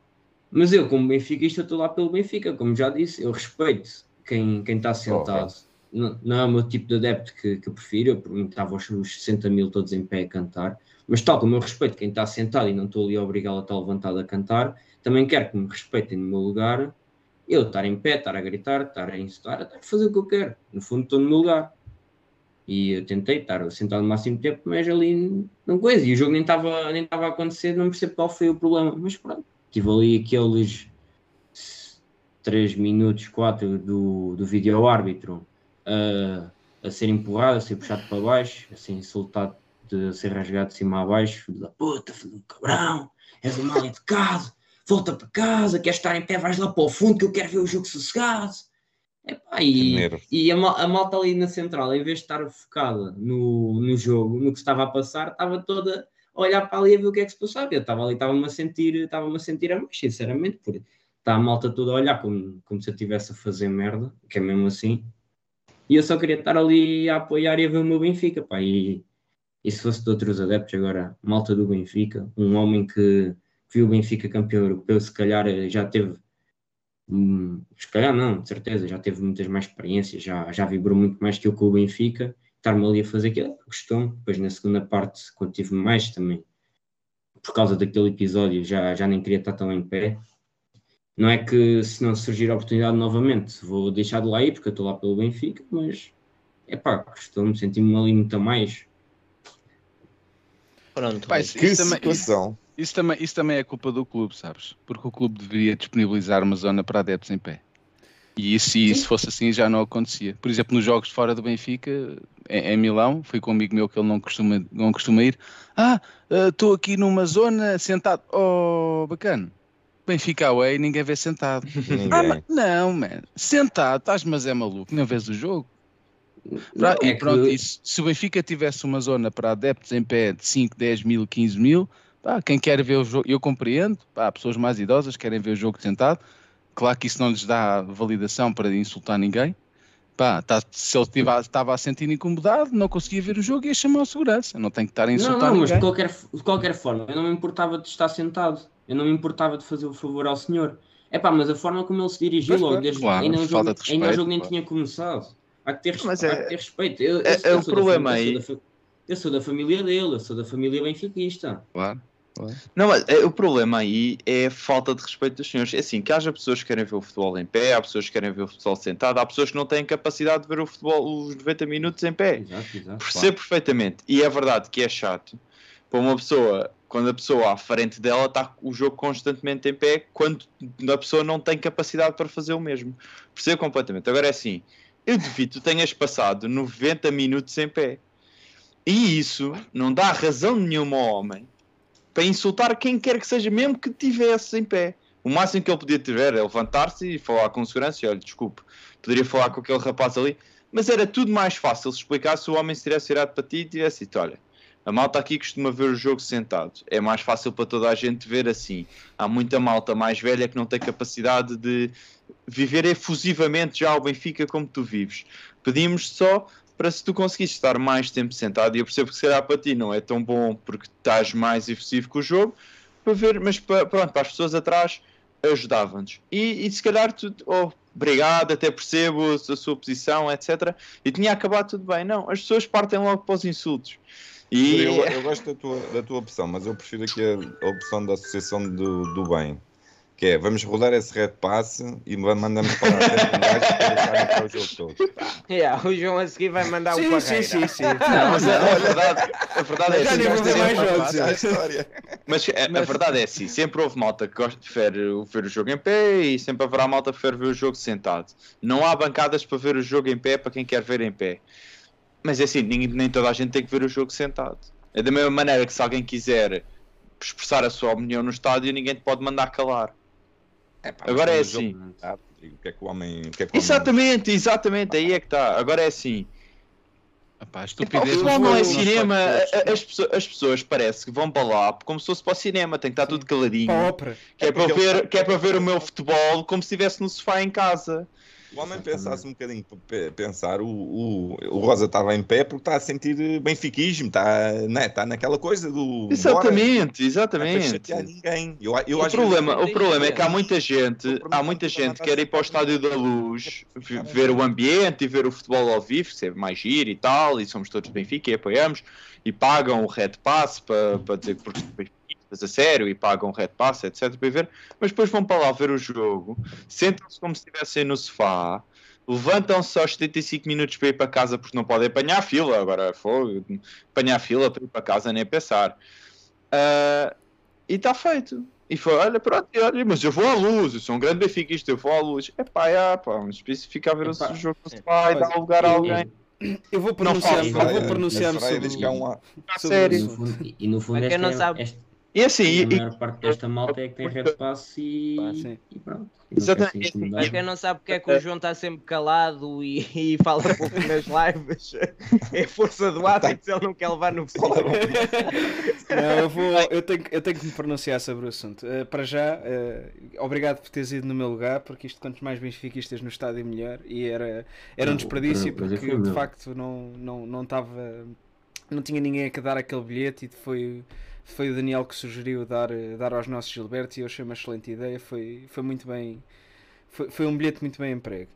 mas eu, como benfiquista, estou lá pelo Benfica, como já disse, eu respeito quem quem está sentado. Não, não é o meu tipo de adepto que, que eu prefiro, eu estava os, os 60 mil todos em pé a cantar, mas tal como eu respeito quem está sentado e não estou ali a obrigá-lo a estar levantado a cantar, também quero que me respeitem no meu lugar, eu estar em pé, estar a gritar, estar a insultar, estar a fazer o que eu quero. No fundo, estou no meu lugar. E eu tentei estar sentado o máximo tempo, mas ali não coisa. E o jogo nem estava nem a acontecer, não percebo qual foi o problema. Mas pronto, tive ali aqueles 3 minutos, 4 do, do vídeo árbitro a, a ser empurrado, a ser puxado para baixo, a ser insultado, de ser rasgado de cima a baixo, filho da puta, filho do cabrão, és um mal educado, volta para casa, queres estar em pé, vais lá para o fundo que eu quero ver o jogo sossegado. Epá, e, e a, a malta ali na central, em vez de estar focada no, no jogo, no que estava a passar, estava toda a olhar para ali a ver o que é que se passava. Eu estava ali, estava-me a sentir, estava-me a sentir a mais, sinceramente, porque está a malta toda a olhar como, como se eu estivesse a fazer merda, que é mesmo assim. E eu só queria estar ali a apoiar e a ver o meu Benfica, pá. E, e se fosse de outros adeptos, agora, malta do Benfica, um homem que viu o Benfica campeão europeu, se calhar eh, já teve, hum, se calhar não, de certeza, já teve muitas mais experiências, já, já vibrou muito mais que eu com o Benfica, estar-me ali a fazer aquilo, gostou-me. Depois na segunda parte, quando tive mais também, por causa daquele episódio, já, já nem queria estar tão em pé. Não é que se não surgir a oportunidade novamente, vou deixar de lá ir, porque eu estou lá pelo Benfica, mas é pá, gostou-me, senti-me ali muito a mais. Pronto, mas- isso, isso também, isso, isso também, isso também é culpa do clube, sabes? Porque o clube deveria disponibilizar uma zona para adeptos em pé. E isso, se isso fosse assim já não acontecia. Por exemplo, nos jogos fora do Benfica, em, em Milão, fui com um amigo meu que ele não costuma, não costuma ir. Ah, estou aqui numa zona sentado. Oh, bacana. Benfica away, ninguém vê sentado. Ninguém. Ah, mas- não, man. Sentado, estás, mas é maluco, não vês o jogo. Pra- Não, e é que- pronto, isso, se o Benfica tivesse uma zona para adeptos em pé de 5, 10 mil, 15 mil, pá, quem quer ver o jogo, eu compreendo, pá, pessoas mais idosas querem ver o jogo sentado, claro que isso não lhes dá validação para insultar ninguém, pá, tá- se ele estava a sentir incomodado, não conseguia ver o jogo, ia chamar a segurança, não tem que estar a Não, insultar não, mas de ninguém. qualquer, de qualquer forma, eu não me importava de estar sentado. Eu não me importava de fazer o favor ao senhor. É pá, mas a forma como ele se dirigiu Pois, logo, claro, desde, claro, ainda, o jogo, de ainda o respeito, jogo nem claro. tinha começado. Há que ter, res- Mas há é- que ter respeito. Eu, eu, é- eu é o sou da problema eu aí. sou da Eu sou da família dele, eu sou da família benfiquista. Claro, claro. Não, mas é, o problema aí é a falta de respeito dos senhores. É assim, que haja pessoas que querem ver o futebol em pé, há pessoas que querem ver o futebol sentado, há pessoas que não têm capacidade de ver o futebol os 90 minutos em pé. Exato, exato. Percebo perfeitamente. E é verdade que é chato para uma pessoa, quando a pessoa à frente dela está o jogo constantemente em pé, quando a pessoa não tem capacidade para fazer o mesmo. Percebo completamente. Agora é assim, eu duvido que tenhas passado 90 minutos em pé. E isso não dá razão nenhuma ao homem para insultar quem quer que seja, mesmo que tivesse em pé. O máximo que ele podia ter é levantar-se e falar com segurança e olha, desculpe, poderia falar com aquele rapaz ali, mas era tudo mais fácil se explicar se o homem se tivesse virado para ti e tivesse dito, olha, a malta aqui costuma ver o jogo sentado. É mais fácil para toda a gente ver assim. Há muita malta mais velha que não tem capacidade de viver efusivamente já ao Benfica como tu vives. Pedimos só para se tu conseguires estar mais tempo sentado, e eu percebo que se calhar para ti não é tão bom porque estás mais efusivo com o jogo, para ver, mas pa- pronto, para as pessoas atrás ajudava-nos. E, e se calhar tu, oh, obrigado, até percebo a sua posição, etc. E tinha acabado tudo bem. Não, as pessoas partem logo para os insultos. E Eu, eu gosto da tua, da tua opção, mas eu prefiro aqui a, a opção da Associação do, do Bem, que é vamos rodar esse red pass e mandamos para a frente um para o jogo todo. Yeah, o João a seguir vai mandar Sim, o sim, Parreira. sim, sim. Não, mas a, a verdade, a verdade é Já assim, nem ver mais jogos. A história. Mas a, a verdade é assim, sempre houve malta que gosta, prefere ver o jogo em pé e sempre haverá malta que prefere ver o jogo sentado. Não há bancadas para ver o jogo em pé para quem quer ver em pé. Mas é assim, nem, nem toda a gente tem que ver o jogo sentado. É da mesma maneira que se alguém quiser expressar a sua opinião no estádio, ninguém te pode mandar calar. Agora é Mas o assim. jogo, ah, O que é que o homem. O que é que o homem- Exatamente, exatamente, aí é que está. Agora é assim. Epá, a Epá, o futebol não é cinema, as pessoas, as pessoas parece que vão para lá como se fosse para o cinema, tem que estar tudo caladinho. Que é, É para ver, ele- que é para ver o meu futebol como se estivesse no sofá em casa. O homem pensasse um bocadinho, pe- pensar, o, o, o Rosa estava em pé porque está a sentir benfiquismo, está, né, está naquela coisa do. Exatamente, Não é exatamente. chatear ninguém. Eu, eu O problema, vezes- o problema é que há muita gente, há muita gente que quer ir para o Estádio da Luz, ver o ambiente e ver o futebol ao vivo, ser mais giro e tal, e somos todos Benfica e apoiamos, e pagam o Red Pass para, para dizer que benfiquistas a sério e pagam o Red Pass, etc, para ver, mas depois vão para lá ver o jogo, sentam-se como se estivessem no sofá, levantam-se aos 75 minutos para ir para casa porque não podem apanhar fila, agora foi apanhar fila para ir para casa nem pensar. Ah, e está feito. E foi, olha, pronto, e olha, mas eu vou à luz, eu sou um grande benfiquista, eu vou à luz. É pá, é, pá, mas fica a ver Epá, o jogo no sofá e dar lugar a alguém. Eu vou é, pronunciar-me sobre, diz que há um o- lá. sobre o sério. E no fundo, e no esta, não é- esta- E assim, a e, maior parte desta malta é que tem red pass e, e pronto. E não Exatamente. Para quem não sabe porque é que o João está sempre calado e, e fala pouco nas lives, é força do hábito, ele não quer levar no fogo. Não, eu, vou, eu, tenho, que- eu tenho que me pronunciar sobre o assunto. Eh, para já, eh, obrigado por teres ido no meu lugar, porque isto quanto mais benfiquistas no estádio melhor. E era, era um desperdício é porque de facto não não não estava não tinha ninguém a que dar aquele bilhete e foi foi o Daniel que sugeriu dar eh, dar aos nossos Gilbertos e eu achei uma excelente ideia. Foi foi muito bem foi, foi um bilhete muito bem emprego.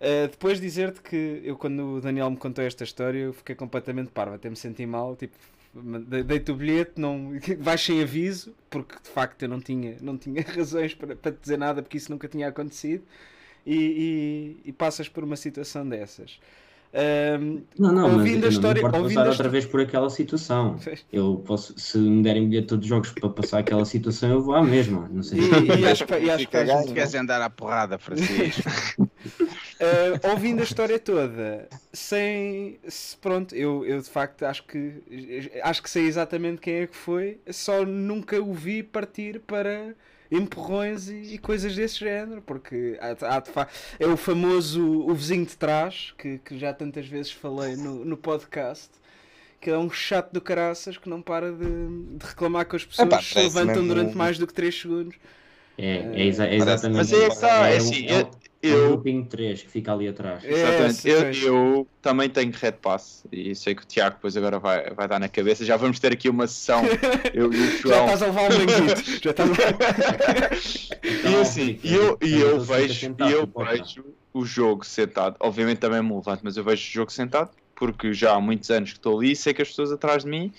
Uh, depois dizer-te que eu quando o Daniel me contou esta história eu fiquei completamente parvo, até me senti mal, tipo, de- dei-te o bilhete, não, vais sem aviso, porque de facto eu não tinha, não tinha razões para, para te dizer nada, porque isso nunca tinha acontecido, e, e- e passas por uma situação dessas. Um, Não, não, mas ouvindo eu a história, não importo ouvindo passar a outra vez por aquela situação. Eu posso, se me derem bilhete todos os jogos para passar aquela situação, eu vou à mesma. Não sei. E, e acho, que- e acho que faz muito bem. Queres andar à porrada, Francisco? Uh, ouvindo a história toda, sem. se- pronto, eu, eu de facto acho que. Acho que sei exatamente quem é que foi, só nunca o vi partir para empurrões e, e coisas desse género, porque há, há é o famoso o vizinho de trás, que, que já tantas vezes falei no, no podcast. Que é um chato do caraças que não para de, de reclamar que as pessoas Epá, se levantam mesmo durante mais do que 3 segundos. É, é, exa- é exatamente. Mas é que está, é um- assim, é um- eu- é eu- grupinho de três que fica ali atrás. Exatamente. Eu, eu também tenho Red Pass e sei que o Tiago depois agora vai, vai dar na cabeça. Já vamos ter aqui uma sessão. Eu e o Já João. estás a levar um banquito. Já estás E assim, e eu, e eu Então, fica vejo, sentado, e eu vejo o jogo sentado. Obviamente também me levanto, mas eu vejo o jogo sentado porque já há muitos anos que estou ali e sei que as pessoas atrás de mim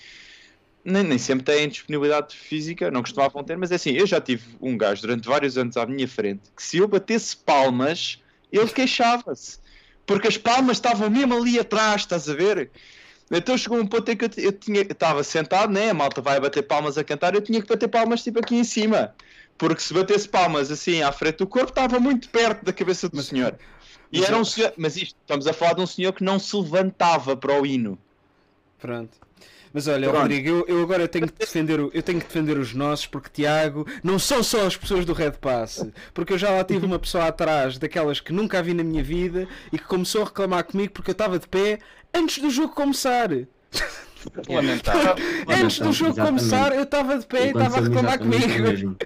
nem, nem sempre têm disponibilidade física, não costumavam ter, mas é assim, eu já tive um gajo durante vários anos à minha frente que se eu batesse palmas, ele queixava-se. Porque as palmas estavam mesmo ali atrás, estás a ver? Então chegou um ponto em que eu, tinha, estava sentado, né? A malta vai bater palmas a cantar, eu tinha que bater palmas tipo aqui em cima. Porque se batesse palmas assim à frente do corpo, estava muito perto da cabeça do senhor. E mas era um senhor, mas isto, estamos a falar de um senhor que não se levantava para o hino. Pronto. Mas olha, Pronto. Rodrigo, eu, eu agora tenho que, defender o, eu tenho que defender os nossos, porque Tiago, não são só as pessoas do Red Pass, porque eu já lá tive uma pessoa atrás daquelas que nunca a vi na minha vida e que começou a reclamar comigo porque eu estava de pé antes do jogo começar. Lamentável. Antes do jogo Exatamente. começar, eu estava de pé e estava a reclamar comigo.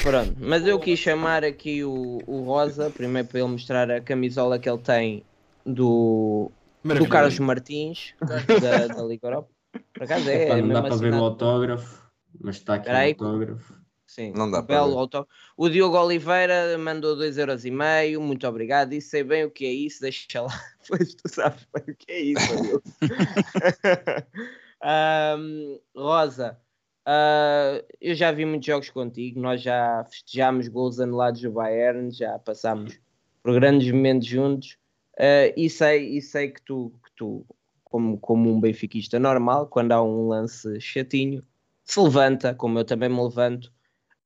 Pronto, mas eu quis chamar aqui o, o Rosa, primeiro para ele mostrar a camisola que ele tem do, do. Carlos Martins, da, da Liga Europa. Por acaso é, Epá, é não dá para ver assinado. o autógrafo, mas está aqui Espera aí. o autógrafo. Sim, Não dá um belo ver. autógrafo. O Diogo Oliveira mandou 2,5€, muito obrigado. E sei bem o que é isso, deixa lá. Pois tu sabes bem o que é isso. Ahm, Rosa, ah, eu já vi muitos jogos contigo, nós já festejámos gols anulados do Bayern, já passámos por grandes momentos juntos ah, e, sei, e sei que tu, que tu como, como um benfiquista normal, quando há um lance chatinho, se levanta, como eu também me levanto,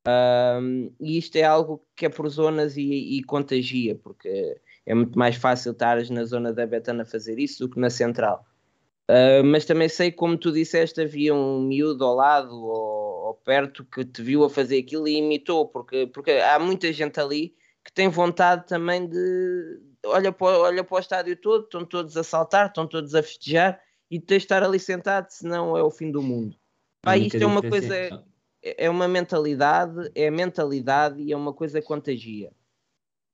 Ahm, e isto é algo que é por zonas e, e contagia, porque é muito mais fácil estares na zona da Betana a fazer isso do que na central. Ah, mas também sei, como tu disseste, havia um miúdo ao lado ou, ou perto que te viu a fazer aquilo e imitou, porque, porque há muita gente ali que tem vontade também de olha para, o- olha para o estádio todo, estão todos a saltar, estão todos a festejar e tens de estar ali sentado, senão é o fim do mundo. Pá, A única isto é uma coisa é- é uma mentalidade, é a mentalidade e é uma coisa que contagia.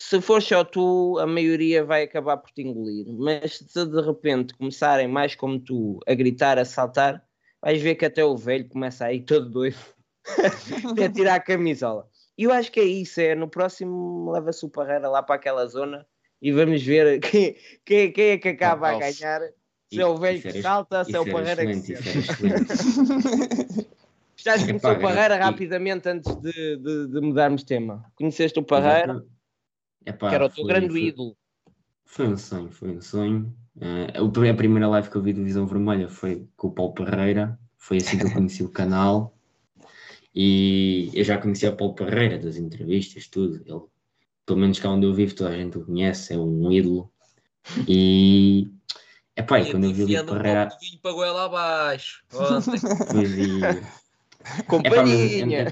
Se for só tu, a maioria vai acabar por te engolir. Mas se de repente começarem mais como tu a gritar, a saltar, vais ver que até o velho começa aí todo doido a tirar a camisola. E eu acho que é isso, é no próximo leva-se o Parreira lá para aquela zona e vamos ver quem, quem, quem é que acaba a Ralf, ganhar. Se é o velho que salta, se é o Parreira que se. Estás a Epá, conhecer o Parreira rapidamente antes de, de, de mudarmos de tema. Conheceste o Parreira, Epá, que era o teu grande ídolo. Foi um sonho, foi um sonho. O- a primeira live que eu vi do Visão Vermelha foi com o Paulo Parreira, foi assim que eu conheci o canal. E eu já conhecia o Paulo Parreira das entrevistas, tudo. Ele, pelo menos cá onde eu vivo, toda a gente o conhece, é um ídolo. E epá, e quando eu vi o um Parreira, de vinho para goela abaixo. Ontem. depois vi. Companhinha!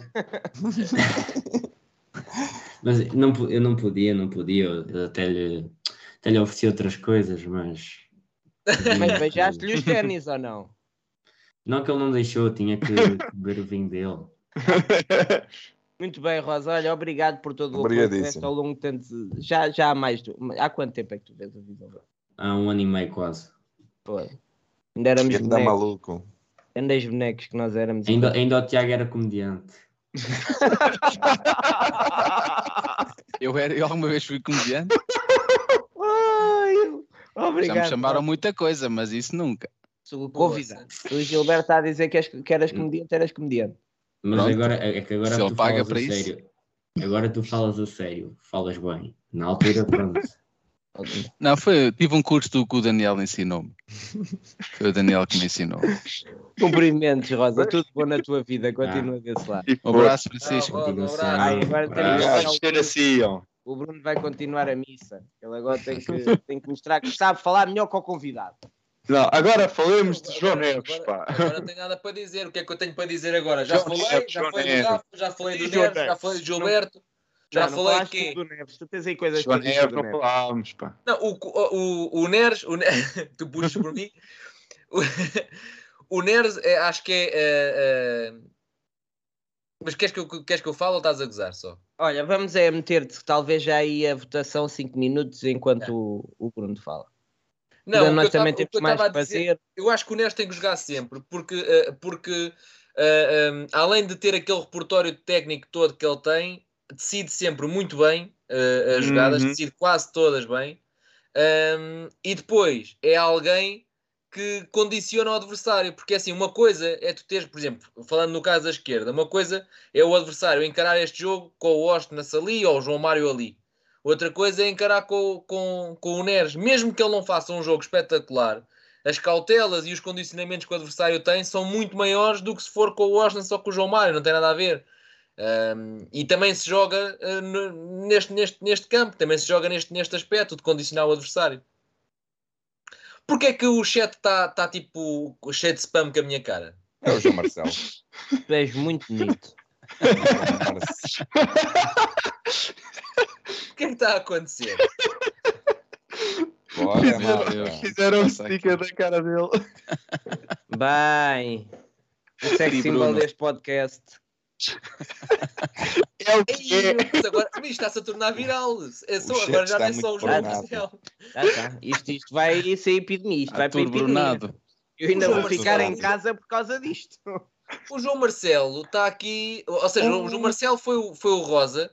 Mas não, po- eu não podia, não podia, eu até lhe, até lhe ofereci outras coisas, mas. Mas beijaste-lhe os ténis ou não? Não que ele não deixou, tinha que beber o vinho dele. Muito bem, Rosa. Olha, obrigado por todo o tiveste ao longo de tanto. Já, já há mais. Do... Há quanto tempo é que tu vês a Visão? Há um ano e meio quase. Foi. Ainda éramos Anda bonecos. maluco. Ainda os bonecos que nós éramos. Ainda, ainda o Tiago era comediante. Eu, era, eu alguma vez fui comediante? Ai, Já obrigado. me chamaram muita coisa, mas isso nunca. Sou convidado. O Gilberto está a dizer que, és, que eras comediante, eras comediante. Mas Pronto. agora é que agora Se tu paga falas para a isso. sério. Agora tu falas a sério, falas bem. Na altura, pronto. Não, foi, tive um curso do que o Daniel ensinou-me. Foi o Daniel que me ensinou. Cumprimentos, Rosa. Tudo bom na tua vida. Continua desse lado. Um abraço, Francisco. Ah, um abraço. Ai, agora temos Ah, que assim. O Bruno vai continuar a missa. Ele agora tem que, tem que mostrar que sabe falar melhor que o convidado. Não, agora falemos de João Agora- Neves, agora, pá. agora não tenho nada para dizer. O que é que eu tenho para dizer agora? Já João falei, Neves, já João falei do Neves. Rafa, já falei do Neres, já Neves? falei do Gilberto, já Não, falei quê? do Neves. Tu tens aí coisas João dizer Neves não Neves. falámos, pá. Não, o, o, o Neres, o Ne- tu puxas por mim. O, o Neres, é, acho que é. é, é, Mas queres que, eu, queres que eu fale ou estás a gozar só? Olha, vamos é meter-te talvez já aí a votação 5 minutos enquanto o, o Bruno fala. Não, nós tava- também temos mais dizer- fazer. Eu acho que o Neres tem que jogar sempre, porque, eh, porque eh, um, além de ter aquele repertório técnico todo que ele tem, decide sempre muito bem eh, as jogadas, Uhum. decide quase todas bem. Um, e depois é alguém que condiciona o adversário, porque assim, uma coisa é tu teres, por exemplo, falando no caso da esquerda, uma coisa é o adversário encarar este jogo com o Ostnas ali ou o João Mário ali. Outra coisa é encarar com, com, com o Neres, mesmo que ele não faça um jogo espetacular, as cautelas e os condicionamentos que o adversário tem são muito maiores do que se for com o Washington só com o João Mário, não tem nada a ver. Um, e também se joga uh, neste, neste, neste campo, também se joga neste, neste aspecto de condicionar o adversário. Porquê é que o chat está tá, tipo cheio de spam com a minha cara? É o João Marcelo. Tu és muito bonito. O que é que está a acontecer? Bora, Fizeram, malta. fizeram um sticker da cara dele. Bem, o sex symbol deste podcast. É o que é. agora isto está-se a tornar viral. É só, agora já está não é só o muito João coronado. Marcelo. Já está. Isto, isto vai sair epidemia. Isto vai para epidemia. brunado. Eu ainda vou ficar em casa por causa disto. O João Marcelo está aqui, ou seja, o João Marcelo foi o, foi o Rosa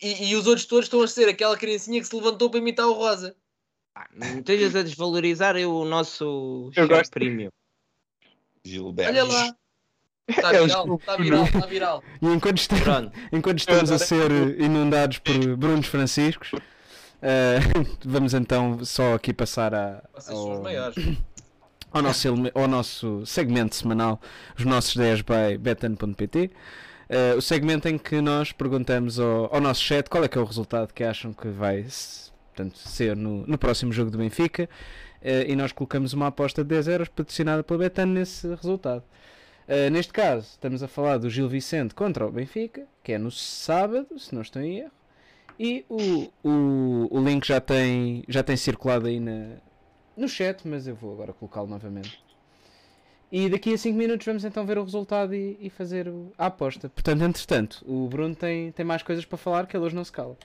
e, e os outros todos estão a ser aquela criancinha que se levantou para imitar o Rosa. Não estejas a desvalorizar o nosso Eu gosto. premium. Gilberto. Olha lá. Está viral, está viral, está viral. E enquanto, está- Pronto. enquanto estamos a ser inundados por Brunos Franciscos, eh, vamos então só aqui passar a, ao, maiores. ao nosso, ao nosso segmento semanal, os nossos 10 by betan.pt. eh, o segmento em que nós perguntamos ao, ao nosso chat qual é que é o resultado que acham que vai portanto, ser no, no próximo jogo do Benfica eh, e nós colocamos uma aposta de 10 euros patrocinada pela Betan nesse resultado. Eh, neste caso, estamos a falar do Gil Vicente contra o Benfica, que é no sábado, se não estou em erro. E o, o, o link já tem, já tem circulado aí na, no chat, mas eu vou agora colocá-lo novamente. E daqui a 5 minutos vamos então ver o resultado e, e fazer o- a aposta. Portanto, entretanto, o Bruno tem, tem mais coisas para falar que ele hoje não se cala.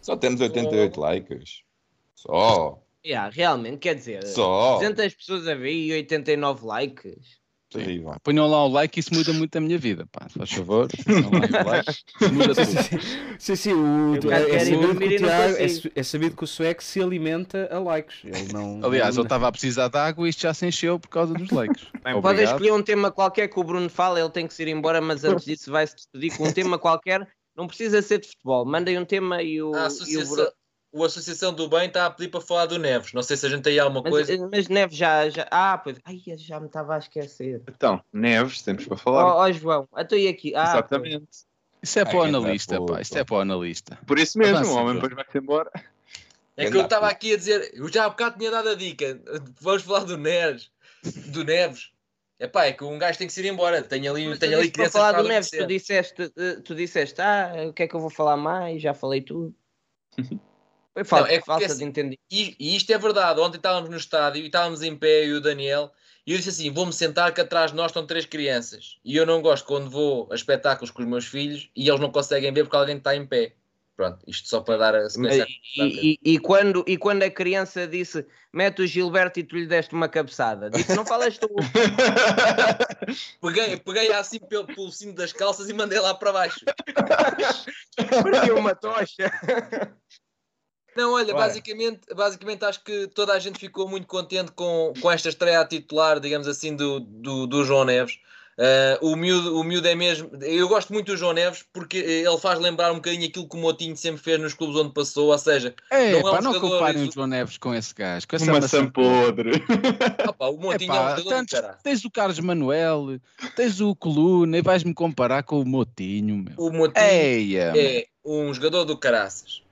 Só temos 88 likes. Só. Yeah, realmente, quer dizer, Só. 200 pessoas a ver e 89 likes. Terrível. Ponham lá o like, isso muda muito a minha vida. Pá, se faz favor. ponham lá o like, isso muda tudo. Sim, sim, o, é, é sabido que o Tiago, é, é sabido que o sueco se alimenta a likes. Ele não, Aliás, não- eu estava a precisar de água e isto já se encheu por causa dos likes. Podem Obrigado. escolher um tema qualquer que o Bruno fala, ele tem que se ir embora, mas antes disso vai-se despedir com um tema qualquer. Não precisa ser de futebol. Mandem um tema e o, A e o Bruno. O Associação do Bem está a pedir para falar do Neves. Não sei se a gente tem aí alguma Mas, coisa. mas Neves já, já. Ah, pois. Ai, já me estava a esquecer. Então, Neves, temos para Ó falar. ó, João, estou aí aqui. Ah, Exatamente. Isso é para o analista, pá. Isto é para o analista. Por isso mesmo, Avança, o homem depois vai-se embora. É que eu estava aqui a dizer, eu já há bocado tinha dado a dica. Vamos falar do Neves. Do Neves. Epá, é que um gajo tem que se ir embora. Tenho ali, Mas tenho ali para falar do Neves, tu disseste, eh, tu disseste, ah, o que é que eu vou falar mais? Já falei tudo. Foi falta, é porque falta assim- de entender. E, e isto é verdade. Ontem estávamos no estádio e estávamos em pé, eu e o Daniel, e eu disse assim: vou-me sentar que atrás de nós estão três crianças. E eu não gosto quando vou a espetáculos com os meus filhos e eles não conseguem ver porque alguém está em pé. Pronto, isto só para dar a sequência. E, e- e quando, e quando a criança disse mete o Gilberto e tu lhe deste uma cabeçada, disse não falas tu. Peguei, peguei assim pelo, pelo cimo das calças e mandei lá para baixo. Partiu uma tocha. Não, olha, Bora. basicamente, basicamente acho que toda a gente ficou muito contente com, com esta estreia titular, digamos assim, do, do, do João Neves. Uh, o, miúdo, o miúdo é mesmo. Eu gosto muito do João Neves porque ele faz lembrar um bocadinho aquilo que o Motinho sempre fez nos clubes onde passou. Ou seja, É, não é pá, um não jogador. comparem o João Neves com esse gajo. Com essa Uma maçã maçã podre. Ah, pá, o Motinho é, Epá, um jogador tantos- tens o Carlos Manuel, tens o Coluna e vais-me comparar com o Motinho, meu. O Motinho Eia, é um jogador do caraças.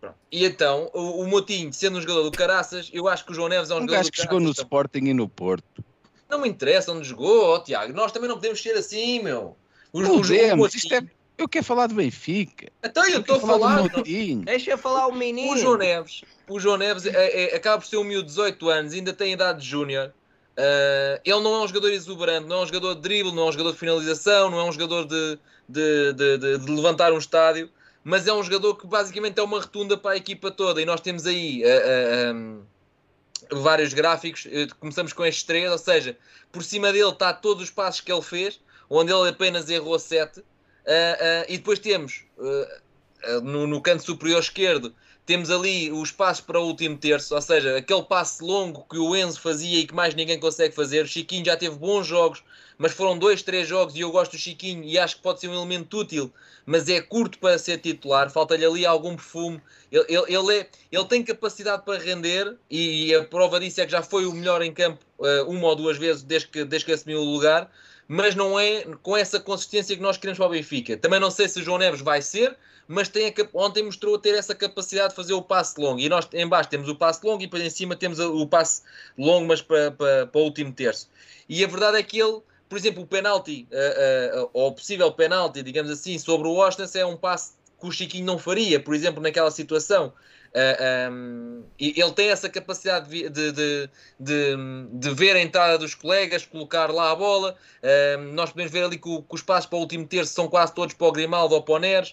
Pronto. E então, o, o Motinho, sendo um jogador do caraças, eu acho que o João Neves é um, um jogador gajo do que jogou no caraças também. Sporting e no Porto. Não me interessa onde jogou, ó, Tiago. Nós também não podemos ser assim, meu. Os, Não podemos, isto é... Eu quero falar do Benfica. Então eu estou a falar falar. do Motinho. Deixa eu falar o menino. O João Neves, o João Neves é- é- acaba por ser um miúdo de 18 anos, ainda tem idade de júnior. Ah, ele não é um jogador exuberante, não é um jogador de drible, não é um jogador de finalização, não é um jogador de, de, de- de- de levantar um estádio, mas é um jogador que basicamente é uma retunda para a equipa toda. E nós temos aí ah, ah, ah, vários gráficos. Eh, Começamos com estes três, ou seja, por cima dele está todos os passos que ele fez, onde ele apenas errou 7. e depois temos no, no canto superior esquerdo temos ali os passos para o último terço, ou seja, aquele passe longo que o Enzo fazia e que mais ninguém consegue fazer. O Chiquinho já teve bons jogos, mas foram dois, três jogos e eu gosto do Chiquinho e acho que pode ser um elemento útil, mas é curto para ser titular. Falta-lhe ali algum perfume. Ele, ele, ele, é, ele tem capacidade para render e, a prova disso é que já foi o melhor em campo eh, uma ou duas vezes desde que, desde que assumiu o lugar. Mas não é com essa consistência que nós queremos para o Benfica. Também não sei se o João Neves vai ser, mas tem a ontem mostrou ter essa capacidade de fazer o passe longo. E nós em baixo temos o passe longo e depois em cima temos o passe longo, mas para, para, para o último terço. E a verdade é que ele, por exemplo, o penalti, eh, eh, ou o possível penalti, digamos assim, sobre o Austin é um passe que o Chiquinho não faria, por exemplo, naquela situação. Eh, um, e ele tem essa capacidade de, de, de, de, ver a entrada dos colegas, colocar lá a bola. Um, nós podemos ver ali que, o- que os passos para o último terço são quase todos para o Grimaldo ou para o Neres.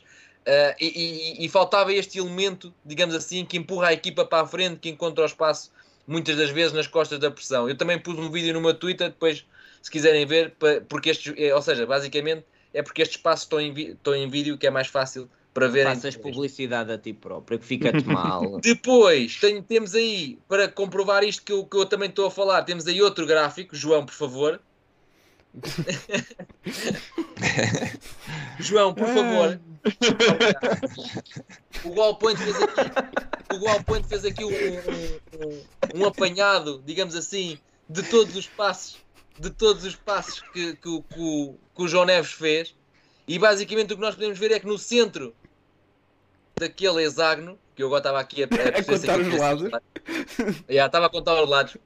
Uh, e, e- e faltava este elemento, digamos assim, que empurra a equipa para a frente, que encontra o espaço muitas das vezes nas costas da pressão. Eu também pus um vídeo no meu Twitter, depois, se quiserem ver, porque estes, é, ou seja, basicamente é porque estes passos estão em, estão em vídeo que é mais fácil para verem. Faças publicidade a ti próprio, que fica-te mal. Depois tenho- temos aí, para comprovar isto que eu, que eu também estou a falar, temos aí outro gráfico, João, por favor. João, por favor. O Wallpoint fez aqui, o Wallpoint fez aqui um, um- um- um apanhado, digamos assim, de todos os passos, de todos os passos que, que o- que o- que o João Neves fez. E basicamente o que nós podemos ver é que no centro daquele hexágono, que eu agora estava aqui a, a, A contar os lados. Já, estava a contar os lados.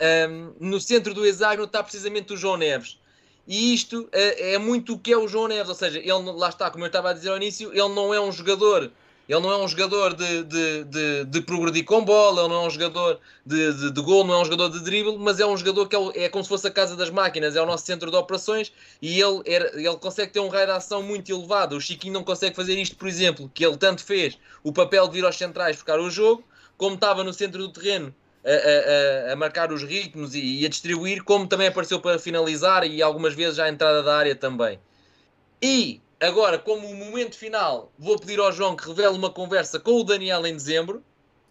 Ahm, no centro do hexágono está precisamente o João Neves. E isto é, é muito o que é o João Neves, ou seja, ele lá está, como eu estava a dizer ao início, ele não é um jogador, ele não é um jogador de, de, de, de progredir com bola, ele não é um jogador de, de, de gol, não é um jogador de drible, mas é um jogador que é, é como se fosse a casa das máquinas, é o nosso centro de operações e ele, era- ele consegue ter um raio de ação muito elevado. O Chiquinho não consegue fazer isto, por exemplo, que ele tanto fez o papel de vir aos centrais buscar o jogo, como estava no centro do terreno a, a- a- a marcar os ritmos e, e a distribuir, como também apareceu para finalizar e algumas vezes à entrada da área também. E agora, como o momento final, vou pedir ao João que revele uma conversa com o Daniel em dezembro.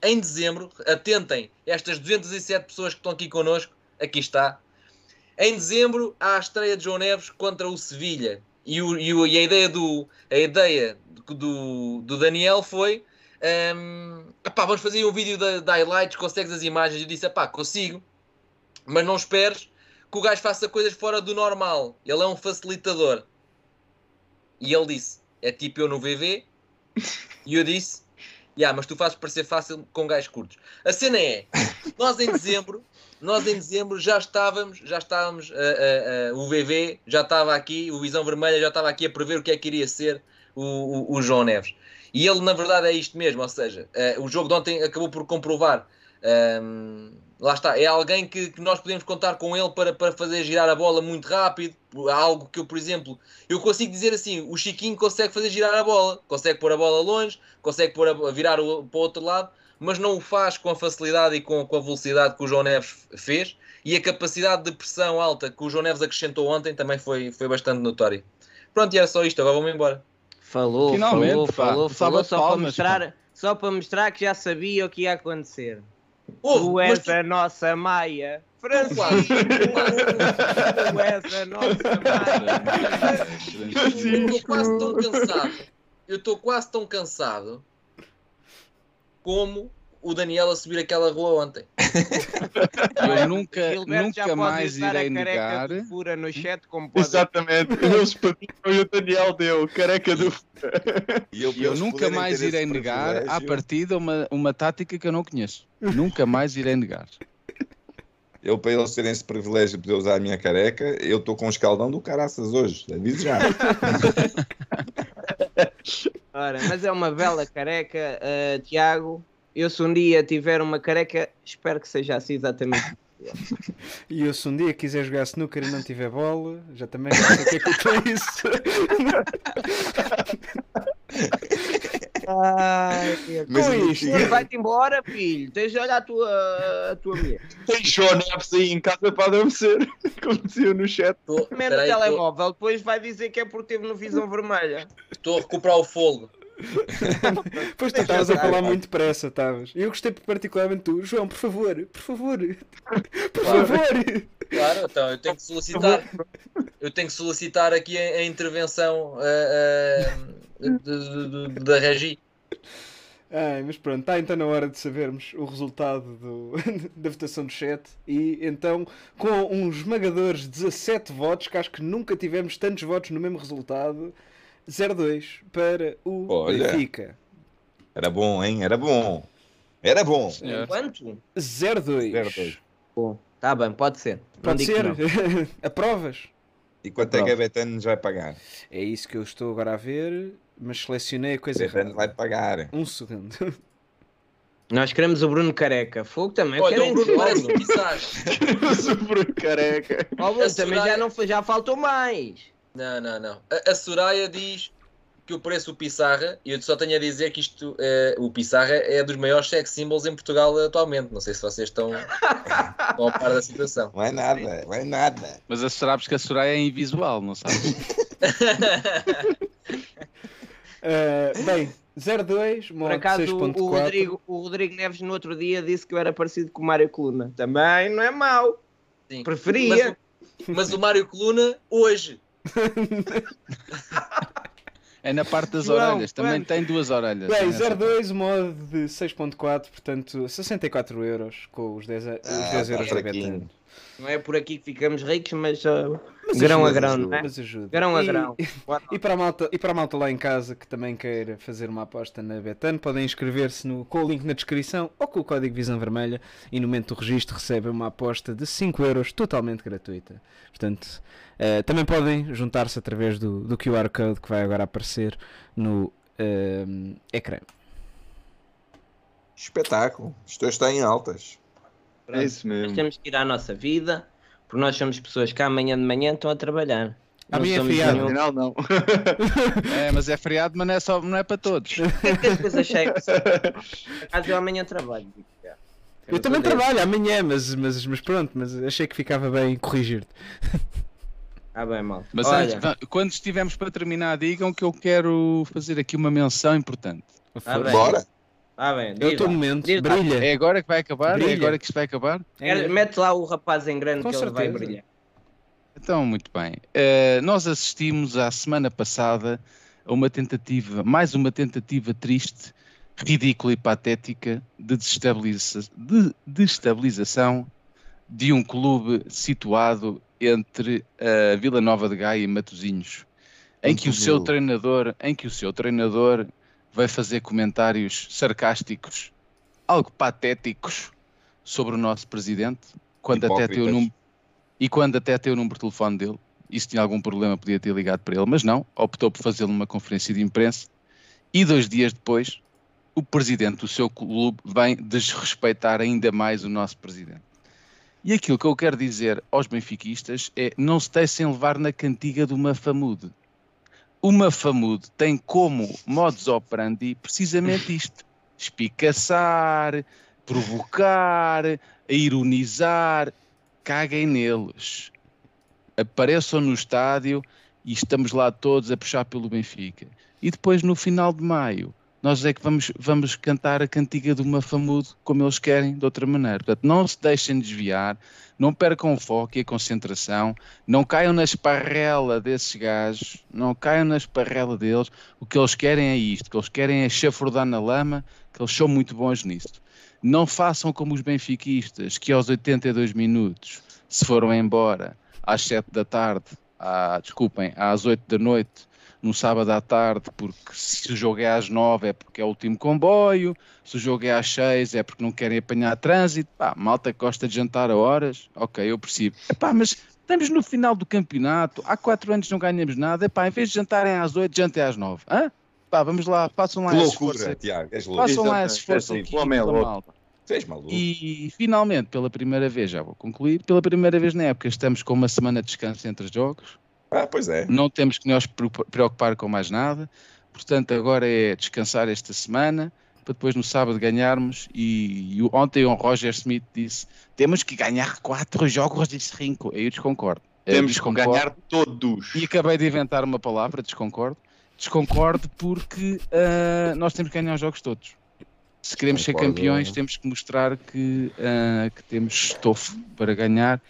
Em dezembro, atentem, estas 207 pessoas que estão aqui connosco, aqui está. Em dezembro, há a estreia de João Neves contra o Sevilha. E, o- e o- e a ideia, do, a ideia do, do Daniel foi Hum, epá, vamos fazer um vídeo de, de highlights, consegues as imagens? Eu disse, epá, consigo, mas não esperes que o gajo faça coisas fora do normal. Ele é um facilitador. E ele disse, é tipo eu no VV. E eu disse, yeah, mas tu fazes parecer fácil com gajos curtos. A cena é, nós em dezembro, nós em dezembro já estávamos, já estávamos, ah, ah, ah, o VV já estava aqui, o Visão Vermelha já estava aqui a prever o que é que iria ser o, o, o João Neves. E ele, na verdade, é isto mesmo, ou seja, o jogo de ontem acabou por comprovar. ehm, lá está, é alguém que, que nós podemos contar com ele para, para fazer girar a bola muito rápido. Algo que eu, por exemplo, eu consigo dizer assim: o Chiquinho consegue fazer girar a bola, consegue pôr a bola longe, consegue pôr a, virar o, para o outro lado, mas não o faz com a facilidade e com, com a velocidade que o João Neves fez. E a capacidade de pressão alta que o João Neves acrescentou ontem também foi, foi bastante notória. Pronto, e era só isto, agora vou-me embora. Falou, Finalmente, falou, pá. falou, falou, só para, palmas, mostrar, só para mostrar que já sabia o que ia acontecer. Ouve, tu és tu- a nossa Maia. Francisco, essa nossa Eu estou quase tão cansado. Eu estou quase tão cansado como o Daniel a subir aquela rua ontem. Eu nunca, nunca mais irei a careca negar. de fura no chat como pode Exatamente. Eles pediram e o Daniel deu. Careca do. E eu, Eu nunca mais irei negar à partida uma, uma tática que eu não conheço. Nunca mais irei negar. Eu, para eles terem esse privilégio de poder usar a minha careca, eu estou com um escaldão do caraças hoje. Aviso já. Ora, mas é uma bela careca, eh, Tiago. Eu se um dia tiver uma careca, espero que seja assim exatamente. E eu, se um dia quiser jogar snooker e não tiver bola, já também já sei o que é que eu tenho isso. Ai, Mas com isto, digo- vai-te embora, filho. Tens de olhar a tua, a tua mulher. Tem João Neves aí em casa para adormecer. Como dizia no chat. No Espera aí, tô- telemóvel, depois vai dizer que é porque teve no visão vermelha. Estou a recuperar o fogo. Pois tu estavas a falar muito depressa, estavas. E eu gostei particularmente tu, João, por favor, por favor, por favor. Claro, então eu tenho que solicitar. Eu tenho que solicitar aqui a, a intervenção de- de- da Regi. Ai, mas pronto, está então na hora de sabermos o resultado do- da votação do chat. E então, com uns esmagadores 17 votos, que acho que nunca tivemos tantos votos no mesmo resultado, 0-2 para o Olha. Benfica. Era bom, hein? Era bom. Era bom. Quanto? 0-2. Bom, tá bem, pode ser. Não Pode ser? não. E Aprovas? quanto é que a Betano nos vai pagar? É isso que eu estou agora a ver, mas selecionei a coisa Betano errada. vai pagar. Um segundo. Nós queremos o Bruno Careca. Fogo também. Olha, o Bruno um parece Bruno. um Pissarro. Bruno Careca. A também já, não, foi- já faltou mais. Não, não, não. A, a Soraya diz que o preço do Pissarra, e eu só tenho a dizer que isto, eh, o Pissarra é dos maiores sex symbols em Portugal atualmente. Não sei se vocês estão, estão a par da situação. Não é nada, não é nada. Mas a sabes que a Soraya é invisual, não sabes? Ah, bem, 0-2, Por acaso, o 6.4. Rodrigo, o Rodrigo Neves no outro dia disse que eu era parecido com o Mário Coluna. Também não é mau. Sim. Preferia. Mas, o- mas o Mário Coluna, hoje. É na parte das João, orelhas. Também quanto? tem duas orelhas. Bem, Tem essa 0,2 modo de 6.4, portanto 64 euros com os 10, a- os Ah, 10 tá euros da. Betano. Não é por aqui que ficamos ricos, mas uh, Mas grão a grão, ajuda, não é? mas ajuda. Grão a E- grão. E para, a malta, e para a malta lá em casa que também queira fazer uma aposta na Betano, podem inscrever-se no, com o link na descrição ou com o código Visão Vermelha e no momento do registro recebem uma aposta de 5 euros totalmente gratuita. Portanto, eh, também podem juntar-se através do, do QR Code que vai agora aparecer no eh, ecrã. Espetáculo. Isto está em altas. É isso Nós mesmo. temos que ir à nossa vida, porque nós somos pessoas que amanhã de manhã estão a trabalhar. Amanhã é somos feriado. nenhum- Afinal, não. É, mas é feriado, mas não é, só, não é para todos. As coisas cheias. Por acaso eu amanhã trabalho. Eu não também trabalho amanhã, mas, mas, mas pronto, mas achei que ficava bem corrigir-te. Ah, bem, mal. Mas Olha, antes, quando estivermos para terminar, digam que eu quero fazer aqui uma menção importante. ah, bem. Bora. Ah, bem. É o diz teu momento, Diz lá. brilha. É agora que vai acabar? Brilha. É agora que isto vai acabar? Quer- Mete lá o rapaz em grande Com que ele vai certeza. brilhar. Então, muito bem. Eh, nós assistimos à semana passada a uma tentativa, mais uma tentativa triste, ridícula e patética de, desestabiliza- de destabilização de um clube situado entre a Vila Nova de Gaia e Matosinhos, em que o seu treinador, em que o seu treinador vai fazer comentários sarcásticos, algo patéticos sobre o nosso presidente, quando até tem o Hipócritas. número e quando até tem o número de telefone dele, e se tinha algum problema podia ter ligado para ele, mas não, optou por fazê-lo numa conferência de imprensa e dois dias depois o presidente do seu clube vem desrespeitar ainda mais o nosso presidente. E aquilo que eu quero dizer aos benfiquistas é não se deixem levar na cantiga do Mafamude. O Mafamude tem como modus operandi precisamente isto: espicaçar, provocar, ironizar. Caguem neles. Apareçam no estádio e estamos lá todos a puxar pelo Benfica. E depois, no final de maio, nós é que vamos, vamos cantar a cantiga do Mafamudo como eles querem, de outra maneira. Portanto, não se deixem desviar, não percam o foco e a concentração, não caiam na esparrela desses gajos, não caiam na esparrela deles. O que eles querem é isto, o que eles querem é chafurdar na lama, que eles são muito bons nisso. Não façam como os benfiquistas, que aos 82 minutos se foram embora às 7 da tarde, à, desculpem, às 8 da noite, num sábado à tarde, porque se o jogo é às 9 é porque é o último comboio, se o jogo é às 6 é porque não querem apanhar trânsito, pá, malta que gosta de jantar a horas, ok, eu percebo. Epá, mas estamos no final do campeonato, há 4 anos não ganhamos nada, epá, em vez de jantarem às 8, jantem às 9, hã? Pá, vamos lá, façam lá Que esse loucura, esforço. Tiago, és louco. Façam lá esse esforço é assim, aqui homem é louco. Tu és maluco. E finalmente, pela primeira vez, já vou concluir, pela primeira vez na época estamos com uma semana de descanso entre jogos, Ah, pois é. não temos que nos preocupa- preocupar com mais nada, portanto agora é descansar esta semana, para depois no sábado ganharmos, e, e ontem o Roger Smith disse, temos que ganhar quatro jogos de cinco, eu desconcordo. Eu Temos que ganhar todos. E acabei de inventar uma palavra, desconcordo. Desconcordo porque ah, nós temos que ganhar os jogos todos. Se queremos ser campeões, temos que mostrar que, ah, que temos estofo para ganhar.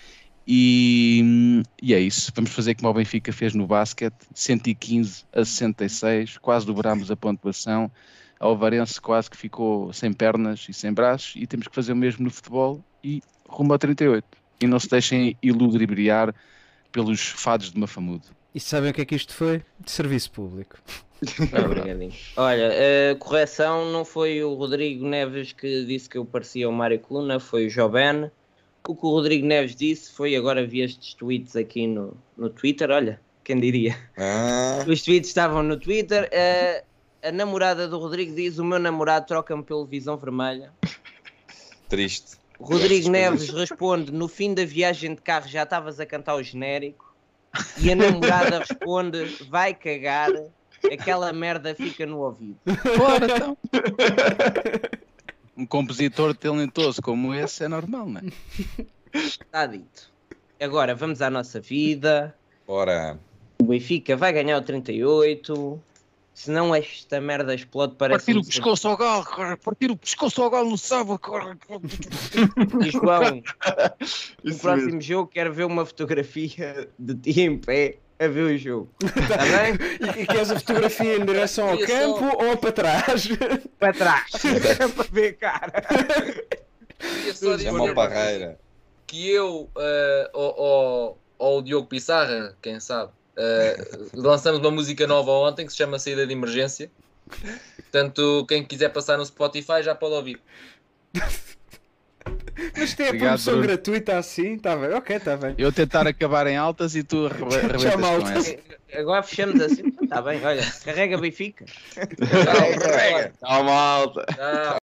E, e é isso. Vamos fazer como o Benfica fez no basquete: 115 a 66, quase dobrámos a pontuação. A Ovarense quase que ficou sem pernas e sem braços. E temos que fazer o mesmo no futebol e rumo a 38. E não se deixem iludibriar pelos fados de Mafamudo. E sabem o que é que isto foi? De serviço público. Obrigadinho. Olha, a correção não foi o Rodrigo Neves que disse que eu parecia o Mário Coluna, foi o Joben. O que o Rodrigo Neves disse foi, agora vi estes tweets aqui no, no Twitter, olha, quem diria. Ah, Os tweets estavam no Twitter. eh, a namorada do Rodrigo diz: O meu namorado troca-me pelo visão vermelha. triste. Rodrigo Neves responde: No fim da viagem de carro já estavas a cantar o genérico. E a namorada responde: Vai cagar, aquela merda fica no ouvido. Bora então. Um compositor talentoso como esse é normal, não é? Está dito. Agora vamos à nossa vida. Ora, O Benfica vai ganhar o 38. Senão esta merda explode para Partir o pescoço ao gol, corre, partir o pescoço ao gol no sábado, corre. corre. E João, no próximo mesmo. jogo quero ver uma fotografia de ti em pé a ver o jogo. Está bem? E, e queres a fotografia em direção ao Queria só- campo ou para trás? Para trás. para ver cara. Queria só é uma barreira. que eu eh, ou, ou, ou o Diogo Pissarra, quem sabe, eh, lançamos uma música nova ontem que se chama Saída de Emergência. Portanto, quem quiser passar no Spotify já pode ouvir. Mas tem a Obrigado, promoção Bruno. gratuita assim? Está bem, ok, está bem. Eu tentar acabar em altas e tu com malta. essa. Agora fechamos assim. Está bem, olha, carrega Benfica. Carrega. Tchau, malta. Tchau.